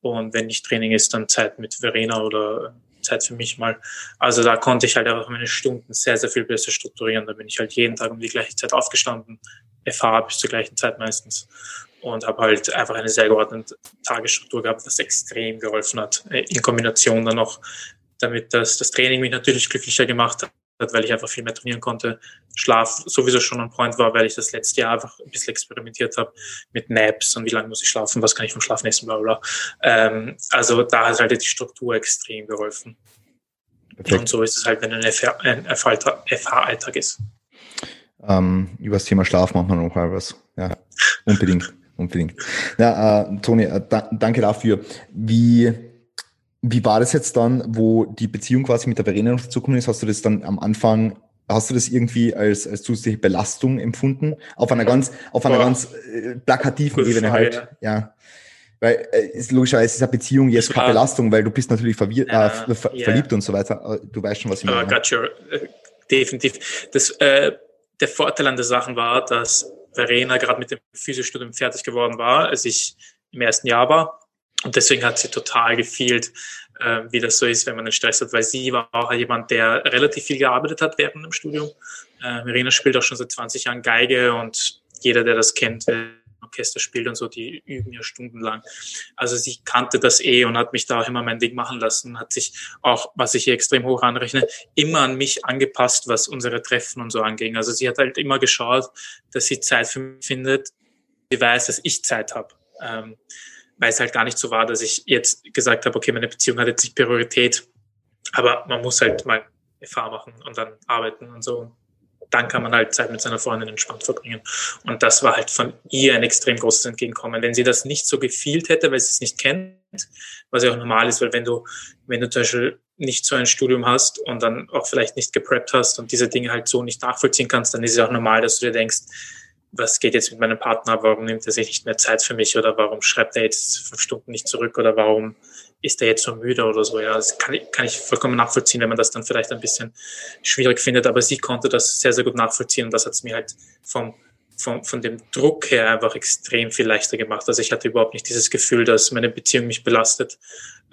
und wenn nicht Training ist, dann Zeit mit Verena oder Zeit für mich mal. Also da konnte ich halt auch meine Stunden sehr, sehr viel besser strukturieren. Da bin ich halt jeden Tag um die gleiche Zeit aufgestanden, FH bis zur gleichen Zeit meistens und habe halt einfach eine sehr geordnete Tagesstruktur gehabt, was extrem geholfen hat. Äh, in Kombination dann noch damit, dass das Training mich natürlich glücklicher gemacht hat, weil ich einfach viel mehr trainieren konnte. Schlaf sowieso schon ein Point war, weil ich das letzte Jahr einfach ein bisschen experimentiert habe mit Naps und wie lange muss ich schlafen, was kann ich vom Schlafen essen, bla bla. Ähm, also da hat halt die Struktur extrem geholfen. Perfekt. Und so ist es halt, wenn ein FH-Alltag ist. Ähm, über das Thema Schlaf machen wir noch mal was. Ja, unbedingt unbedingt. Ja, äh, Toni, äh, da, danke dafür. Wie, wie war das jetzt dann, wo die Beziehung quasi mit der Verena noch dazugekommen ist? Hast du das dann am Anfang, hast du das irgendwie als, als zusätzliche Belastung empfunden? Auf einer ganz, auf einer ganz äh, plakativen Ebene halt. Ja. Weil äh, logischerweise ist eine Beziehung jetzt keine Belastung, weil du bist natürlich verwirrt, äh, ver yeah. verliebt und so weiter. Du weißt schon, was ich meine. Uh, got your, uh, definitiv. Das, äh, der Vorteil an der Sachen war, dass Verena gerade mit dem Physiostudium fertig geworden war, als ich im ersten Jahr war. Und deswegen hat sie total gefehlt, äh, wie das so ist, wenn man einen Stress hat, weil sie war auch jemand, der relativ viel gearbeitet hat während dem Studium. Äh, Verena spielt auch schon seit 20 Jahren Geige und jeder, der das kennt, Orchester spielt und so, die üben ja stundenlang. Also sie kannte das eh und hat mich da auch immer mein Ding machen lassen, hat sich auch, was ich hier extrem hoch anrechne, immer an mich angepasst, was unsere Treffen und so anging. Also sie hat halt immer geschaut, dass sie Zeit für mich findet. Sie weiß, dass ich Zeit habe. Ähm, weil es halt gar nicht so war, dass ich jetzt gesagt habe, okay, meine Beziehung hat jetzt nicht Priorität, aber man muss halt mal Erfahrung machen und dann arbeiten und so dann kann man halt Zeit mit seiner Freundin entspannt verbringen. Und das war halt von ihr ein extrem großes Entgegenkommen. Wenn sie das nicht so gefühlt hätte, weil sie es nicht kennt, was ja auch normal ist, weil wenn du, wenn du zum Beispiel nicht so ein Studium hast und dann auch vielleicht nicht gepreppt hast und diese Dinge halt so nicht nachvollziehen kannst, dann ist es auch normal, dass du dir denkst, was geht jetzt mit meinem Partner, warum nimmt er sich nicht mehr Zeit für mich oder warum schreibt er jetzt fünf Stunden nicht zurück oder warum ist er jetzt so müde oder so. Ja, das kann, kann ich vollkommen nachvollziehen, wenn man das dann vielleicht ein bisschen schwierig findet. Aber sie konnte das sehr, sehr gut nachvollziehen und das hat es mir halt vom, vom, von dem Druck her einfach extrem viel leichter gemacht. Also ich hatte überhaupt nicht dieses Gefühl, dass meine Beziehung mich belastet,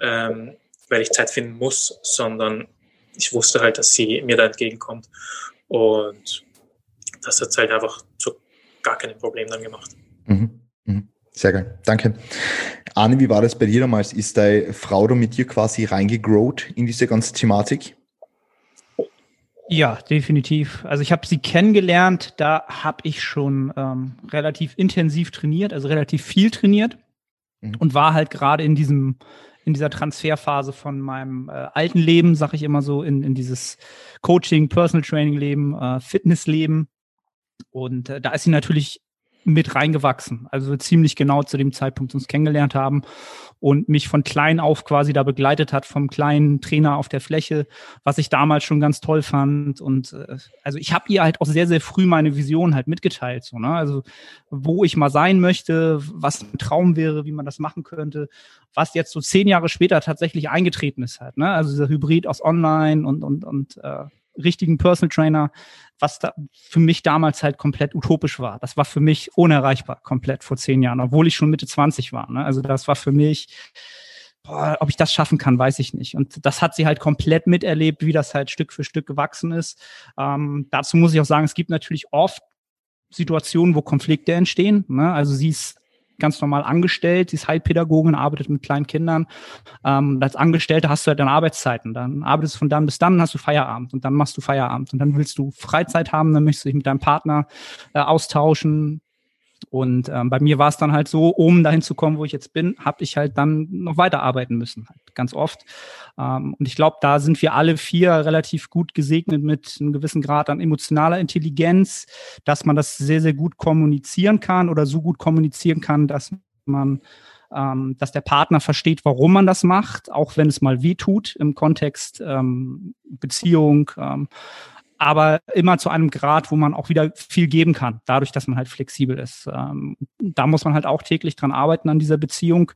ähm, weil ich Zeit finden muss, sondern ich wusste halt, dass sie mir da entgegenkommt. Und das hat halt einfach zu gar keinem Problem dann gemacht. Mhm. Sehr geil, danke. Arne, wie war das bei dir damals? Ist deine Frau da mit dir quasi reingegrowt in diese ganze Thematik? Ja, definitiv. Also ich habe sie kennengelernt, da habe ich schon ähm, relativ intensiv trainiert, also relativ viel trainiert mhm. und war halt gerade in diesem in dieser Transferphase von meinem äh, alten Leben, sag ich immer so, in, in dieses Coaching, Personal Training Leben, äh, Fitness Leben. Und äh, da ist sie natürlich mit reingewachsen. Also ziemlich genau zu dem Zeitpunkt uns kennengelernt haben und mich von klein auf quasi da begleitet hat, vom kleinen Trainer auf der Fläche, was ich damals schon ganz toll fand. Und äh, also ich habe ihr halt auch sehr, sehr früh meine Vision halt mitgeteilt. So, ne? Also wo ich mal sein möchte, was ein Traum wäre, wie man das machen könnte, was jetzt so zehn Jahre später tatsächlich eingetreten ist halt. Ne? Also dieser Hybrid aus Online und, und, und äh, richtigen Personal Trainer, was da für mich damals halt komplett utopisch war. Das war für mich unerreichbar, komplett vor zehn Jahren, obwohl ich schon Mitte 20 war. Ne? Also das war für mich, boah, ob ich das schaffen kann, weiß ich nicht. Und das hat sie halt komplett miterlebt, wie das halt Stück für Stück gewachsen ist. Ähm, dazu muss ich auch sagen, es gibt natürlich oft Situationen, wo Konflikte entstehen. Ne? Also sie ist ganz normal angestellt, sie ist Heilpädagogin, arbeitet mit kleinen Kindern. Ähm, als Angestellte hast du halt deine Arbeitszeiten. Dann arbeitest du von dann bis dann, hast du Feierabend und dann machst du Feierabend und dann willst du Freizeit haben, dann möchtest du dich mit deinem Partner äh, austauschen, und ähm, bei mir war es dann halt so, um dahin zu kommen, wo ich jetzt bin, habe ich halt dann noch weiterarbeiten müssen, halt ganz oft. Ähm, und ich glaube, da sind wir alle vier relativ gut gesegnet mit einem gewissen Grad an emotionaler Intelligenz, dass man das sehr, sehr gut kommunizieren kann oder so gut kommunizieren kann, dass man ähm, dass der Partner versteht, warum man das macht, auch wenn es mal weh tut im Kontext ähm, Beziehung, ähm, aber immer zu einem Grad, wo man auch wieder viel geben kann, dadurch, dass man halt flexibel ist. Ähm, da muss man halt auch täglich dran arbeiten an dieser Beziehung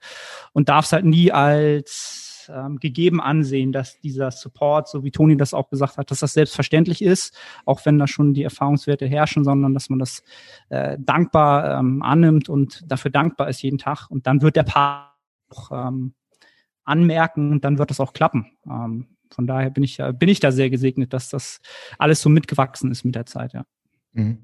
und darf es halt nie als ähm, gegeben ansehen, dass dieser Support, so wie Toni das auch gesagt hat, dass das selbstverständlich ist, auch wenn da schon die Erfahrungswerte herrschen, sondern dass man das äh, dankbar ähm, annimmt und dafür dankbar ist jeden Tag. Und dann wird der Paar auch ähm, anmerken und dann wird es auch klappen. Von daher bin ich, bin ich da sehr gesegnet, dass das alles so mitgewachsen ist mit der Zeit, ja. Mhm.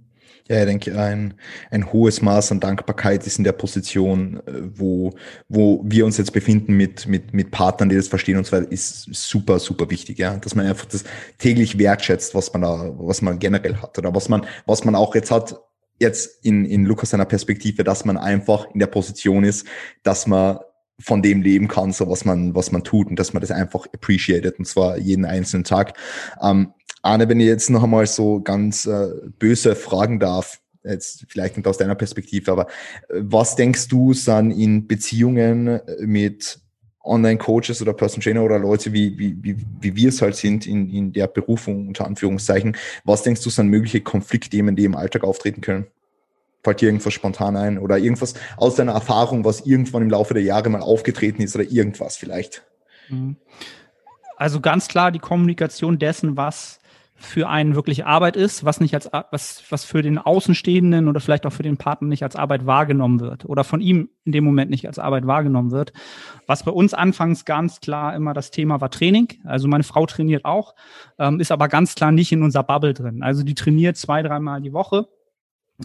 Ja, ich denke, ein, ein hohes Maß an Dankbarkeit ist in der Position, äh, wo, wo wir uns jetzt befinden mit, mit, mit Partnern, die das verstehen und so weiter, ist super, super wichtig, ja. Dass man einfach das täglich wertschätzt, was man da, was man generell hat oder was man, was man auch jetzt hat, jetzt in, in Lukas seiner Perspektive, dass man einfach in der Position ist, dass man von dem leben kann, so was man, was man tut und dass man das einfach appreciated und zwar jeden einzelnen Tag. Ähm, Arne, wenn ich jetzt noch einmal so ganz äh, böse fragen darf, jetzt vielleicht nicht aus deiner Perspektive, aber äh, was denkst du sind in Beziehungen äh, mit Online-Coaches oder Person Trainer oder Leute, wie, wie, wie, wie wir es halt sind in, in der Berufung unter Anführungszeichen, was denkst du sind mögliche Konfliktthemen, die im Alltag auftreten können? Fällt dir irgendwas spontan ein oder irgendwas aus deiner Erfahrung, was irgendwann im Laufe der Jahre mal aufgetreten ist oder irgendwas vielleicht? Mhm. Also ganz klar die Kommunikation dessen, was für einen wirklich Arbeit ist, was nicht als was was für den Außenstehenden oder vielleicht auch für den Partner nicht als Arbeit wahrgenommen wird oder von ihm in dem Moment nicht als Arbeit wahrgenommen wird. Was bei uns anfangs ganz klar immer das Thema war Training. Also meine Frau trainiert auch, ähm, ist aber ganz klar nicht in unserer Bubble drin. Also die trainiert zwei, dreimal die Woche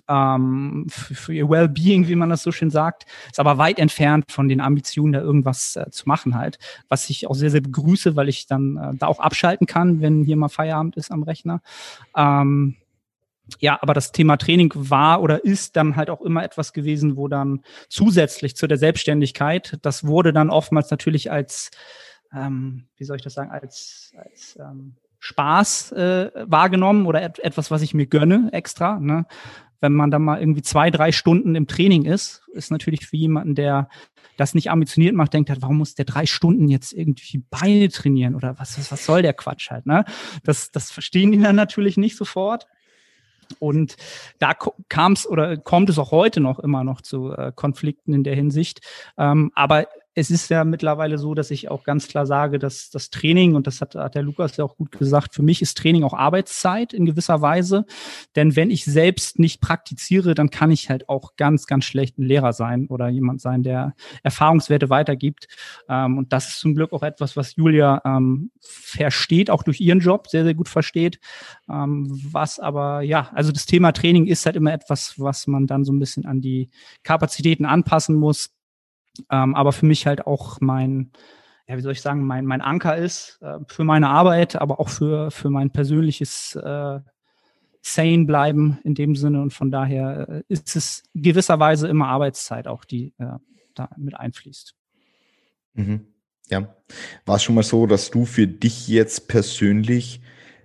ähm, für, für ihr Wellbeing, wie man das so schön sagt, ist aber weit entfernt von den Ambitionen, da irgendwas äh, zu machen halt, was ich auch sehr, sehr begrüße, weil ich dann äh, da auch abschalten kann, wenn hier mal Feierabend ist am Rechner. Ähm, ja, aber das Thema Training war oder ist dann halt auch immer etwas gewesen, wo dann zusätzlich zu der Selbstständigkeit, das wurde dann oftmals natürlich als, ähm, wie soll ich das sagen, als, als ähm, Spaß äh, wahrgenommen oder et etwas, was ich mir gönne extra. Ne? Wenn man dann mal irgendwie zwei, drei Stunden im Training ist, ist natürlich für jemanden, der das nicht ambitioniert macht, denkt halt, warum muss der drei Stunden jetzt irgendwie Beine trainieren oder was, was, was soll der Quatsch halt, ne? Das, das verstehen die dann natürlich nicht sofort. Und da kam es oder kommt es auch heute noch immer noch zu äh, Konflikten in der Hinsicht. Ähm, aber es ist ja mittlerweile so, dass ich auch ganz klar sage, dass das Training, und das hat, hat der Lukas ja auch gut gesagt, für mich ist Training auch Arbeitszeit in gewisser Weise. Denn wenn ich selbst nicht praktiziere, dann kann ich halt auch ganz, ganz schlecht ein Lehrer sein oder jemand sein, der Erfahrungswerte weitergibt. Ähm, und das ist zum Glück auch etwas, was Julia ähm, versteht, auch durch ihren Job sehr, sehr gut versteht. Ähm, was aber, ja, also das Thema Training ist halt immer etwas, was man dann so ein bisschen an die Kapazitäten anpassen muss ähm, aber für mich halt auch mein, ja, wie soll ich sagen, mein, mein Anker ist äh, für meine Arbeit, aber auch für, für mein persönliches äh, sane bleiben in dem Sinne. Und von daher äh, ist es gewisserweise immer Arbeitszeit auch, die äh, da mit einfließt. Mhm. Ja. War es schon mal so, dass du für dich jetzt persönlich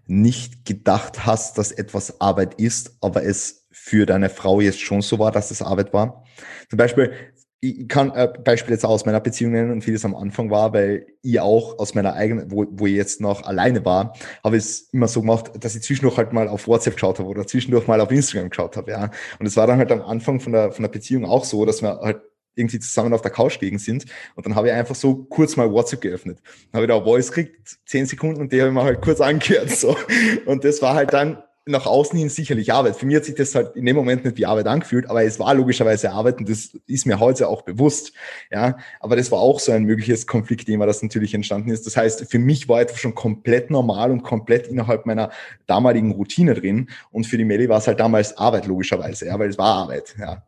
nicht gedacht hast, dass etwas Arbeit ist, aber es für deine Frau jetzt schon so war, dass es Arbeit war? Zum Beispiel, ich kann äh, Beispiel jetzt aus meiner Beziehung nennen und vieles am Anfang war, weil ich auch aus meiner eigenen, wo, wo ich jetzt noch alleine war, habe ich es immer so gemacht, dass ich zwischendurch halt mal auf WhatsApp geschaut habe oder zwischendurch mal auf Instagram geschaut habe, ja. Und es war dann halt am Anfang von der, von der Beziehung auch so, dass wir halt irgendwie zusammen auf der Couch gegen sind. Und dann habe ich einfach so kurz mal WhatsApp geöffnet. Dann habe ich da Voice gekriegt, zehn Sekunden und die habe ich mir halt kurz angehört. So. Und das war halt dann nach außen hin sicherlich Arbeit. Für mich hat sich das halt in dem Moment nicht wie Arbeit angefühlt, aber es war logischerweise Arbeit und das ist mir heute auch bewusst. Ja, aber das war auch so ein mögliches Konfliktthema, das natürlich entstanden ist. Das heißt, für mich war etwas schon komplett normal und komplett innerhalb meiner damaligen Routine drin. Und für die Melli war es halt damals Arbeit, logischerweise, ja, weil es war Arbeit. Ja.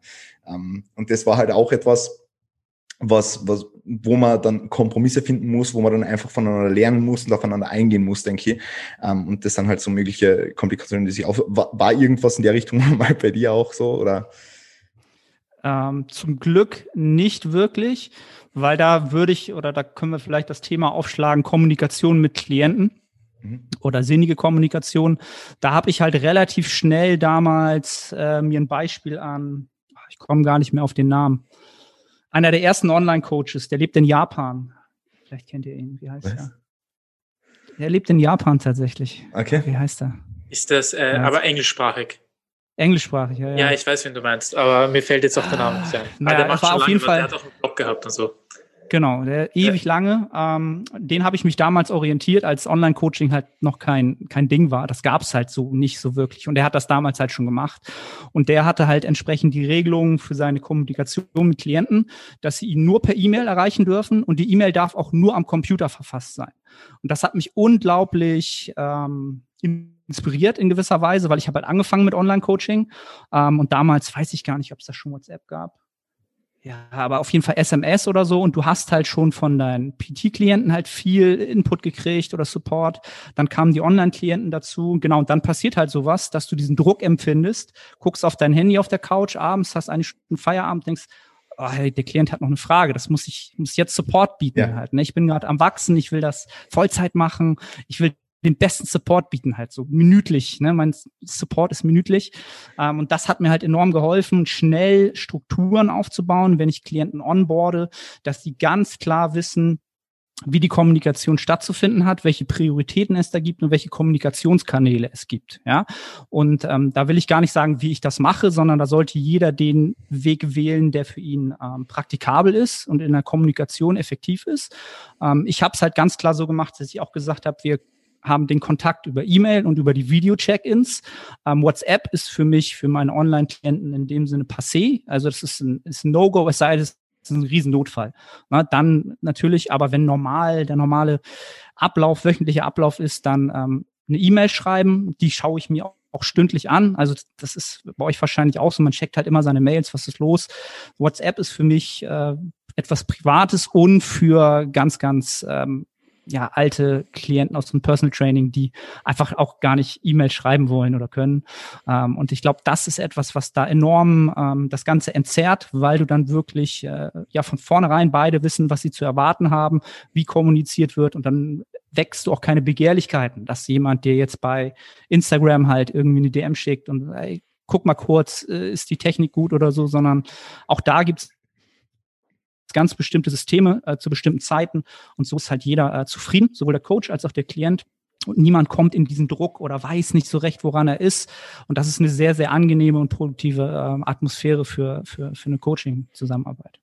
Ähm, und das war halt auch etwas, was, was, wo man dann Kompromisse finden muss, wo man dann einfach voneinander lernen muss und aufeinander eingehen muss, denke ich. Ähm, und das sind halt so mögliche Komplikationen, die sich auf. War, war irgendwas in der Richtung mal bei dir auch so? Oder? Ähm, zum Glück nicht wirklich, weil da würde ich, oder da können wir vielleicht das Thema aufschlagen, Kommunikation mit Klienten mhm. oder sinnige Kommunikation. Da habe ich halt relativ schnell damals äh, mir ein Beispiel an, ich komme gar nicht mehr auf den Namen, einer der ersten Online-Coaches, der lebt in Japan. Vielleicht kennt ihr ihn. Wie heißt Was? er? Der lebt in Japan tatsächlich. Okay. Wie heißt er? Ist das äh, ja. aber englischsprachig? Englischsprachig, ja, ja. Ja, ich weiß, wen du meinst, aber mir fällt jetzt auch der Name nicht ein. Naja, der macht war auf jeden Fall. Der hat auch einen Blog gehabt und so. Genau, der ewig lange. Ähm, den habe ich mich damals orientiert, als Online-Coaching halt noch kein, kein Ding war. Das gab es halt so nicht so wirklich. Und der hat das damals halt schon gemacht. Und der hatte halt entsprechend die Regelungen für seine Kommunikation mit Klienten, dass sie ihn nur per E-Mail erreichen dürfen und die E-Mail darf auch nur am Computer verfasst sein. Und das hat mich unglaublich ähm, inspiriert in gewisser Weise, weil ich habe halt angefangen mit Online-Coaching ähm, und damals weiß ich gar nicht, ob es da schon WhatsApp gab ja, aber auf jeden Fall SMS oder so und du hast halt schon von deinen PT-Klienten halt viel Input gekriegt oder Support. Dann kamen die Online-Klienten dazu. Genau, und dann passiert halt sowas, dass du diesen Druck empfindest, guckst auf dein Handy auf der Couch abends, hast eine Stunde Feierabend, denkst, oh, hey, der Klient hat noch eine Frage, das muss ich, muss jetzt Support bieten ja. halt. Ne? Ich bin gerade am Wachsen, ich will das Vollzeit machen, ich will den besten Support bieten, halt so minütlich. Ne? Mein Support ist minütlich. Ähm, und das hat mir halt enorm geholfen, schnell Strukturen aufzubauen, wenn ich Klienten onboarde, dass die ganz klar wissen, wie die Kommunikation stattzufinden hat, welche Prioritäten es da gibt und welche Kommunikationskanäle es gibt. Ja, und ähm, da will ich gar nicht sagen, wie ich das mache, sondern da sollte jeder den Weg wählen, der für ihn ähm, praktikabel ist und in der Kommunikation effektiv ist. Ähm, ich habe es halt ganz klar so gemacht, dass ich auch gesagt habe, wir haben den Kontakt über E-Mail und über die Video-Check-ins. Ähm, WhatsApp ist für mich, für meine Online-Klienten in dem Sinne passé. Also das ist ein, ist ein No-Go, es sei denn, es ist ein Riesennotfall. Na, dann natürlich, aber wenn normal, der normale Ablauf, wöchentliche Ablauf ist, dann ähm, eine E-Mail schreiben, die schaue ich mir auch auch stündlich an. Also das ist bei euch wahrscheinlich auch so. Man checkt halt immer seine Mails, was ist los. WhatsApp ist für mich äh, etwas Privates und für ganz, ganz ähm, ja, alte Klienten aus dem Personal Training, die einfach auch gar nicht E-Mail schreiben wollen oder können. Ähm, und ich glaube, das ist etwas, was da enorm ähm, das Ganze entzerrt, weil du dann wirklich äh, ja von vornherein beide wissen, was sie zu erwarten haben, wie kommuniziert wird und dann wächst du auch keine Begehrlichkeiten, dass jemand dir jetzt bei Instagram halt irgendwie eine DM schickt und ey, guck mal kurz, äh, ist die Technik gut oder so, sondern auch da gibt's ganz bestimmte Systeme äh, zu bestimmten Zeiten und so ist halt jeder äh, zufrieden, sowohl der Coach als auch der Klient. Und niemand kommt in diesen Druck oder weiß nicht so recht, woran er ist. Und das ist eine sehr, sehr angenehme und produktive äh, Atmosphäre für, für, für eine Coaching-Zusammenarbeit.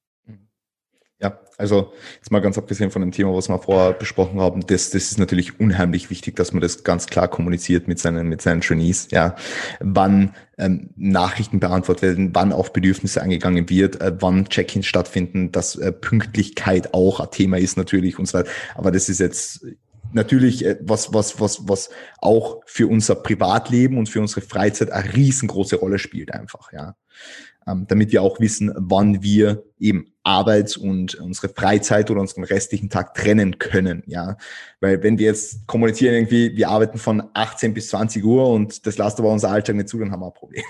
Ja, also jetzt mal ganz abgesehen von dem Thema, was wir vorher besprochen haben, das, das ist natürlich unheimlich wichtig, dass man das ganz klar kommuniziert mit seinen, mit seinen Trainees, ja, wann ähm, Nachrichten beantwortet werden, wann auf Bedürfnisse eingegangen wird, äh, wann Check-ins stattfinden, dass äh, Pünktlichkeit auch ein Thema ist natürlich und so weiter. Aber das ist jetzt natürlich äh, was, was, was, was auch für unser Privatleben und für unsere Freizeit eine riesengroße Rolle spielt einfach, ja. Ähm, damit wir auch wissen, wann wir eben Arbeits- und unsere Freizeit oder unseren restlichen Tag trennen können, ja. Weil wenn wir jetzt kommunizieren irgendwie, wir arbeiten von 18 bis 20 Uhr und das lasst aber unser Alltag nicht zu, dann haben wir ein Problem.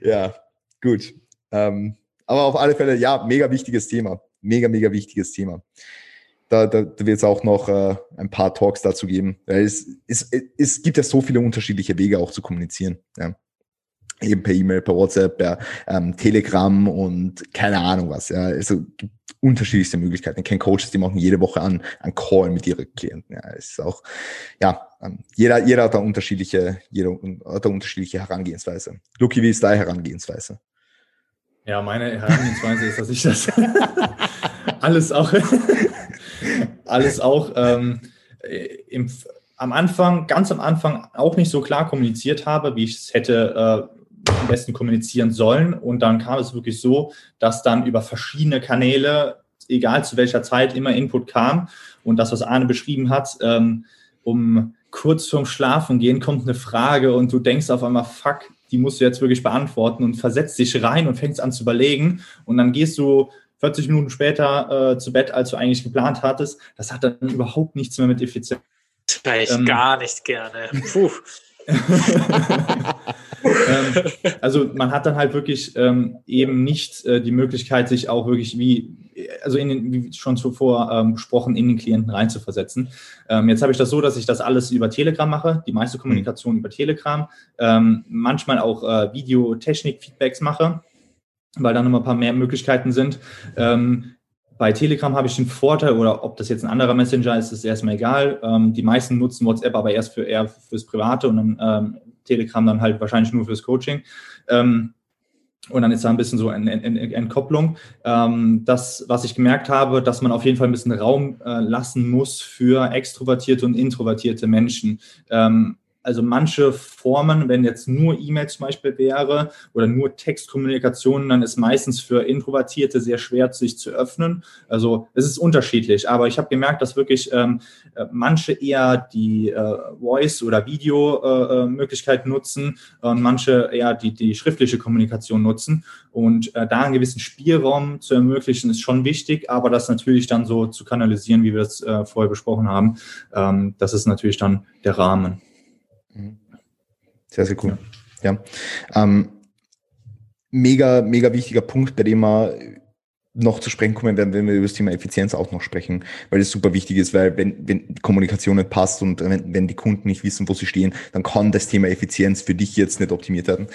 ja, gut. Ähm, aber auf alle Fälle, ja, mega wichtiges Thema. Mega, mega wichtiges Thema. Da, da, da wird es auch noch äh, ein paar Talks dazu geben. Weil es, es, es gibt ja so viele unterschiedliche Wege auch zu kommunizieren. Ja. Eben per E-Mail, per WhatsApp, per ähm, Telegram und keine Ahnung was. Ja. Also unterschiedlichste Möglichkeiten. Ich kenne Coaches, die machen jede Woche an, an Call mit ihren Klienten. Ja, es ist auch, ja, ähm, jeder, jeder hat da unterschiedliche, jeder hat da unterschiedliche Herangehensweise. Luki, wie ist deine Herangehensweise? Ja, meine Herangehensweise ist, dass ich das alles auch, alles auch ähm, im, am Anfang, ganz am Anfang auch nicht so klar kommuniziert habe, wie ich es hätte äh, am besten kommunizieren sollen. Und dann kam es wirklich so, dass dann über verschiedene Kanäle, egal zu welcher Zeit, immer Input kam. Und das, was Arne beschrieben hat, ähm, um kurz vorm Schlafen gehen kommt eine Frage und du denkst auf einmal, fuck, die musst du jetzt wirklich beantworten und versetzt dich rein und fängst an zu überlegen und dann gehst du 40 Minuten später äh, zu Bett, als du eigentlich geplant hattest. Das hat dann überhaupt nichts mehr mit Effizienz. Das ich ähm, gar nicht gerne. Puh. Ähm, also man hat dann halt wirklich ähm, eben nicht äh, die Möglichkeit, sich auch wirklich wie, also in den, wie schon zuvor ähm, besprochen, in den Klienten reinzuversetzen. Ähm, jetzt habe ich das so, dass ich das alles über Telegram mache, die meiste Kommunikation mhm. über Telegram, ähm, manchmal auch äh, Videotechnik-Feedbacks mache, weil dann immer ein paar mehr Möglichkeiten sind. Ähm, bei Telegram habe ich den Vorteil, oder ob das jetzt ein anderer Messenger ist, ist erstmal egal. Ähm, die meisten nutzen WhatsApp aber erst für eher fürs Private und dann ähm, Telegram dann halt wahrscheinlich nur fürs Coaching. Ähm, und dann ist da ein bisschen so eine Entkopplung. Ähm, das, was ich gemerkt habe, dass man auf jeden Fall ein bisschen Raum äh, lassen muss für extrovertierte und introvertierte Menschen. Also manche Formen, wenn jetzt nur E-Mail zum Beispiel wäre oder nur Textkommunikation, dann ist meistens für Introvertierte sehr schwer, sich zu öffnen. Also es ist unterschiedlich, aber ich habe gemerkt, dass wirklich ähm, äh, manche eher die äh, Voice- oder Video-Möglichkeit äh, nutzen und manche eher die, die schriftliche Kommunikation nutzen. Und äh, da einen gewissen Spielraum zu ermöglichen, ist schon wichtig, aber das natürlich dann so zu kanalisieren, wie wir es äh, vorher besprochen haben, ähm, das ist natürlich dann der Rahmen. Mhm. Sehr, sehr cool. Ja. ja. Ähm, mega, mega wichtiger Punkt, bei dem wir noch zu sprechen kommen werden, wenn wir über das Thema Effizienz auch noch sprechen, weil das super wichtig ist, weil wenn, wenn die Kommunikation nicht passt und wenn, wenn die Kunden nicht wissen, wo sie stehen, dann kann das Thema Effizienz für dich jetzt nicht optimiert werden.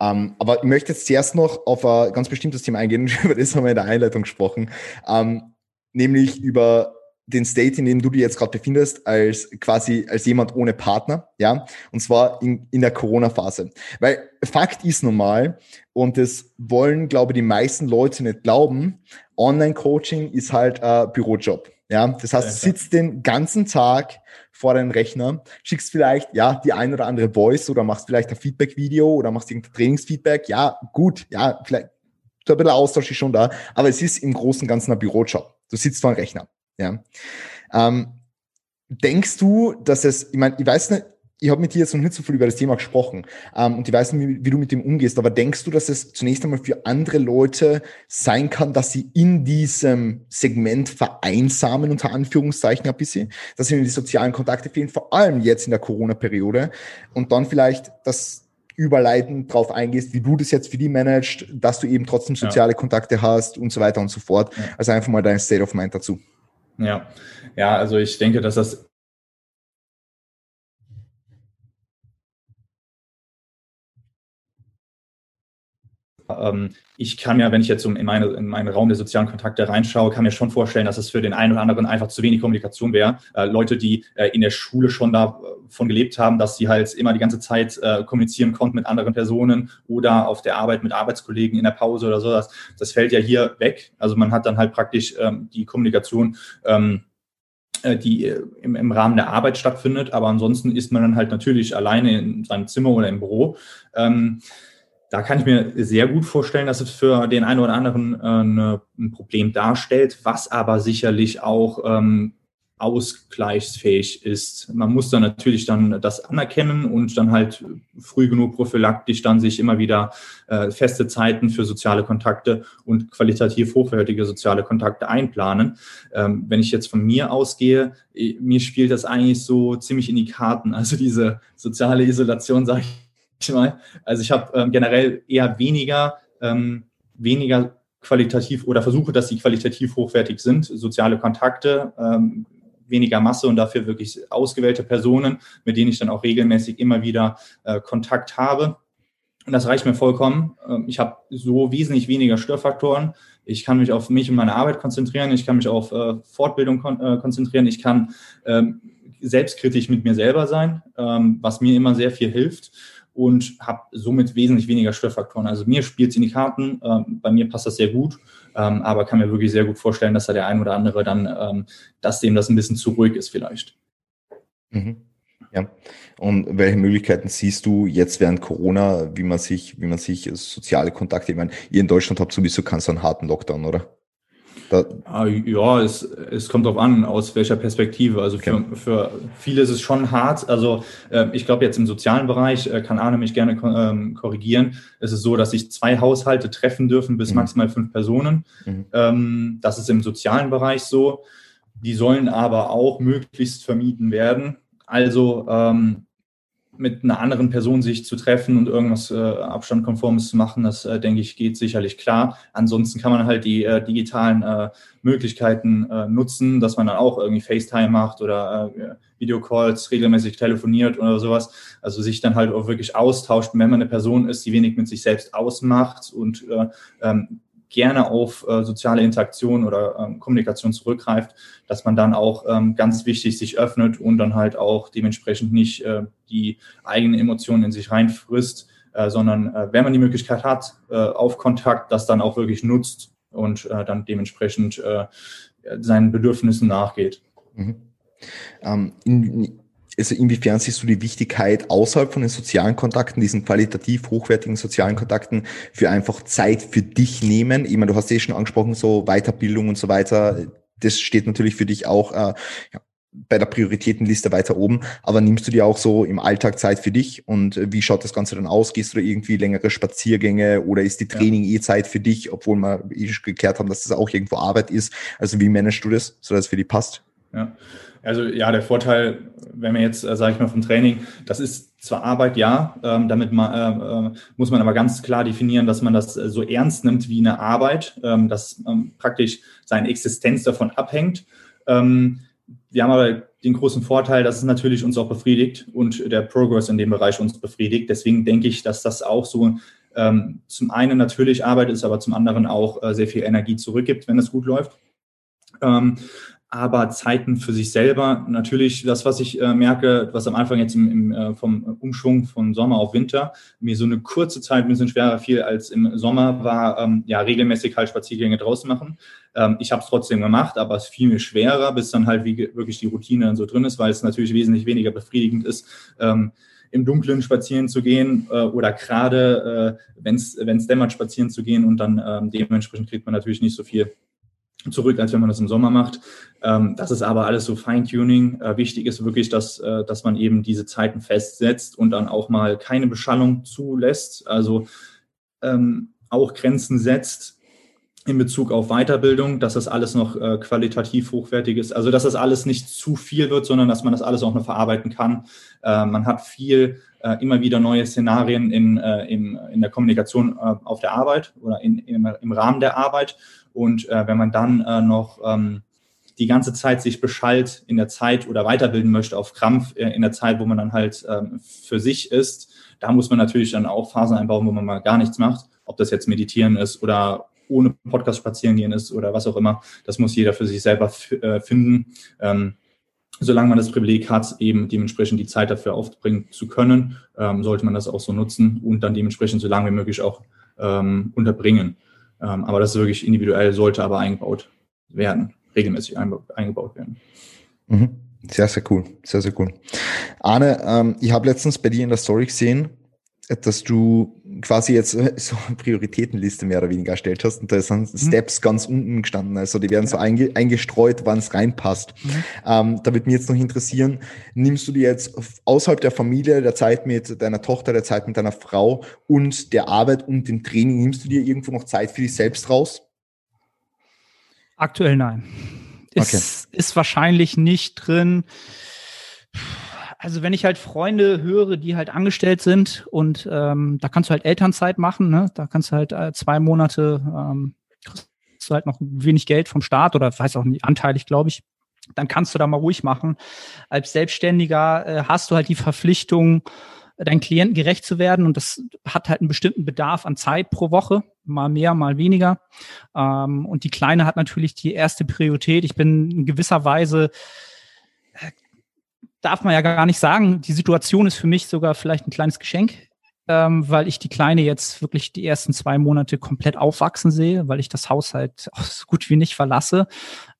Ähm, aber ich möchte jetzt zuerst noch auf ein ganz bestimmtes Thema eingehen, über das haben wir in der Einleitung gesprochen, ähm, nämlich über den State, in dem du dich jetzt gerade befindest, als quasi als jemand ohne Partner, ja, und zwar in, in der Corona-Phase. Weil Fakt ist normal, und das wollen, glaube ich, die meisten Leute nicht glauben, Online-Coaching ist halt ein Bürojob. Ja, das heißt, du sitzt den ganzen Tag vor deinem Rechner, schickst vielleicht, ja, die ein oder andere Voice oder machst vielleicht ein Feedback-Video oder machst irgendein Trainingsfeedback. Ja, gut, ja, vielleicht, so ein bisschen Austausch ist schon da, aber es ist im Großen und Ganzen ein Bürojob. Du sitzt vor einem Rechner. Ja. Ähm, denkst du, dass es, ich meine, ich weiß nicht, ich habe mit dir jetzt noch nicht so viel über das Thema gesprochen ähm, und ich weiß nicht, wie, wie, du mit dem umgehst, aber denkst du, dass es zunächst einmal für andere Leute sein kann, dass sie in diesem Segment vereinsamen, unter Anführungszeichen ein bisschen, dass ihnen die sozialen Kontakte fehlen, vor allem jetzt in der Corona-Periode und dann vielleicht das überleitend drauf eingehst, wie du das jetzt für die managst, dass du eben trotzdem soziale ja. Kontakte hast und so weiter und so fort. Ja. Also einfach mal dein State of Mind dazu. Ja, ja, also ich denke, dass das ähm, ich kann ja, wenn ich jetzt in, meine, in meinen Raum der sozialen Kontakte reinschaue, kann mir schon vorstellen, dass es für den einen oder anderen einfach zu wenig Kommunikation wäre. Äh, Leute, die äh, in der Schule schon davon gelebt haben, dass sie halt immer die ganze Zeit äh, kommunizieren konnten mit anderen Personen oder auf der Arbeit mit Arbeitskollegen in der Pause oder sowas. Das fällt ja hier weg. Also man hat dann halt praktisch ähm, die Kommunikation ähm, äh, die äh, im, im, Rahmen der Arbeit stattfindet. Aber ansonsten ist man dann halt natürlich alleine in seinem Zimmer oder im Büro. Ähm, da kann ich mir sehr gut vorstellen, dass es für den einen oder anderen äh, eine, ein Problem darstellt, was aber sicherlich auch ähm, ausgleichsfähig ist. Man muss dann natürlich dann das anerkennen und dann halt früh genug prophylaktisch dann sich immer wieder äh, feste Zeiten für soziale Kontakte und qualitativ hochwertige soziale Kontakte einplanen. Ähm, wenn ich jetzt von mir ausgehe, mir spielt das eigentlich so ziemlich in die Karten. Also diese soziale Isolation, sage ich mal. Also ich habe ähm, generell eher weniger ähm, weniger qualitativ oder versuche, dass sie qualitativ hochwertig sind, soziale Kontakte, ähm, weniger Masse und dafür wirklich ausgewählte Personen, mit denen ich dann auch regelmäßig immer wieder äh, Kontakt habe. Und das reicht mir vollkommen. Ähm, ich habe so wesentlich weniger Störfaktoren. Ich kann mich auf mich und meine Arbeit konzentrieren. Ich kann mich auf äh, Fortbildung äh, konzentrieren. Ich kann ähm, selbstkritisch mit mir selber sein, ähm, was mir immer sehr viel hilft und habe somit wesentlich weniger Störfaktoren. Also mir spielt es in die Karten, ähm, bei mir passt das sehr gut, ähm, aber kann mir wirklich sehr gut vorstellen, dass da der ein oder andere dann, ähm, dass dem das ein bisschen zu ruhig ist vielleicht. Mhm. Ja. Und welche Möglichkeiten siehst du jetzt während Corona, wie man sich, wie man sich soziale Kontakte, ich meine, ihr in Deutschland habt sowieso keinen so einen harten Lockdown, oder? Da ah, ja, es, es kommt darauf an, aus welcher Perspektive. Also für, okay. für viele ist es schon hart. Also äh, ich glaube jetzt im sozialen Bereich, äh, kann Arne mich gerne ähm, korrigieren, es ist so, dass sich zwei Haushalte treffen dürfen bis mhm. maximal fünf Personen. Mhm. Ähm, das ist im sozialen Bereich so. Die sollen aber auch möglichst vermieden werden. Also ähm, mit einer anderen Person sich zu treffen und irgendwas äh, Abstandkonformes zu machen, das äh, denke ich geht sicherlich klar. Ansonsten kann man halt die äh, digitalen äh, Möglichkeiten äh, nutzen, dass man dann auch irgendwie FaceTime macht oder äh, Videocalls regelmäßig telefoniert oder sowas. Also sich dann halt auch wirklich austauscht, wenn man eine Person ist, die wenig mit sich selbst ausmacht und ähm, gerne auf äh, soziale Interaktion oder ähm, Kommunikation zurückgreift, dass man dann auch ähm, ganz wichtig sich öffnet und dann halt auch dementsprechend nicht äh, die eigenen Emotionen in sich reinfrisst, äh, sondern äh, wenn man die Möglichkeit hat, äh, auf Kontakt, das dann auch wirklich nutzt und äh, dann dementsprechend seinen Bedürfnissen nachgeht. Mhm. Ähm, in, also inwiefern siehst du die Wichtigkeit außerhalb von den sozialen Kontakten, diesen qualitativ hochwertigen sozialen Kontakten, für einfach Zeit für dich nehmen? Ich meine, du hast eh schon angesprochen, so Weiterbildung und so weiter. Das steht natürlich für dich auch äh, ja, bei der Prioritätenliste weiter oben. Aber nimmst du dir auch so im Alltag Zeit für dich? Und äh, wie schaut das Ganze dann aus? Gehst du da irgendwie längere Spaziergänge oder ist die Training ja. eh Zeit für dich, obwohl wir eh geklärt haben, dass das auch irgendwo Arbeit ist? Also wie managst du das, sodass es für dich passt? Ja. Also ja, der Vorteil, wenn wir jetzt, äh, sage ich mal, vom Training, das ist zwar Arbeit, ja, ähm, damit man, äh, äh, muss man aber ganz klar definieren, dass man das äh, so ernst nimmt wie eine Arbeit, ähm, dass ähm, praktisch seine Existenz davon abhängt. Ähm, wir haben aber den großen Vorteil, dass es natürlich uns auch befriedigt und der Progress in dem Bereich uns befriedigt. Deswegen denke ich, dass das auch so ähm, zum einen natürlich Arbeit ist, aber zum anderen auch äh, sehr viel Energie zurückgibt, wenn es gut läuft. Ähm, aber Zeiten für sich selber. Natürlich das, was ich äh, merke, was am Anfang jetzt im, im, äh, vom Umschwung von Sommer auf Winter mir so eine kurze Zeit ein bisschen schwerer fiel als im Sommer, war ähm, ja regelmäßig halt Spaziergänge draußen machen. Ähm, ich habe es trotzdem gemacht, aber es fiel mir schwerer, bis dann halt wie, wirklich die Routine dann so drin ist, weil es natürlich wesentlich weniger befriedigend ist. Ähm, im Dunkeln spazieren zu gehen äh, oder gerade, äh, wenn es dämmert, spazieren zu gehen und dann ähm, dementsprechend kriegt man natürlich nicht so viel zurück, als wenn man das im Sommer macht. Ähm, das ist aber alles so Feintuning. Äh, wichtig ist wirklich, dass, äh, dass man eben diese Zeiten festsetzt und dann auch mal keine Beschallung zulässt, also ähm, auch Grenzen setzt in Bezug auf Weiterbildung, dass das alles noch äh, qualitativ hochwertig ist. Also dass das alles nicht zu viel wird, sondern dass man das alles auch noch verarbeiten kann. Äh, man hat viel, äh, immer wieder neue Szenarien in, äh, in, in der Kommunikation auf der Arbeit oder in, in, im Rahmen der Arbeit. Und äh, wenn man dann äh, noch ähm, die ganze Zeit sich beschallt in der Zeit oder weiterbilden möchte auf Krampf äh, in der Zeit, wo man dann halt ähm, für sich ist, da muss man natürlich dann auch Phasen einbauen, wo man mal gar nichts macht. Ob das jetzt Meditieren ist oder ohne Podcast spazieren gehen ist oder was auch immer. Das muss jeder für sich selber äh, finden. Ähm, solange man das Privileg hat, eben dementsprechend die Zeit dafür aufbringen zu können, ähm, sollte man das auch so nutzen und dann dementsprechend so lange wie möglich auch ähm, unterbringen. Ähm, aber das ist wirklich individuell, sollte aber eingebaut werden, regelmäßig eingebaut werden. Mhm. Sehr, sehr cool. Sehr, sehr cool. Arne, ähm, ich habe letztens bei dir in der Story gesehen, dass du quasi jetzt so eine Prioritätenliste mehr oder weniger erstellt hast und da sind mhm. Steps ganz unten gestanden. Also die werden ja. so einge eingestreut, wann es reinpasst. Mhm. Ähm, da würde mich jetzt noch interessieren, nimmst du dir jetzt außerhalb der Familie, der Zeit mit deiner Tochter, der Zeit mit deiner Frau und der Arbeit und dem Training, nimmst du dir irgendwo noch Zeit für dich selbst raus? Aktuell nein. Ist, okay. ist wahrscheinlich nicht drin also wenn ich halt Freunde höre, die halt angestellt sind und ähm, da kannst du halt Elternzeit machen, ne? Da kannst du halt äh, zwei Monate ähm, kriegst du halt noch wenig Geld vom Staat oder weiß auch nicht, anteilig, glaube ich. Dann kannst du da mal ruhig machen. Als Selbstständiger äh, hast du halt die Verpflichtung, deinen Klienten gerecht zu werden und das hat halt einen bestimmten Bedarf an Zeit pro Woche, mal mehr, mal weniger. Ähm, und die Kleine hat natürlich die erste Priorität. Ich bin in gewisser Weise darf man ja gar nicht sagen. Die Situation ist für mich sogar vielleicht ein kleines Geschenk, ähm, weil ich die Kleine jetzt wirklich die ersten zwei Monate komplett aufwachsen sehe, weil ich das Haus halt so gut wie nicht verlasse.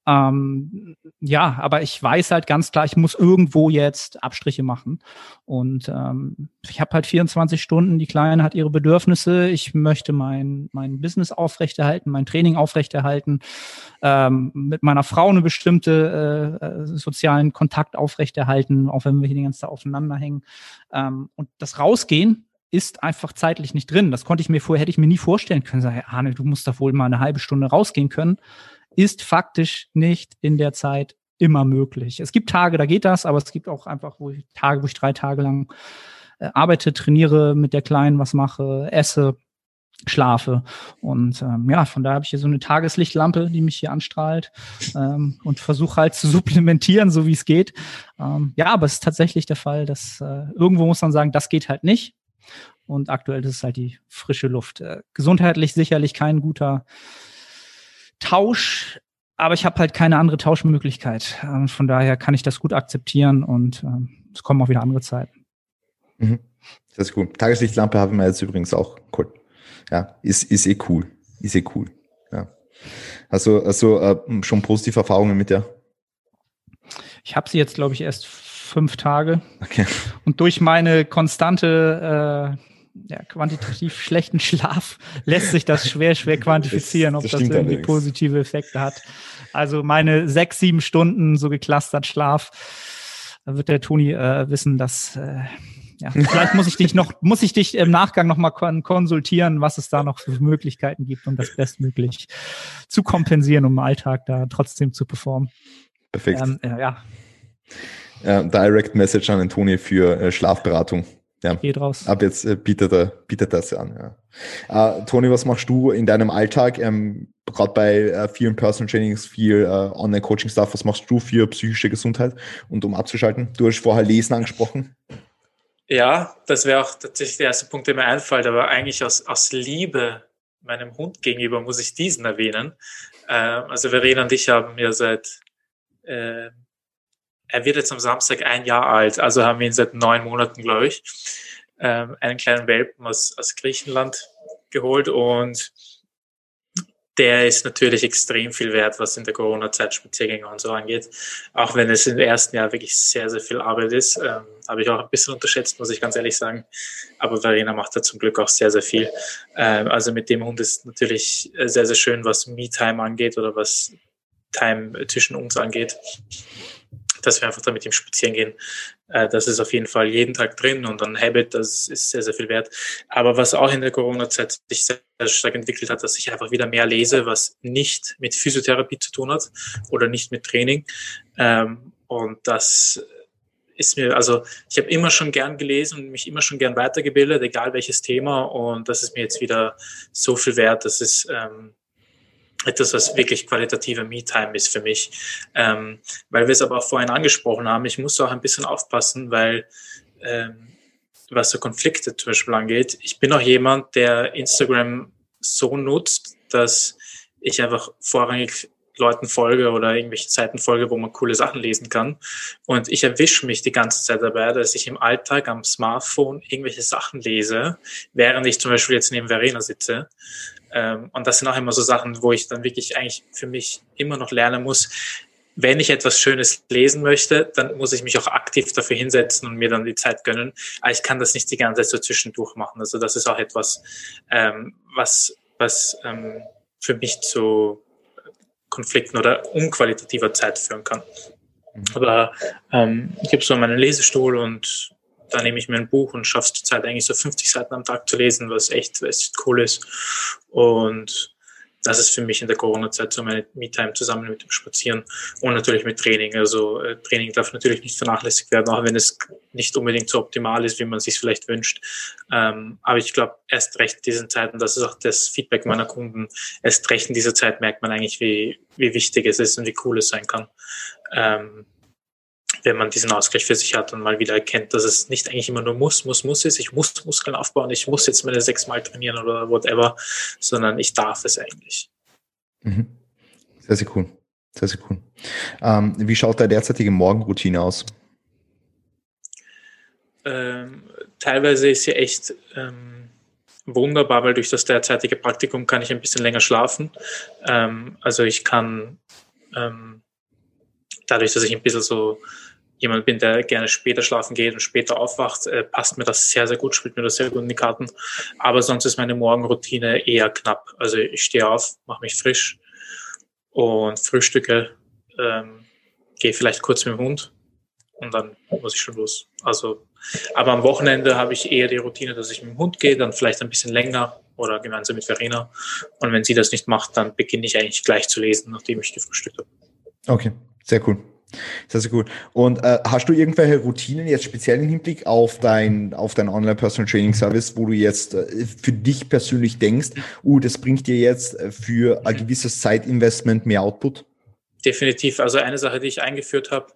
Ähm, ja, aber ich weiß halt ganz klar, ich muss irgendwo jetzt Abstriche machen. Und ähm, ich habe halt 24 Stunden, die Kleine hat ihre Bedürfnisse, ich möchte mein, mein Business aufrechterhalten, mein Training aufrechterhalten, ähm, mit meiner Frau eine bestimmte äh, äh, sozialen Kontakt aufrechterhalten, auch wenn wir hier die ganze Zeit aufeinander hängen. Ähm, und das Rausgehen ist einfach zeitlich nicht drin. Das konnte ich mir vorher, hätte ich mir nie vorstellen können. Sag, Arne, du musst da wohl mal eine halbe Stunde rausgehen können ist faktisch nicht in der Zeit immer möglich. Es gibt Tage, da geht das, aber es gibt auch einfach wo ich, Tage, wo ich drei Tage lang äh, arbeite, trainiere, mit der Kleinen was mache, esse, schlafe. Und ähm, ja, von daher habe ich hier so eine Tageslichtlampe, die mich hier anstrahlt ähm, und versuche halt zu supplementieren, so wie es geht. Ähm, ja, aber es ist tatsächlich der Fall, dass äh, irgendwo muss man sagen, das geht halt nicht. Und aktuell ist es halt die frische Luft. Äh, gesundheitlich sicherlich kein guter Tausch, aber ich habe halt keine andere Tauschmöglichkeit. Ähm, von daher kann ich das gut akzeptieren und ähm, es kommen auch wieder andere Zeiten. Mhm. Das ist cool. Tageslichtlampe haben wir jetzt übrigens auch. Cool. Ja, ist, ist eh cool. Ist eh cool. Ja. Also, also äh, schon positive Erfahrungen mit der? Ich habe sie jetzt, glaube ich, erst fünf Tage. Okay. Und durch meine konstante äh, ja, quantitativ schlechten Schlaf lässt sich das schwer, schwer quantifizieren, ob das, das irgendwie allerdings. positive Effekte hat. Also meine sechs, sieben Stunden so geklustert Schlaf, da wird der Toni äh, wissen, dass äh, ja, vielleicht muss ich dich noch, muss ich dich im Nachgang nochmal kon konsultieren, was es da noch für Möglichkeiten gibt, um das bestmöglich zu kompensieren, um im Alltag da trotzdem zu performen. Perfekt. Ähm, ja. ja. Direct Message an den Toni für äh, Schlafberatung. Ja. Geht raus. Ab jetzt äh, bietet, er, bietet das an. Ja. Äh, Toni, was machst du in deinem Alltag? Ähm, Gerade bei äh, vielen Personal Trainings, viel äh, Online-Coaching-Stuff, was machst du für psychische Gesundheit und um abzuschalten? Du hast vorher Lesen angesprochen. Ja, das wäre auch tatsächlich der erste Punkt, der mir einfällt, aber eigentlich aus, aus Liebe meinem Hund gegenüber muss ich diesen erwähnen. Äh, also Verena und ich haben ja seit äh, er wird jetzt am Samstag ein Jahr alt, also haben wir ihn seit neun Monaten, glaube ich, ähm, einen kleinen Welpen aus, aus Griechenland geholt und der ist natürlich extrem viel wert, was in der Corona-Zeit Spaziergänge und so angeht. Auch wenn es im ersten Jahr wirklich sehr, sehr viel Arbeit ist. Ähm, habe ich auch ein bisschen unterschätzt, muss ich ganz ehrlich sagen. Aber Verena macht da zum Glück auch sehr, sehr viel. Ähm, also mit dem Hund ist natürlich sehr, sehr schön, was Me-Time angeht oder was Time zwischen uns angeht dass wir einfach da mit spazieren gehen. Äh, das ist auf jeden Fall jeden Tag drin und ein Habit, das ist sehr, sehr viel wert. Aber was auch in der Corona-Zeit sich sehr, stark entwickelt hat, dass ich einfach wieder mehr lese, was nicht mit Physiotherapie zu tun hat oder nicht mit Training. Ähm, und das ist mir, also ich habe immer schon gern gelesen und mich immer schon gern weitergebildet, egal welches Thema. Und das ist mir jetzt wieder so viel wert. Das ist etwas, was wirklich qualitative Me-Time ist für mich. Ähm, weil wir es aber auch vorhin angesprochen haben, ich muss auch ein bisschen aufpassen, weil ähm, was so Konflikte zum Beispiel angeht, ich bin auch jemand, der Instagram so nutzt, dass ich einfach vorrangig Leuten folge oder irgendwelche Seiten folge, wo man coole Sachen lesen kann. Und ich erwische mich die ganze Zeit dabei, dass ich im Alltag am Smartphone irgendwelche Sachen lese, während ich zum Beispiel jetzt neben Verena sitze. Ähm, und das sind auch immer so Sachen, wo ich dann wirklich eigentlich für mich immer noch lernen muss, wenn ich etwas Schönes lesen möchte, dann muss ich mich auch aktiv dafür hinsetzen und mir dann die Zeit gönnen. Aber ich kann das nicht die ganze Zeit so zwischendurch machen. Also das ist auch etwas, ähm, was, was ähm, für mich zu Konflikten oder unqualitativer Zeit führen kann. Mhm. Aber ähm, ich habe so meinen Lesestuhl und da nehme ich mir ein Buch und schaffe es zur Zeit eigentlich so 50 Seiten am Tag zu lesen, was echt, echt cool ist. Und das ist für mich in der Corona-Zeit so meine Me-Time zusammen mit dem Spazieren und natürlich mit Training. Also äh, Training darf natürlich nicht vernachlässigt werden, auch wenn es nicht unbedingt so optimal ist, wie man sich vielleicht wünscht. Ähm, aber ich glaube, erst recht in diesen Zeiten, das ist auch das Feedback meiner Kunden, erst recht in dieser Zeit merkt man eigentlich, wie, wie wichtig es ist und wie cool es sein kann. Ähm, wenn man diesen Ausgleich für sich hat und mal wieder erkennt, dass es nicht eigentlich immer nur muss, muss, muss ist, ich muss Muskeln aufbauen, ich muss jetzt meine sechsmal trainieren oder whatever, sondern ich darf es eigentlich. Mhm. Sehr, sehr cool. Sehr, sehr cool. Ähm, wie schaut deine derzeitige Morgenroutine aus? Ähm, teilweise ist sie echt ähm, wunderbar, weil durch das derzeitige Praktikum kann ich ein bisschen länger schlafen. Ähm, also ich kann ähm, dadurch, dass ich ein bisschen so jemand bin, der gerne später schlafen geht und später aufwacht, äh, passt mir das sehr, sehr gut, spielt mir das sehr gut in die Karten. Aber sonst ist meine Morgenroutine eher knapp. Also ich stehe auf, mache mich frisch und frühstücke, ähm, gehe vielleicht kurz mit dem Hund und dann muss ich schon los. Also, aber am Wochenende habe ich eher die Routine, dass ich mit dem Hund gehe, dann vielleicht ein bisschen länger oder gemeinsam mit Verena. Und wenn sie das nicht macht, dann beginne ich eigentlich gleich zu lesen, nachdem ich gefrühstückt habe. Okay, sehr cool. Sehr, sehr gut. Und äh, hast du irgendwelche Routinen jetzt speziell im Hinblick auf dein, auf dein Online-Personal Training Service, wo du jetzt äh, für dich persönlich denkst, uh, das bringt dir jetzt äh, für ein gewisses Zeitinvestment mehr Output? Definitiv. Also eine Sache, die ich eingeführt habe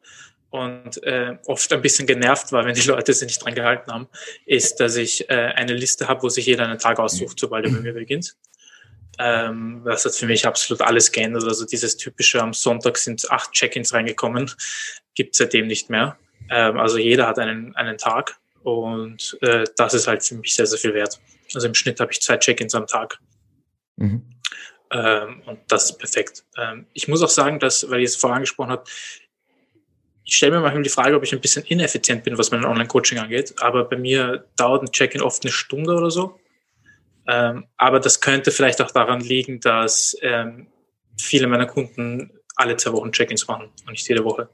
und äh, oft ein bisschen genervt war, wenn die Leute sich nicht dran gehalten haben, ist, dass ich äh, eine Liste habe, wo sich jeder einen Tag aussucht, sobald er bei mir beginnt. Ähm, das hat für mich absolut alles geändert. Also dieses typische, am Sonntag sind acht Check-ins reingekommen, gibt es seitdem nicht mehr. Ähm, also jeder hat einen, einen Tag und äh, das ist halt für mich sehr, sehr viel wert. Also im Schnitt habe ich zwei Check-ins am Tag. Mhm. Ähm, und das ist perfekt. Ähm, ich muss auch sagen, dass, weil ich es vorher angesprochen habe, ich stelle mir manchmal die Frage, ob ich ein bisschen ineffizient bin, was mein Online-Coaching angeht. Aber bei mir dauert ein Check-in oft eine Stunde oder so. Ähm, aber das könnte vielleicht auch daran liegen, dass ähm, viele meiner Kunden alle zwei Wochen Check-ins machen und nicht jede Woche.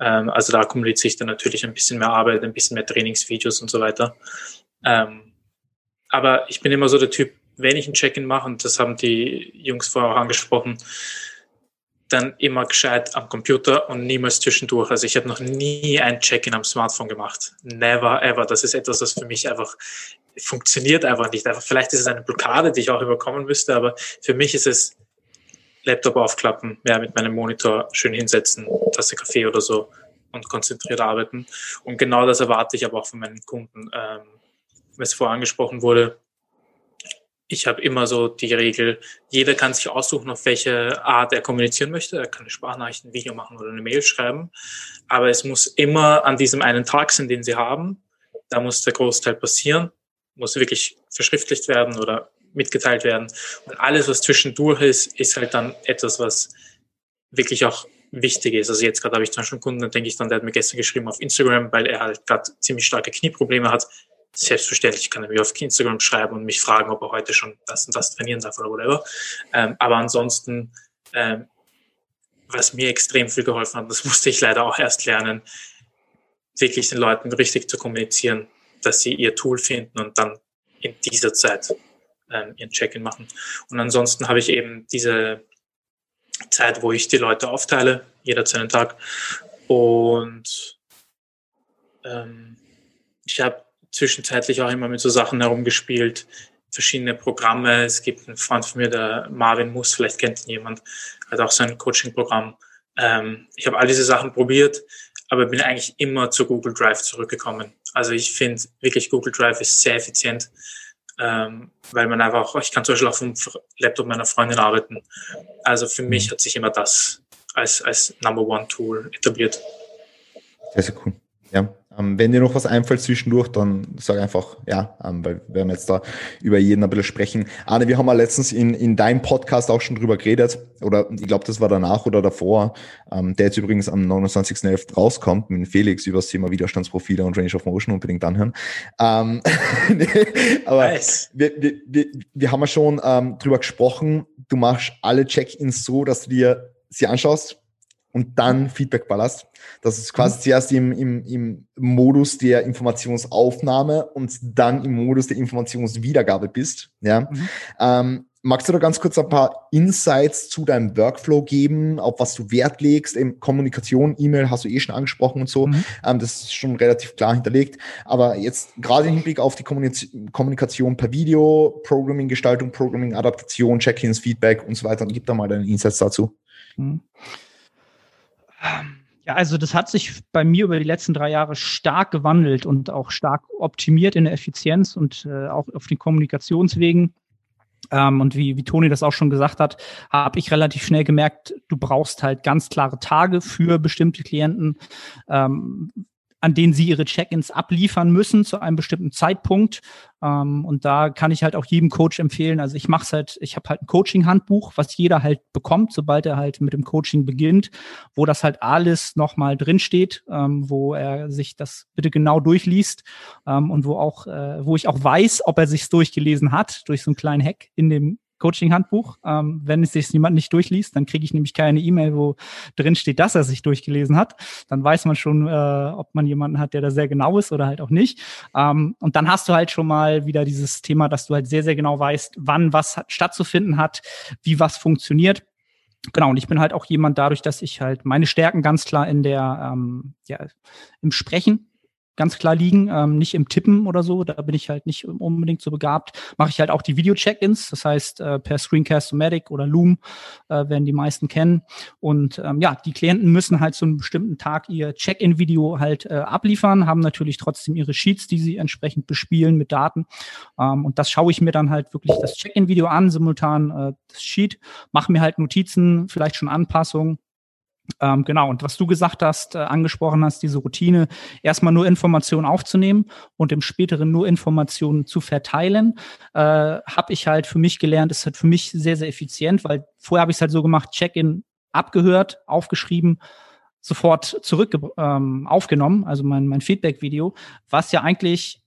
Ähm, also da akkumuliert sich dann natürlich ein bisschen mehr Arbeit, ein bisschen mehr Trainingsvideos und so weiter. Ähm, aber ich bin immer so der Typ, wenn ich ein Check-in mache, und das haben die Jungs vorher auch angesprochen, dann immer gescheit am Computer und niemals zwischendurch. Also ich habe noch nie ein Check-in am Smartphone gemacht. Never ever. Das ist etwas, was für mich einfach funktioniert einfach nicht. Vielleicht ist es eine Blockade, die ich auch überkommen müsste, aber für mich ist es Laptop aufklappen, ja, mit meinem Monitor schön hinsetzen, Tasse Kaffee oder so und konzentriert arbeiten. Und genau das erwarte ich aber auch von meinen Kunden. Ähm, es vorher angesprochen wurde, ich habe immer so die Regel, jeder kann sich aussuchen, auf welche Art er kommunizieren möchte. Er kann eine Sprachnachricht, ein Video machen oder eine Mail schreiben. Aber es muss immer an diesem einen Tag sein, den Sie haben. Da muss der Großteil passieren muss wirklich verschriftlicht werden oder mitgeteilt werden. Und alles, was zwischendurch ist, ist halt dann etwas, was wirklich auch wichtig ist. Also jetzt gerade habe ich zum Beispiel einen Kunden, da denke ich dann, der hat mir gestern geschrieben auf Instagram, weil er halt gerade ziemlich starke Knieprobleme hat. Selbstverständlich kann er mir auf Instagram schreiben und mich fragen, ob er heute schon das und das trainieren darf oder whatever. Ähm, aber ansonsten, ähm, was mir extrem viel geholfen hat, das musste ich leider auch erst lernen, wirklich den Leuten richtig zu kommunizieren, dass sie ihr Tool finden und dann in dieser Zeit ähm, ihren Check-in machen. Und ansonsten habe ich eben diese Zeit, wo ich die Leute aufteile, jeder zu einem Tag. Und ähm, ich habe zwischenzeitlich auch immer mit so Sachen herumgespielt, verschiedene Programme. Es gibt einen Freund von mir, der Marvin Muss, vielleicht kennt ihn jemand, hat auch sein Coaching-Programm. Ähm, ich habe all diese Sachen probiert, aber bin eigentlich immer zu Google Drive zurückgekommen. Also ich finde wirklich Google Drive ist sehr effizient, ähm, weil man einfach, ich kann zum Beispiel auf dem Laptop meiner Freundin arbeiten. Also für mich mhm. hat sich immer das als, als Number One Tool etabliert. Sehr, sehr cool. Ja, wenn dir noch was einfällt zwischendurch, dann sag einfach ja, ähm, weil wir werden jetzt da über jeden ein bisschen sprechen. Arne, wir haben ja letztens in, in deinem Podcast auch schon drüber geredet, oder ich glaube, das war danach oder davor, ähm, der jetzt übrigens am 29.11. rauskommt, mit Felix über das Thema Widerstandsprofile und Range of Motion unbedingt anhören. Ähm, aber nice. wir, wir, wir, wir haben ja schon ähm, drüber gesprochen, du machst alle Check-ins so, dass du dir sie anschaust, und dann Feedback ballerst. Das ist quasi mhm. zuerst im, im, im Modus der Informationsaufnahme und dann im Modus der Informationswiedergabe bist. Ja. Mhm. Ähm, magst du da ganz kurz ein paar Insights zu deinem Workflow geben, auf was du Wert legst? Eben Kommunikation, E-Mail hast du eh schon angesprochen und so. Mhm. Ähm, das ist schon relativ klar hinterlegt. Aber jetzt gerade im Hinblick auf die Kommunikation per Video, Programming, Gestaltung, Programming, Adaptation, Check-ins, Feedback und so weiter. Gib da mal deine Insights dazu. Ja, also das hat sich bei mir über die letzten drei Jahre stark gewandelt und auch stark optimiert in der Effizienz und äh, auch auf den Kommunikationswegen. Ähm, und wie, wie Toni das auch schon gesagt hat, habe ich relativ schnell gemerkt, du brauchst halt ganz klare Tage für bestimmte Klienten. Ähm, an denen sie ihre Check-ins abliefern müssen zu einem bestimmten Zeitpunkt. Ähm, und da kann ich halt auch jedem Coach empfehlen. Also ich mache es halt, ich habe halt ein Coaching-Handbuch, was jeder halt bekommt, sobald er halt mit dem Coaching beginnt, wo das halt alles nochmal drinsteht, ähm, wo er sich das bitte genau durchliest ähm, und wo auch, äh, wo ich auch weiß, ob er sich's durchgelesen hat, durch so einen kleinen Hack in dem Coaching-Handbuch. Ähm, wenn es sich jemand nicht durchliest, dann kriege ich nämlich keine E-Mail, wo drin steht, dass er sich durchgelesen hat. Dann weiß man schon, äh, ob man jemanden hat, der da sehr genau ist oder halt auch nicht. Ähm, und dann hast du halt schon mal wieder dieses Thema, dass du halt sehr, sehr genau weißt, wann was hat, stattzufinden hat, wie was funktioniert. Genau, und ich bin halt auch jemand dadurch, dass ich halt meine Stärken ganz klar in der, ähm, ja, im Sprechen ganz klar liegen, ähm, nicht im Tippen oder so. Da bin ich halt nicht unbedingt so begabt. Mache ich halt auch die Video-Check-ins, das heißt äh, per Screencast-O-Matic oder Loom äh, werden die meisten kennen. Und ähm, ja, die Klienten müssen halt zu einem bestimmten Tag ihr Check-in-Video halt äh, abliefern, haben natürlich trotzdem ihre Sheets, die sie entsprechend bespielen mit Daten. Ähm, und das schaue ich mir dann halt wirklich das Check-in-Video an, simultan äh, das Sheet, mache mir halt Notizen, vielleicht schon Anpassungen ähm, genau, und was du gesagt hast, äh, angesprochen hast, diese Routine, erstmal nur Informationen aufzunehmen und im späteren nur Informationen zu verteilen, äh, habe ich halt für mich gelernt, ist halt für mich sehr, sehr effizient, weil vorher habe ich es halt so gemacht, Check-in abgehört, aufgeschrieben, sofort zurück ähm, aufgenommen, also mein, mein Feedback-Video, was ja eigentlich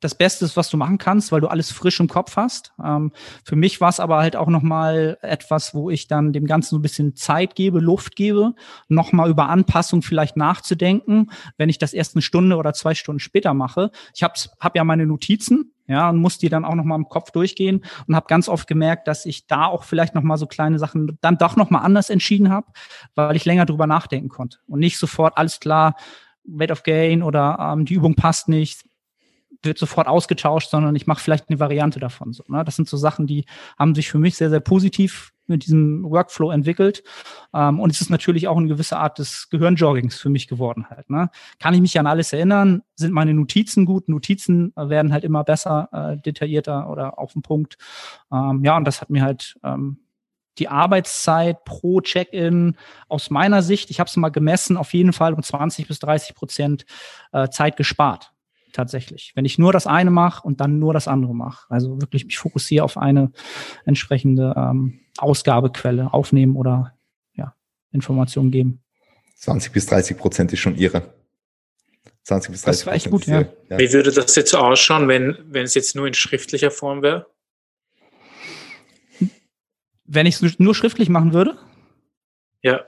das Beste ist, was du machen kannst, weil du alles frisch im Kopf hast. Ähm, für mich war es aber halt auch nochmal etwas, wo ich dann dem Ganzen so ein bisschen Zeit gebe, Luft gebe, nochmal über Anpassung vielleicht nachzudenken, wenn ich das erst eine Stunde oder zwei Stunden später mache. Ich habe hab ja meine Notizen, ja, und muss die dann auch nochmal im Kopf durchgehen und habe ganz oft gemerkt, dass ich da auch vielleicht nochmal so kleine Sachen dann doch nochmal anders entschieden habe, weil ich länger drüber nachdenken konnte und nicht sofort alles klar, Rate of Gain oder ähm, die Übung passt nicht, wird sofort ausgetauscht, sondern ich mache vielleicht eine Variante davon. So, ne? Das sind so Sachen, die haben sich für mich sehr, sehr positiv mit diesem Workflow entwickelt. Ähm, und es ist natürlich auch eine gewisse Art des Gehirnjoggings für mich geworden halt. Ne? Kann ich mich an alles erinnern? Sind meine Notizen gut? Notizen werden halt immer besser, äh, detaillierter oder auf den Punkt. Ähm, ja, und das hat mir halt ähm, die Arbeitszeit pro Check-in aus meiner Sicht, ich habe es mal gemessen, auf jeden Fall um 20 bis 30 Prozent äh, Zeit gespart tatsächlich. Wenn ich nur das eine mache und dann nur das andere mache. Also wirklich mich fokussiere auf eine entsprechende ähm, Ausgabequelle aufnehmen oder ja, Informationen geben. 20 bis 30 Prozent ist schon ihre. 20 bis 30 Das war echt gut, ja. ja. Wie würde das jetzt ausschauen, wenn, wenn es jetzt nur in schriftlicher Form wäre? Wenn ich es nur schriftlich machen würde? Ja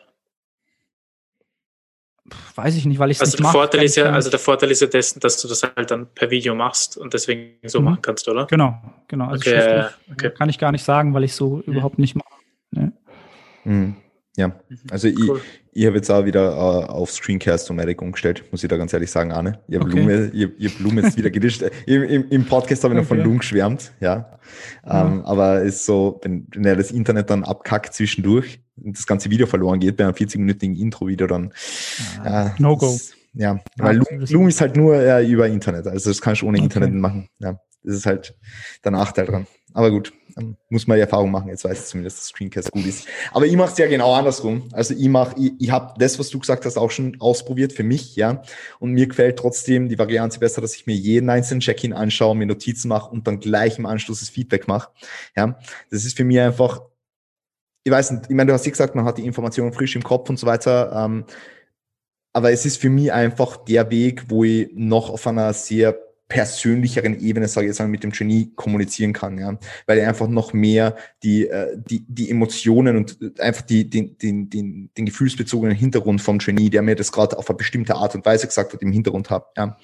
weiß ich nicht, weil ich es also nicht mache. Vorteil ist ja, also der Vorteil ist ja dessen, dass du das halt dann per Video machst und deswegen so mhm. machen kannst, oder? Genau, genau. Also okay, okay. kann ich gar nicht sagen, weil ich so mhm. überhaupt nicht mache. Ne? Mhm. Ja, mhm. also cool. ich, ich habe jetzt auch wieder uh, auf Screencast-O-Matic umgestellt, muss ich da ganz ehrlich sagen, Arne. Ihr okay. Blume, ihr, ihr Blume ist wieder gedischt. Im, im, Im, Podcast habe ich noch von Loom geschwärmt, ja. Um, aber ist so, wenn, wenn er das Internet dann abkackt zwischendurch das ganze Video verloren geht bei einem 40-minütigen Intro-Video, dann ah, äh, No go. Ja, weil Loom, Loom ist halt nur äh, über Internet, also das kannst du ohne okay. Internet machen. Ja, das ist halt der Nachteil dran. aber gut, muss man die Erfahrung machen. Jetzt weiß ich zumindest, dass Screencast gut ist. Aber ich mache es ja genau andersrum. Also ich mache, ich, ich habe das, was du gesagt hast, auch schon ausprobiert für mich, ja. Und mir gefällt trotzdem die Variante besser, dass ich mir jeden einzelnen Check-in anschaue, mir Notizen mache und dann gleich im Anschluss das Feedback mache. Ja, das ist für mich einfach. Ich weiß nicht, ich meine, du hast ja gesagt, man hat die Informationen frisch im Kopf und so weiter. Ähm, aber es ist für mich einfach der Weg, wo ich noch auf einer sehr persönlicheren Ebene, sage ich jetzt mal, mit dem Genie kommunizieren kann, ja, weil er einfach noch mehr die, äh, die, die Emotionen und einfach die, den, den, den, den gefühlsbezogenen Hintergrund vom Genie, der mir das gerade auf eine bestimmte Art und Weise gesagt hat, im Hintergrund habe, ja,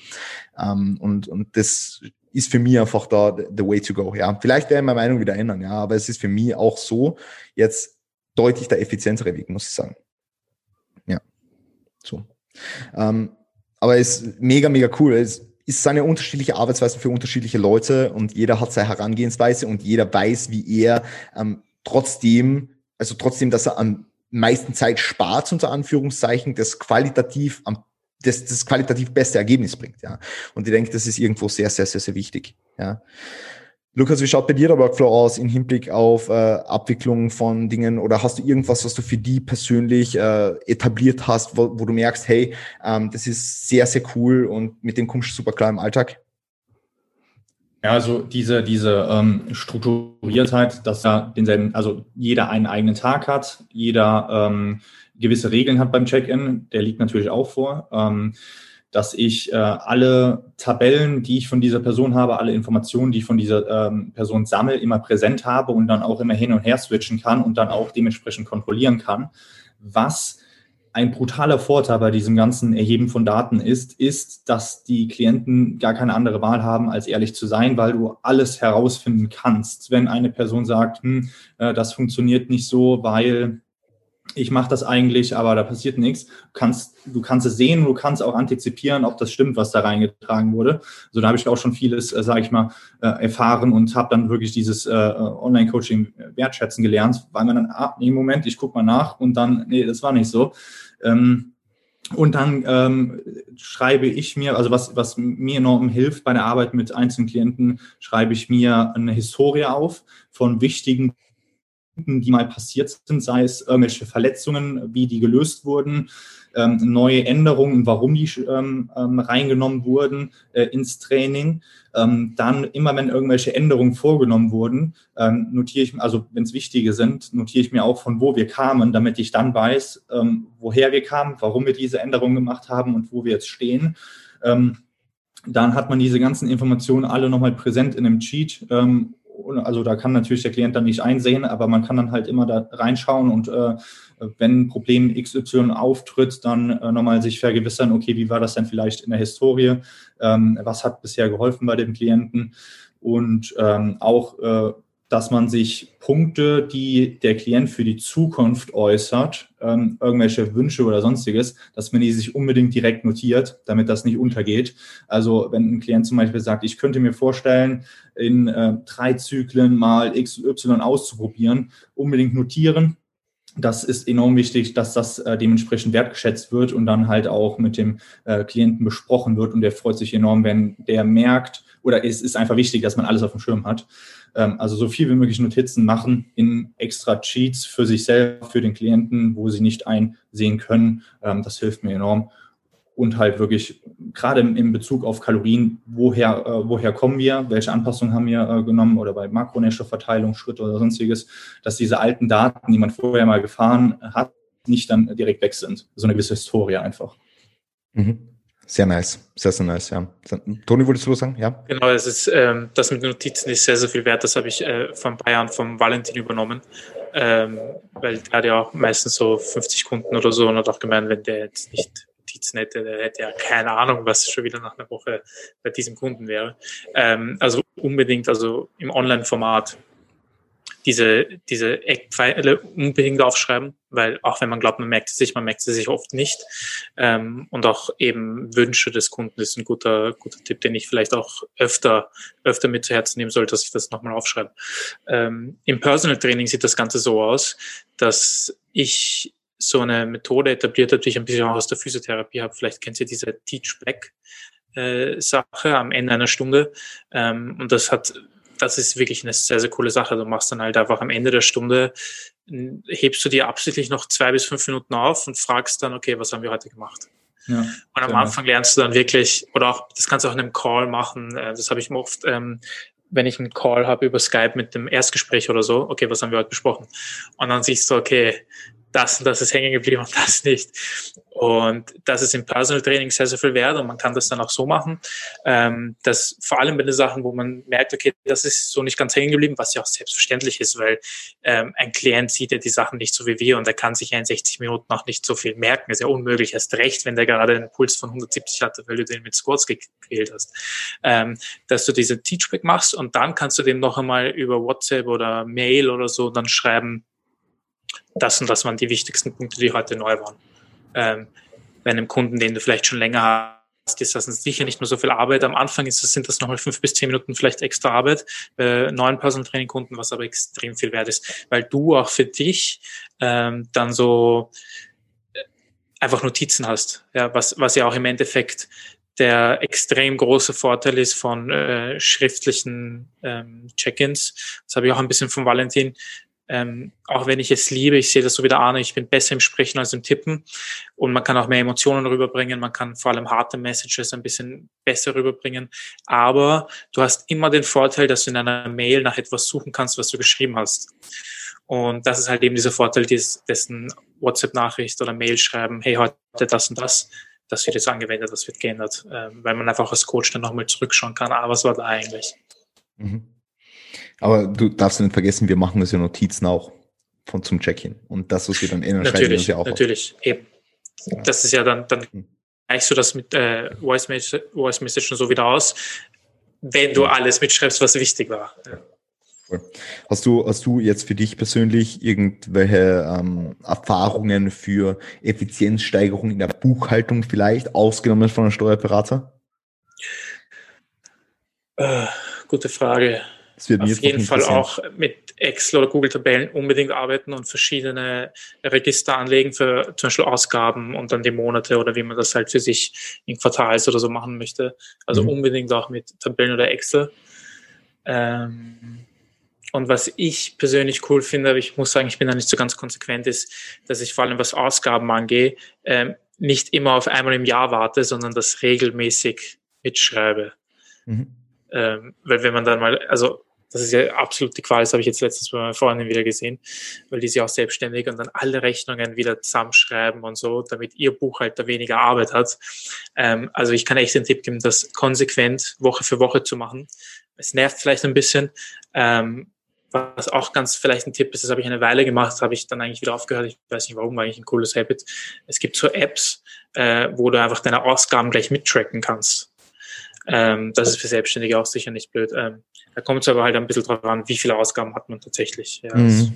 ähm, und, und das ist für mich einfach da the way to go, ja. Vielleicht werde ich meine Meinung wieder ändern, ja, aber es ist für mich auch so jetzt deutlich der effizientere Weg, muss ich sagen. Ja, so. Ähm, aber es ist mega, mega cool. Es, ist eine unterschiedliche Arbeitsweise für unterschiedliche Leute und jeder hat seine Herangehensweise und jeder weiß, wie er ähm, trotzdem, also trotzdem, dass er am meisten Zeit spart, unter Anführungszeichen, das qualitativ am das, das qualitativ beste Ergebnis bringt, ja. Und ich denke, das ist irgendwo sehr, sehr, sehr, sehr wichtig, ja. Lukas, wie schaut bei dir der Workflow aus im Hinblick auf äh, Abwicklung von Dingen oder hast du irgendwas, was du für die persönlich äh, etabliert hast, wo, wo, du merkst, hey, ähm, das ist sehr, sehr cool und mit dem kommst du super klar im Alltag? Ja, also diese, diese ähm, Strukturiertheit, dass da denselben, also jeder einen eigenen Tag hat, jeder ähm, gewisse Regeln hat beim Check-in, der liegt natürlich auch vor. Ähm, dass ich äh, alle Tabellen, die ich von dieser Person habe, alle Informationen, die ich von dieser ähm, Person sammle, immer präsent habe und dann auch immer hin und her switchen kann und dann auch dementsprechend kontrollieren kann. Was ein brutaler Vorteil bei diesem ganzen Erheben von Daten ist, ist, dass die Klienten gar keine andere Wahl haben, als ehrlich zu sein, weil du alles herausfinden kannst. Wenn eine Person sagt, hm, äh, das funktioniert nicht so, weil ich mache das eigentlich, aber da passiert nichts. Du kannst, du kannst es sehen, du kannst auch antizipieren, ob das stimmt, was da reingetragen wurde. Also da habe ich auch schon vieles, äh, sage ich mal, äh, erfahren und habe dann wirklich dieses äh, Online-Coaching wertschätzen gelernt, weil man dann, ah, nee, Moment, ich gucke mal nach und dann, nee, das war nicht so. Ähm, und dann ähm, schreibe ich mir, also was, was mir enorm hilft bei der Arbeit mit einzelnen Klienten, schreibe ich mir eine Historie auf von wichtigen die mal passiert sind, sei es irgendwelche Verletzungen, wie die gelöst wurden, ähm, neue Änderungen, warum die ähm, ähm, reingenommen wurden äh, ins Training. Ähm, dann immer, wenn irgendwelche Änderungen vorgenommen wurden, ähm, notiere ich, also wenn es wichtige sind, notiere ich mir auch, von wo wir kamen, damit ich dann weiß, ähm, woher wir kamen, warum wir diese Änderungen gemacht haben und wo wir jetzt stehen dann hat man diese ganzen Informationen alle nochmal präsent in einem Cheat ähm, also da kann natürlich der Klient dann nicht einsehen, aber man kann dann halt immer da reinschauen und äh, wenn Problem XY auftritt, dann äh, nochmal sich vergewissern, okay, wie war das denn vielleicht in der Historie? Ähm, was hat bisher geholfen bei dem Klienten? Und ähm, auch äh, dass man sich Punkte, die der Klient für die Zukunft äußert, ähm, irgendwelche Wünsche oder sonstiges, dass man die sich unbedingt direkt notiert, damit das nicht untergeht. Also wenn ein Klient zum Beispiel sagt, ich könnte mir vorstellen, in äh, drei Zyklen mal X, Y auszuprobieren, unbedingt notieren. Das ist enorm wichtig, dass das äh, dementsprechend wertgeschätzt wird und dann halt auch mit dem äh, Klienten besprochen wird. Und der freut sich enorm, wenn der merkt, oder es ist einfach wichtig, dass man alles auf dem Schirm hat. Ähm, also so viel wie möglich Notizen machen in extra Cheats für sich selber, für den Klienten, wo sie nicht einsehen können. Ähm, das hilft mir enorm. Und halt wirklich, gerade in Bezug auf Kalorien, woher, äh, woher kommen wir, welche Anpassungen haben wir äh, genommen oder bei Makronährstoffverteilung, Schritte oder sonstiges, dass diese alten Daten, die man vorher mal gefahren hat, nicht dann direkt weg sind. So eine gewisse Historie einfach. Mhm. Sehr nice, sehr, sehr nice, ja. Toni, wolltest du was sagen? Ja. Genau, es ist, ähm, das mit Notizen ist sehr, sehr viel wert. Das habe ich äh, vor ein paar Jahren vom Valentin übernommen, ähm, weil der hat ja auch meistens so 50 Kunden oder so und hat auch gemeint, wenn der jetzt nicht Notizen hätte, der hätte ja keine Ahnung, was schon wieder nach einer Woche bei diesem Kunden wäre. Ähm, also unbedingt, also im Online-Format diese, diese Eckpfeile unbedingt aufschreiben, weil auch wenn man glaubt, man merkt sie sich, man merkt sie sich oft nicht. Ähm, und auch eben Wünsche des Kunden ist ein guter, guter Tipp, den ich vielleicht auch öfter, öfter mit zu Herzen nehmen sollte, dass ich das nochmal aufschreibe. Ähm, Im Personal Training sieht das Ganze so aus, dass ich so eine Methode etabliert habe, die ich ein bisschen auch aus der Physiotherapie habe. Vielleicht kennt ihr diese Teach Back äh, Sache am Ende einer Stunde. Ähm, und das hat das ist wirklich eine sehr, sehr coole Sache. Du machst dann halt einfach am Ende der Stunde, hebst du dir absichtlich noch zwei bis fünf Minuten auf und fragst dann, okay, was haben wir heute gemacht? Ja, und am genau. Anfang lernst du dann wirklich, oder auch, das kannst du auch in einem Call machen. Äh, das habe ich mir oft ähm, wenn ich einen Call habe über Skype mit dem Erstgespräch oder so, okay, was haben wir heute besprochen? Und dann siehst du, okay, das und das ist hängen geblieben und das nicht. Und das ist im Personal Training sehr, sehr viel wert und man kann das dann auch so machen, ähm, dass vor allem bei den Sachen, wo man merkt, okay, das ist so nicht ganz hängen geblieben, was ja auch selbstverständlich ist, weil ähm, ein Klient sieht ja die Sachen nicht so wie wir und er kann sich ja in 60 Minuten noch nicht so viel merken. ist ja unmöglich, erst recht, wenn der gerade einen Puls von 170 hatte, weil du den mit Squats gequält hast. Ähm, dass du diese Teachback machst und dann kannst du dem noch einmal über WhatsApp oder Mail oder so dann schreiben, das und das waren die wichtigsten Punkte, die heute neu waren. Ähm, bei einem Kunden, den du vielleicht schon länger hast, ist das sicher nicht nur so viel Arbeit. Am Anfang ist das, sind das nochmal fünf bis zehn Minuten vielleicht extra Arbeit bei neuen Personal Training Kunden, was aber extrem viel wert ist, weil du auch für dich ähm, dann so äh, einfach Notizen hast, ja, was, was ja auch im Endeffekt der extrem große Vorteil ist von äh, schriftlichen ähm, Check-ins. Das habe ich auch ein bisschen von Valentin ähm, auch wenn ich es liebe, ich sehe das so wie der Arne, ich bin besser im Sprechen als im Tippen und man kann auch mehr Emotionen rüberbringen, man kann vor allem harte Messages ein bisschen besser rüberbringen, aber du hast immer den Vorteil, dass du in einer Mail nach etwas suchen kannst, was du geschrieben hast. Und das ist halt eben dieser Vorteil des, dessen WhatsApp-Nachricht oder Mail schreiben, hey, heute das und das, das wird jetzt angewendet, das wird geändert, ähm, weil man einfach als Coach dann nochmal zurückschauen kann, ah, was war da eigentlich? Mhm. Aber du darfst nicht vergessen, wir machen das ja Notizen auch von zum Check-in. Und das, was wir dann ändern, schreiben wir uns ja auch Natürlich, auf. eben. Das ist ja dann, dann hm. gleichst du das mit äh, Voice, Message, Voice Message so wieder aus, wenn du alles mitschreibst, was wichtig war. Ja. Hast du, hast du jetzt für dich persönlich irgendwelche ähm, Erfahrungen für Effizienzsteigerung in der Buchhaltung vielleicht, ausgenommen von einem Steuerberater? Äh, gute Frage auf jeden Fall auch mit Excel oder Google-Tabellen unbedingt arbeiten und verschiedene Register anlegen für zum Beispiel Ausgaben und dann die Monate oder wie man das halt für sich in Quartals oder so machen möchte. Also mhm. unbedingt auch mit Tabellen oder Excel. Ähm, und was ich persönlich cool finde, aber ich muss sagen, ich bin da nicht so ganz konsequent, ist, dass ich vor allem was Ausgaben angehe, ähm, nicht immer auf einmal im Jahr warte, sondern das regelmäßig mitschreibe. Mhm. Ähm, weil wenn man dann mal, also das ist ja absolut die Qual, das habe ich jetzt letztens bei meiner Freundin wieder gesehen, weil die ist ja auch selbstständig und dann alle Rechnungen wieder zusammenschreiben und so, damit ihr Buchhalter weniger Arbeit hat. Ähm, also ich kann echt den Tipp geben, das konsequent Woche für Woche zu machen. Es nervt vielleicht ein bisschen. Ähm, was auch ganz vielleicht ein Tipp ist, das habe ich eine Weile gemacht, habe ich dann eigentlich wieder aufgehört. Ich weiß nicht warum, war eigentlich ein cooles Habit. Es gibt so Apps, äh, wo du einfach deine Ausgaben gleich mittracken kannst. Ähm, das ist für Selbstständige auch sicher nicht blöd. Ähm, da kommt es aber halt ein bisschen drauf an, wie viele Ausgaben hat man tatsächlich. Ja, mhm. also,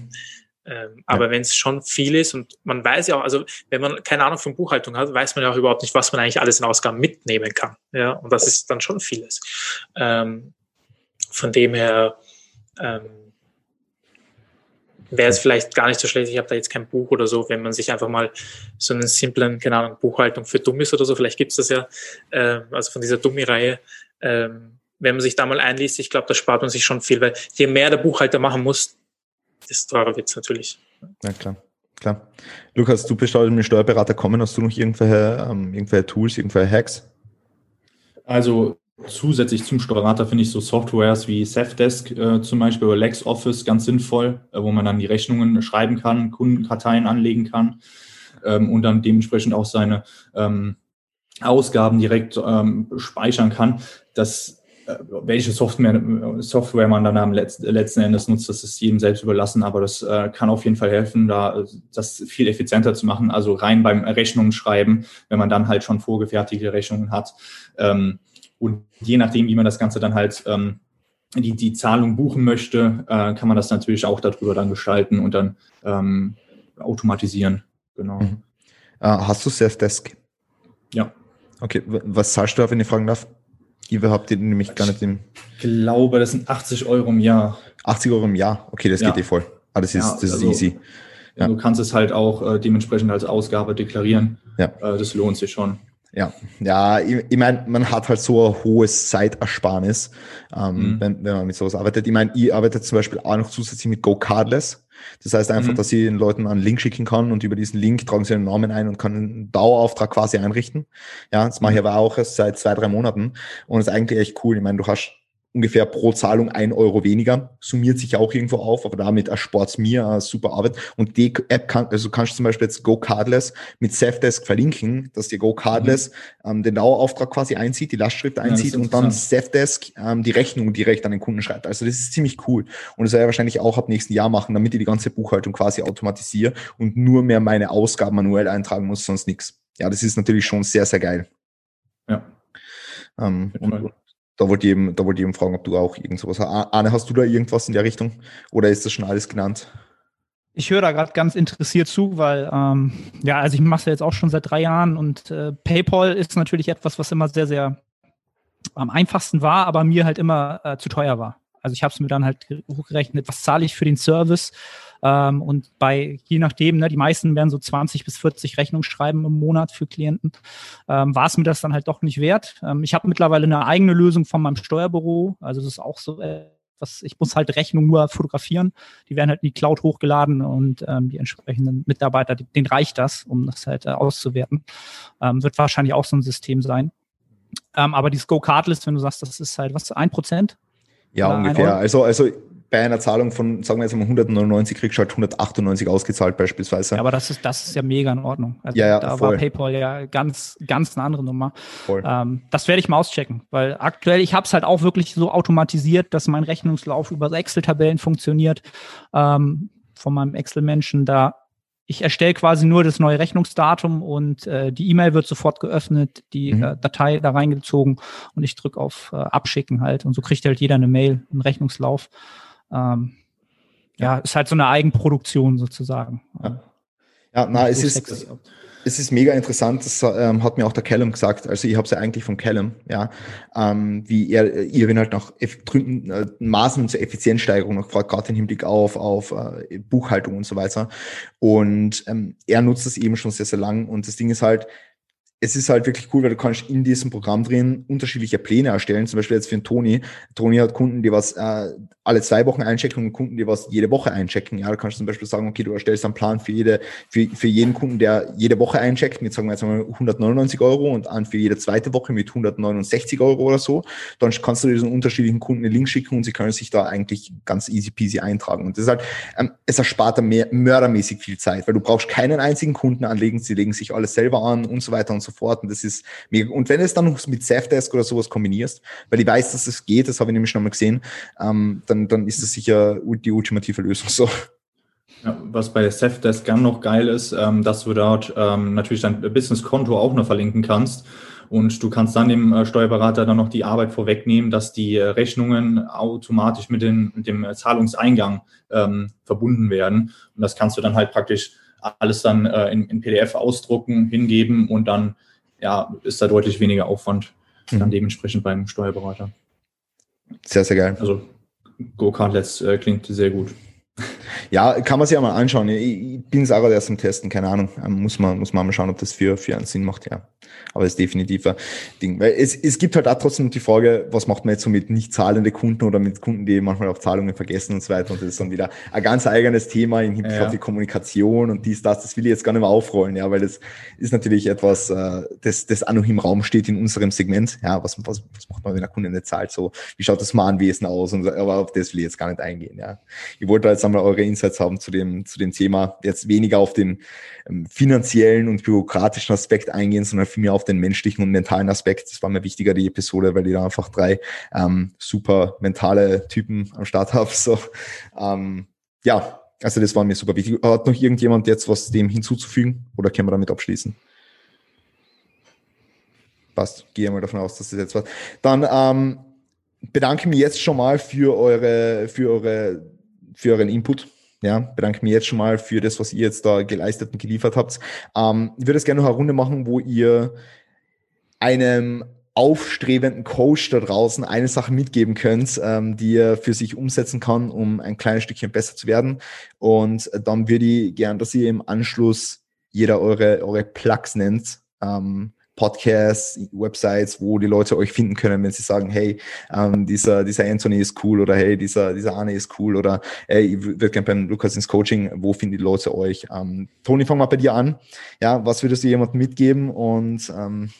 ähm, aber ja. wenn es schon viel ist und man weiß ja auch, also wenn man keine Ahnung von Buchhaltung hat, weiß man ja auch überhaupt nicht, was man eigentlich alles in Ausgaben mitnehmen kann. Ja, und das ist dann schon vieles. Ähm, von dem her ähm, wäre es vielleicht gar nicht so schlecht. Ich habe da jetzt kein Buch oder so, wenn man sich einfach mal so einen simplen, keine Ahnung, Buchhaltung für Dummies oder so, vielleicht gibt's das ja, ähm, also von dieser Dummy-Reihe, ähm, wenn man sich da mal einliest, ich glaube, da spart man sich schon viel, weil je mehr der Buchhalter machen muss, desto teurer wird's natürlich. Ja, klar. Klar. Lukas, du bist heute mit dem Steuerberater kommen. Hast du noch irgendwelche, ähm, irgendwelche Tools, irgendwelche Hacks? Also zusätzlich zum Steuerberater finde ich so Softwares wie Safdesk äh, zum Beispiel oder LexOffice ganz sinnvoll, äh, wo man dann die Rechnungen schreiben kann, Kundenkarteien anlegen kann ähm, und dann dementsprechend auch seine ähm, Ausgaben direkt ähm, speichern kann. Das äh, welche Software, Software man dann am letzten Endes nutzt, das ist jedem selbst überlassen, aber das äh, kann auf jeden Fall helfen, da das viel effizienter zu machen. Also rein beim Rechnungen schreiben, wenn man dann halt schon vorgefertigte Rechnungen hat. Ähm, und je nachdem, wie man das Ganze dann halt ähm, die, die Zahlung buchen möchte, äh, kann man das natürlich auch darüber dann gestalten und dann ähm, automatisieren. Genau. Mhm. Äh, hast du Self-Desk? Ja. Okay, was zahlst du, wenn ich fragen darf? Überhaupt nämlich gar nicht im. Ich glaube, das sind 80 Euro im Jahr. 80 Euro im Jahr? Okay, das ja. geht eh voll. Ah, das ist, ja, das also, ist easy. Ja. Du kannst es halt auch äh, dementsprechend als Ausgabe deklarieren. Ja. Äh, das lohnt sich schon. Ja, ja, ich, ich meine, man hat halt so ein hohes Zeitersparnis, ähm, mhm. wenn, wenn man mit sowas arbeitet. Ich meine, ich arbeite zum Beispiel auch noch zusätzlich mit Go Cardless. Das heißt einfach, mhm. dass ich den Leuten einen Link schicken kann und über diesen Link tragen sie ihren Namen ein und kann einen Dauerauftrag quasi einrichten. Ja, das mache ich mhm. aber auch erst seit zwei, drei Monaten und ist eigentlich echt cool. Ich meine, du hast ungefähr pro Zahlung ein Euro weniger, summiert sich auch irgendwo auf, aber damit erspart es mir eine super Arbeit. Und die App kann, also kannst du zum Beispiel jetzt Go Cardless mit Safdesk verlinken, dass dir Go Cardless mhm. ähm, den Dauerauftrag quasi einzieht, die Lastschrift einzieht ja, und dann Safdesk ähm, die Rechnung direkt an den Kunden schreibt. Also das ist ziemlich cool. Und das werde ich wahrscheinlich auch ab nächsten Jahr machen, damit ich die ganze Buchhaltung quasi automatisiere und nur mehr meine Ausgaben manuell eintragen muss, sonst nichts. Ja, das ist natürlich schon sehr, sehr geil. Ja. Ähm, und, da wollte ich eben, da wollte ich eben fragen, ob du auch irgend sowas hast. Arne, hast du da irgendwas in der Richtung? Oder ist das schon alles genannt? Ich höre da gerade ganz interessiert zu, weil ähm, ja, also ich mache es ja jetzt auch schon seit drei Jahren und äh, PayPal ist natürlich etwas, was immer sehr, sehr am einfachsten war, aber mir halt immer äh, zu teuer war. Also ich habe es mir dann halt hochgerechnet, was zahle ich für den Service ähm, und bei, je nachdem, ne, die meisten werden so 20 bis 40 Rechnungen schreiben im Monat für Klienten, ähm, war es mir das dann halt doch nicht wert. Ähm, ich habe mittlerweile eine eigene Lösung von meinem Steuerbüro. Also das ist auch so äh, was, ich muss halt Rechnungen nur fotografieren. Die werden halt in die Cloud hochgeladen und ähm, die entsprechenden Mitarbeiter, denen reicht das, um das halt äh, auszuwerten. Ähm, wird wahrscheinlich auch so ein System sein. Ähm, aber die Go Cardlist, wenn du sagst, das ist halt was, ein Prozent? Ja, ungefähr. Also, also bei einer Zahlung von, sagen wir jetzt mal 199, kriegst du halt 198 ausgezahlt beispielsweise. Ja, aber das ist, das ist ja mega in Ordnung. Also ja, ja, da voll. war PayPal ja ganz, ganz eine andere Nummer. Voll. Ähm, das werde ich mal auschecken, weil aktuell, ich habe es halt auch wirklich so automatisiert, dass mein Rechnungslauf über Excel-Tabellen funktioniert. Ähm, von meinem Excel-Menschen da ich erstelle quasi nur das neue Rechnungsdatum und äh, die E-Mail wird sofort geöffnet, die mhm. äh, Datei da reingezogen und ich drücke auf äh, Abschicken halt. Und so kriegt halt jeder eine Mail, einen Rechnungslauf. Ähm, ja, ist halt so eine Eigenproduktion sozusagen. Ja, ja na, es ist, es ist mega interessant, das ähm, hat mir auch der Callum gesagt, also ich habe es ja eigentlich von Callum, ja, ähm, wie er Irwin halt nach äh, Maßen zur Effizienzsteigerung noch gefragt, gerade im Hinblick auf, auf äh, Buchhaltung und so weiter. Und ähm, er nutzt das eben schon sehr, sehr lang. Und das Ding ist halt, es ist halt wirklich cool, weil du kannst in diesem Programm drin unterschiedliche Pläne erstellen. Zum Beispiel jetzt für den Toni. Toni hat Kunden, die was äh, alle zwei Wochen einchecken und Kunden, die was jede Woche einchecken. Ja, da kannst du zum Beispiel sagen, okay, du erstellst einen Plan für jede, für, für jeden Kunden, der jede Woche eincheckt, mit sagen wir jetzt mal 199 Euro und an für jede zweite Woche mit 169 Euro oder so. Dann kannst du diesen unterschiedlichen Kunden einen Link schicken und sie können sich da eigentlich ganz easy peasy eintragen. Und das ist halt, ähm, es erspart dann mehr, mördermäßig viel Zeit, weil du brauchst keinen einzigen Kunden anlegen, sie legen sich alles selber an und so weiter und so fort. Und das ist mega. Und wenn es dann noch mit Safdesk oder sowas kombinierst, weil ich weiß, dass es geht, das habe ich nämlich schon mal gesehen, ähm, dann, dann ist das sicher die ultimative Lösung so. Ja, was bei Safdesk gern noch geil ist, ähm, dass du dort ähm, natürlich dein Business-Konto auch noch verlinken kannst. Und du kannst dann dem äh, Steuerberater dann noch die Arbeit vorwegnehmen, dass die äh, Rechnungen automatisch mit, den, mit dem Zahlungseingang ähm, verbunden werden. Und das kannst du dann halt praktisch alles dann äh, in, in, PDF ausdrucken, hingeben und dann ja, ist da deutlich weniger Aufwand mhm. dann dementsprechend beim Steuerberater. Sehr, sehr geil. Also Go-Kartlets äh, klingt sehr gut. Ja, kann man sich ja mal anschauen. Ich, bin es auch erst am Testen, keine Ahnung. Ähm, muss man, muss man mal schauen, ob das für, für einen Sinn macht, ja. Aber es ist definitiv ein Ding. Weil es, es gibt halt auch trotzdem die Frage, was macht man jetzt so mit nicht zahlende Kunden oder mit Kunden, die manchmal auch Zahlungen vergessen und so weiter. Und das ist dann wieder ein ganz eigenes Thema im Hinblick ja. auf die Kommunikation und dies, das. Das will ich jetzt gar nicht mehr aufrollen, ja, weil das ist natürlich etwas, äh, das, das auch noch im Raum steht in unserem Segment. Ja, was, was, was macht man, wenn der Kunde nicht zahlt? So, wie schaut das Mahnwesen aus? Und, aber auf das will ich jetzt gar nicht eingehen, ja. Ich wollte jetzt einmal eure Insights haben zu dem, zu dem Thema. Jetzt weniger auf den ähm, finanziellen und bürokratischen Aspekt eingehen, sondern vielmehr auf den menschlichen und mentalen Aspekt. Das war mir wichtiger, die Episode, weil ich da einfach drei ähm, super mentale Typen am Start habe. So, ähm, ja, also das war mir super wichtig. Hat noch irgendjemand jetzt was dem hinzuzufügen oder können wir damit abschließen? Passt, gehe mal davon aus, dass das jetzt was. Dann ähm, bedanke mich jetzt schon mal für eure, für eure, für euren Input. Ja, bedanke mich jetzt schon mal für das, was ihr jetzt da geleistet und geliefert habt. Ähm, ich würde es gerne noch eine Runde machen, wo ihr einem aufstrebenden Coach da draußen eine Sache mitgeben könnt, ähm, die er für sich umsetzen kann, um ein kleines Stückchen besser zu werden. Und dann würde ich gern, dass ihr im Anschluss jeder eure, eure Plugs nennt, ähm, Podcasts, Websites, wo die Leute euch finden können, wenn sie sagen, hey, ähm, dieser, dieser Anthony ist cool oder hey, dieser, dieser Arne ist cool oder hey, ich würde gerne beim Lukas ins Coaching, wo finden die Leute euch? Ähm, Toni, fang mal bei dir an. Ja, was würdest du jemandem mitgeben und ähm,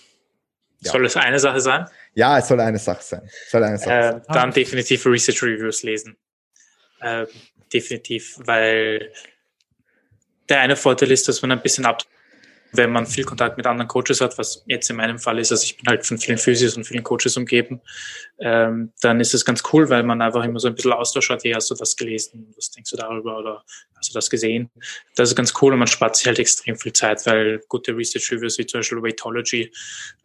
ja. Soll es eine Sache sein? Ja, es soll eine Sache sein. Soll eine Sache äh, sein. Dann definitiv Research Reviews lesen. Äh, definitiv, weil der eine Vorteil ist, dass man ein bisschen ab wenn man viel Kontakt mit anderen Coaches hat, was jetzt in meinem Fall ist, also ich bin halt von vielen Physios und vielen Coaches umgeben, ähm, dann ist es ganz cool, weil man einfach immer so ein bisschen Austausch hat, hey, hast du das gelesen, was denkst du darüber? Oder hast du das gesehen? Das ist ganz cool und man spart sich halt extrem viel Zeit, weil gute Research Reviews wie zum Beispiel Weightology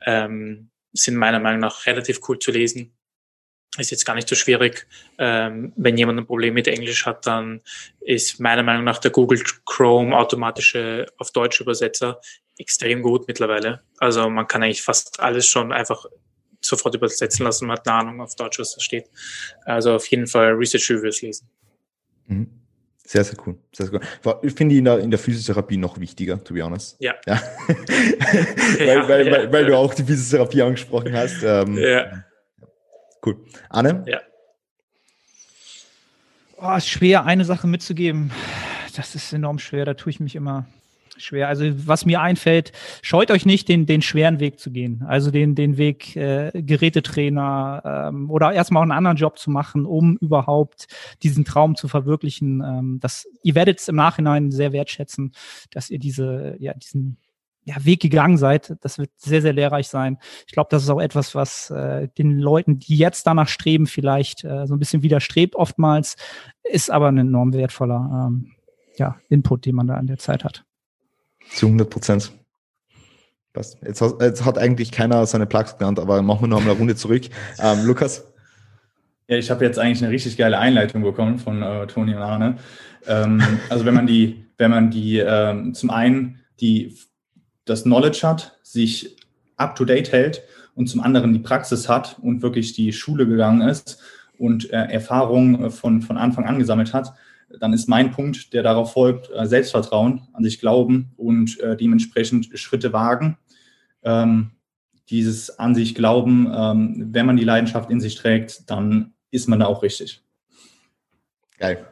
ähm, sind meiner Meinung nach relativ cool zu lesen ist jetzt gar nicht so schwierig. Ähm, wenn jemand ein Problem mit Englisch hat, dann ist meiner Meinung nach der Google Chrome automatische auf Deutsch Übersetzer extrem gut mittlerweile. Also man kann eigentlich fast alles schon einfach sofort übersetzen lassen. Man hat eine Ahnung auf Deutsch, was da steht. Also auf jeden Fall Research Reviews lesen. Mhm. Sehr, sehr cool. Sehr, sehr cool. Ich finde in der, in der Physiotherapie noch wichtiger, to be honest. Ja. ja. weil, ja, weil, ja, weil, weil du auch die Physiotherapie angesprochen hast. Ähm, ja. Cool. Anne? Ja. Oh, ist schwer, eine Sache mitzugeben. Das ist enorm schwer, da tue ich mich immer schwer. Also was mir einfällt, scheut euch nicht, den, den schweren Weg zu gehen. Also den, den Weg äh, Gerätetrainer ähm, oder erstmal auch einen anderen Job zu machen, um überhaupt diesen Traum zu verwirklichen. Ähm, das, ihr werdet es im Nachhinein sehr wertschätzen, dass ihr diese, ja, diesen ja, Weg gegangen seid. Das wird sehr, sehr lehrreich sein. Ich glaube, das ist auch etwas, was äh, den Leuten, die jetzt danach streben, vielleicht äh, so ein bisschen widerstrebt oftmals, ist aber ein enorm wertvoller ähm, ja, Input, den man da an der Zeit hat. Zu 100 Prozent. Jetzt, hat, jetzt hat eigentlich keiner seine Plugs genannt, aber machen wir noch eine Runde zurück. Ähm, Lukas? Ja, ich habe jetzt eigentlich eine richtig geile Einleitung bekommen von äh, Toni und Arne. Ähm, also wenn man die, wenn man die ähm, zum einen die das Knowledge hat, sich up-to-date hält und zum anderen die Praxis hat und wirklich die Schule gegangen ist und äh, Erfahrungen von, von Anfang an gesammelt hat, dann ist mein Punkt, der darauf folgt, äh, Selbstvertrauen, an sich glauben und äh, dementsprechend Schritte wagen. Ähm, dieses an sich glauben, ähm, wenn man die Leidenschaft in sich trägt, dann ist man da auch richtig. Geil.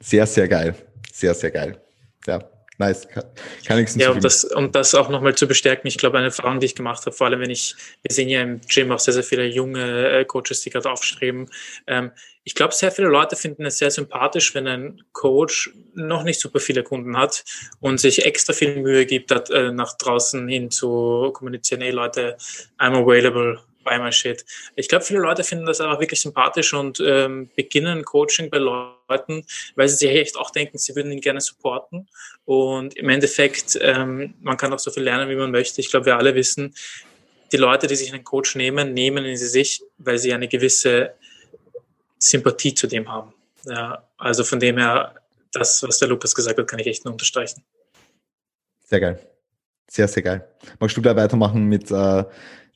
Sehr, sehr geil. Sehr, sehr geil. Ja. Nice, kann, kann nichts Ja, um das, um das auch nochmal zu bestärken, ich glaube, eine Erfahrung, die ich gemacht habe, vor allem wenn ich, wir sehen ja im Gym auch sehr, sehr viele junge äh, Coaches, die gerade aufstreben. Ähm, ich glaube, sehr viele Leute finden es sehr sympathisch, wenn ein Coach noch nicht super viele Kunden hat und sich extra viel Mühe gibt, dat, äh, nach draußen hin zu kommunizieren, hey Leute, I'm available, buy my shit. Ich glaube, viele Leute finden das einfach wirklich sympathisch und ähm, beginnen Coaching bei Leuten, weil sie sich echt auch denken, sie würden ihn gerne supporten. Und im Endeffekt, ähm, man kann auch so viel lernen, wie man möchte. Ich glaube, wir alle wissen, die Leute, die sich einen Coach nehmen, nehmen sie sich, weil sie eine gewisse Sympathie zu dem haben. Ja, also von dem her, das, was der Lukas gesagt hat, kann ich echt nur unterstreichen. Sehr geil. Sehr, sehr geil. Magst du da weitermachen mit äh,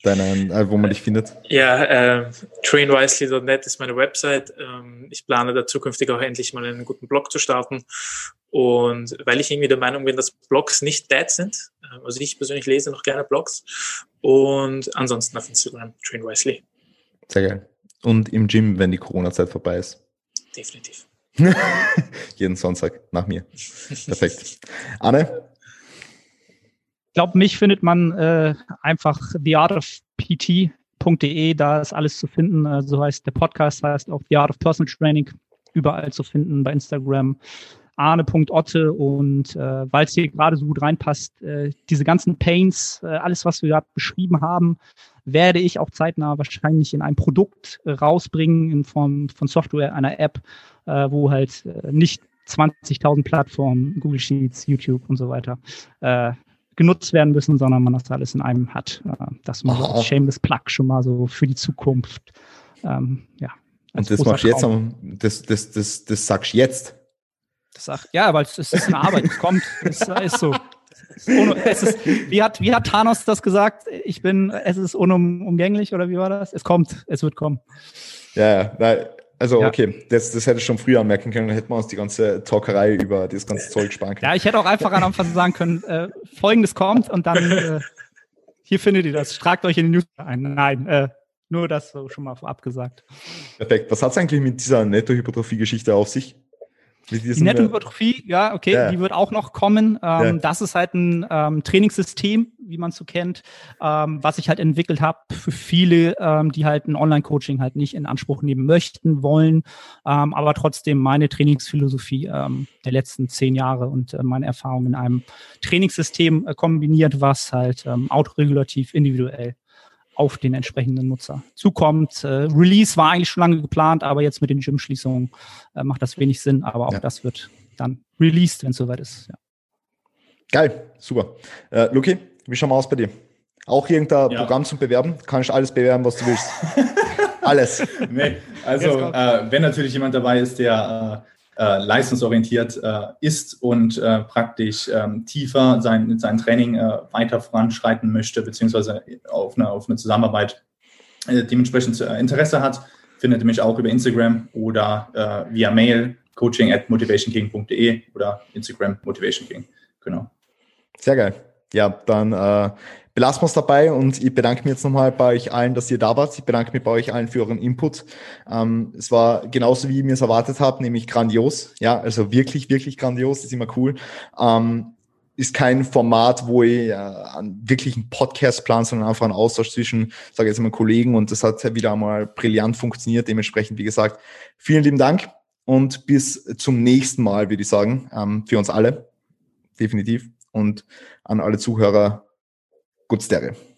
deinen, äh, wo man dich findet? Ja, äh, trainwisely.net ist meine Website. Ähm, ich plane da zukünftig auch endlich mal einen guten Blog zu starten. Und weil ich irgendwie der Meinung bin, dass Blogs nicht dead sind, äh, also ich persönlich lese noch gerne Blogs. Und ansonsten auf Instagram, trainwisely. Sehr geil. Und im Gym, wenn die Corona-Zeit vorbei ist. Definitiv. Jeden Sonntag nach mir. Perfekt. Anne? Glaube, mich findet man äh, einfach theartofpt.de, da ist alles zu finden. Äh, so heißt der Podcast, heißt auch The Art of Personal Training, überall zu finden bei Instagram. Arne.otte und äh, weil es hier gerade so gut reinpasst, äh, diese ganzen Pains, äh, alles, was wir gerade beschrieben haben, werde ich auch zeitnah wahrscheinlich in ein Produkt rausbringen in Form von Software, einer App, äh, wo halt äh, nicht 20.000 Plattformen, Google Sheets, YouTube und so weiter genutzt werden müssen, sondern man das alles in einem hat. Äh, das mal so als Shameless Plug schon mal so für die Zukunft. Ähm, ja. Und das machst du jetzt, das, das, das, das sagst du jetzt. Das sag, ja, weil es, ist eine Arbeit, es kommt, es ist so. Es ist, wie, hat, wie hat Thanos das gesagt? Ich bin, es ist unumgänglich oder wie war das? Es kommt, es wird kommen. Ja, ja, also, ja. okay, das, das hätte ich schon früher anmerken können, dann hätten wir uns die ganze Talkerei über das ganze Zeug sparen können. Ja, ich hätte auch einfach am Anfang sagen können, äh, folgendes kommt und dann äh, Hier findet ihr das. Tragt euch in die News ein. Nein, äh, nur das so schon mal vorab gesagt. Perfekt. Was hat es eigentlich mit dieser Nettohypertrophie-Geschichte auf sich? Die Nettohypertrophie, ja, okay, ja. die wird auch noch kommen. Ähm, ja. Das ist halt ein ähm, Trainingssystem, wie man es so kennt, ähm, was ich halt entwickelt habe für viele, ähm, die halt ein Online-Coaching halt nicht in Anspruch nehmen möchten, wollen, ähm, aber trotzdem meine Trainingsphilosophie ähm, der letzten zehn Jahre und äh, meine Erfahrung in einem Trainingssystem äh, kombiniert, was halt autoregulativ, individuell auf den entsprechenden Nutzer zukommt. Äh, Release war eigentlich schon lange geplant, aber jetzt mit den Gym-Schließungen äh, macht das wenig Sinn. Aber auch ja. das wird dann released, wenn es soweit ist. Ja. Geil, super. Äh, Luki, wie schauen wir aus bei dir? Auch irgendein ja. Programm zum Bewerben? Kannst alles bewerben, was du willst. alles. Nee, also äh, wenn natürlich jemand dabei ist, der äh, leistungsorientiert äh, ist und äh, praktisch ähm, tiefer sein, sein Training äh, weiter voranschreiten möchte, beziehungsweise auf eine, auf eine Zusammenarbeit äh, dementsprechend äh, Interesse hat, findet ihr mich auch über Instagram oder via Mail coaching at motivationking.de oder Instagram motivationking. Genau. Sehr geil. Ja, dann belassen wir es dabei und ich bedanke mich jetzt nochmal bei euch allen, dass ihr da wart. Ich bedanke mich bei euch allen für euren Input. Ähm, es war genauso, wie ich mir es erwartet habe, nämlich grandios. Ja, also wirklich, wirklich grandios. Das ist immer cool. Ähm, ist kein Format, wo ich äh, einen Podcast plan, sondern einfach einen Austausch zwischen, sage jetzt mal, Kollegen und das hat wieder einmal brillant funktioniert. Dementsprechend, wie gesagt, vielen lieben Dank und bis zum nächsten Mal, würde ich sagen, ähm, für uns alle. Definitiv. Und an alle Zuhörer, Good Stereo.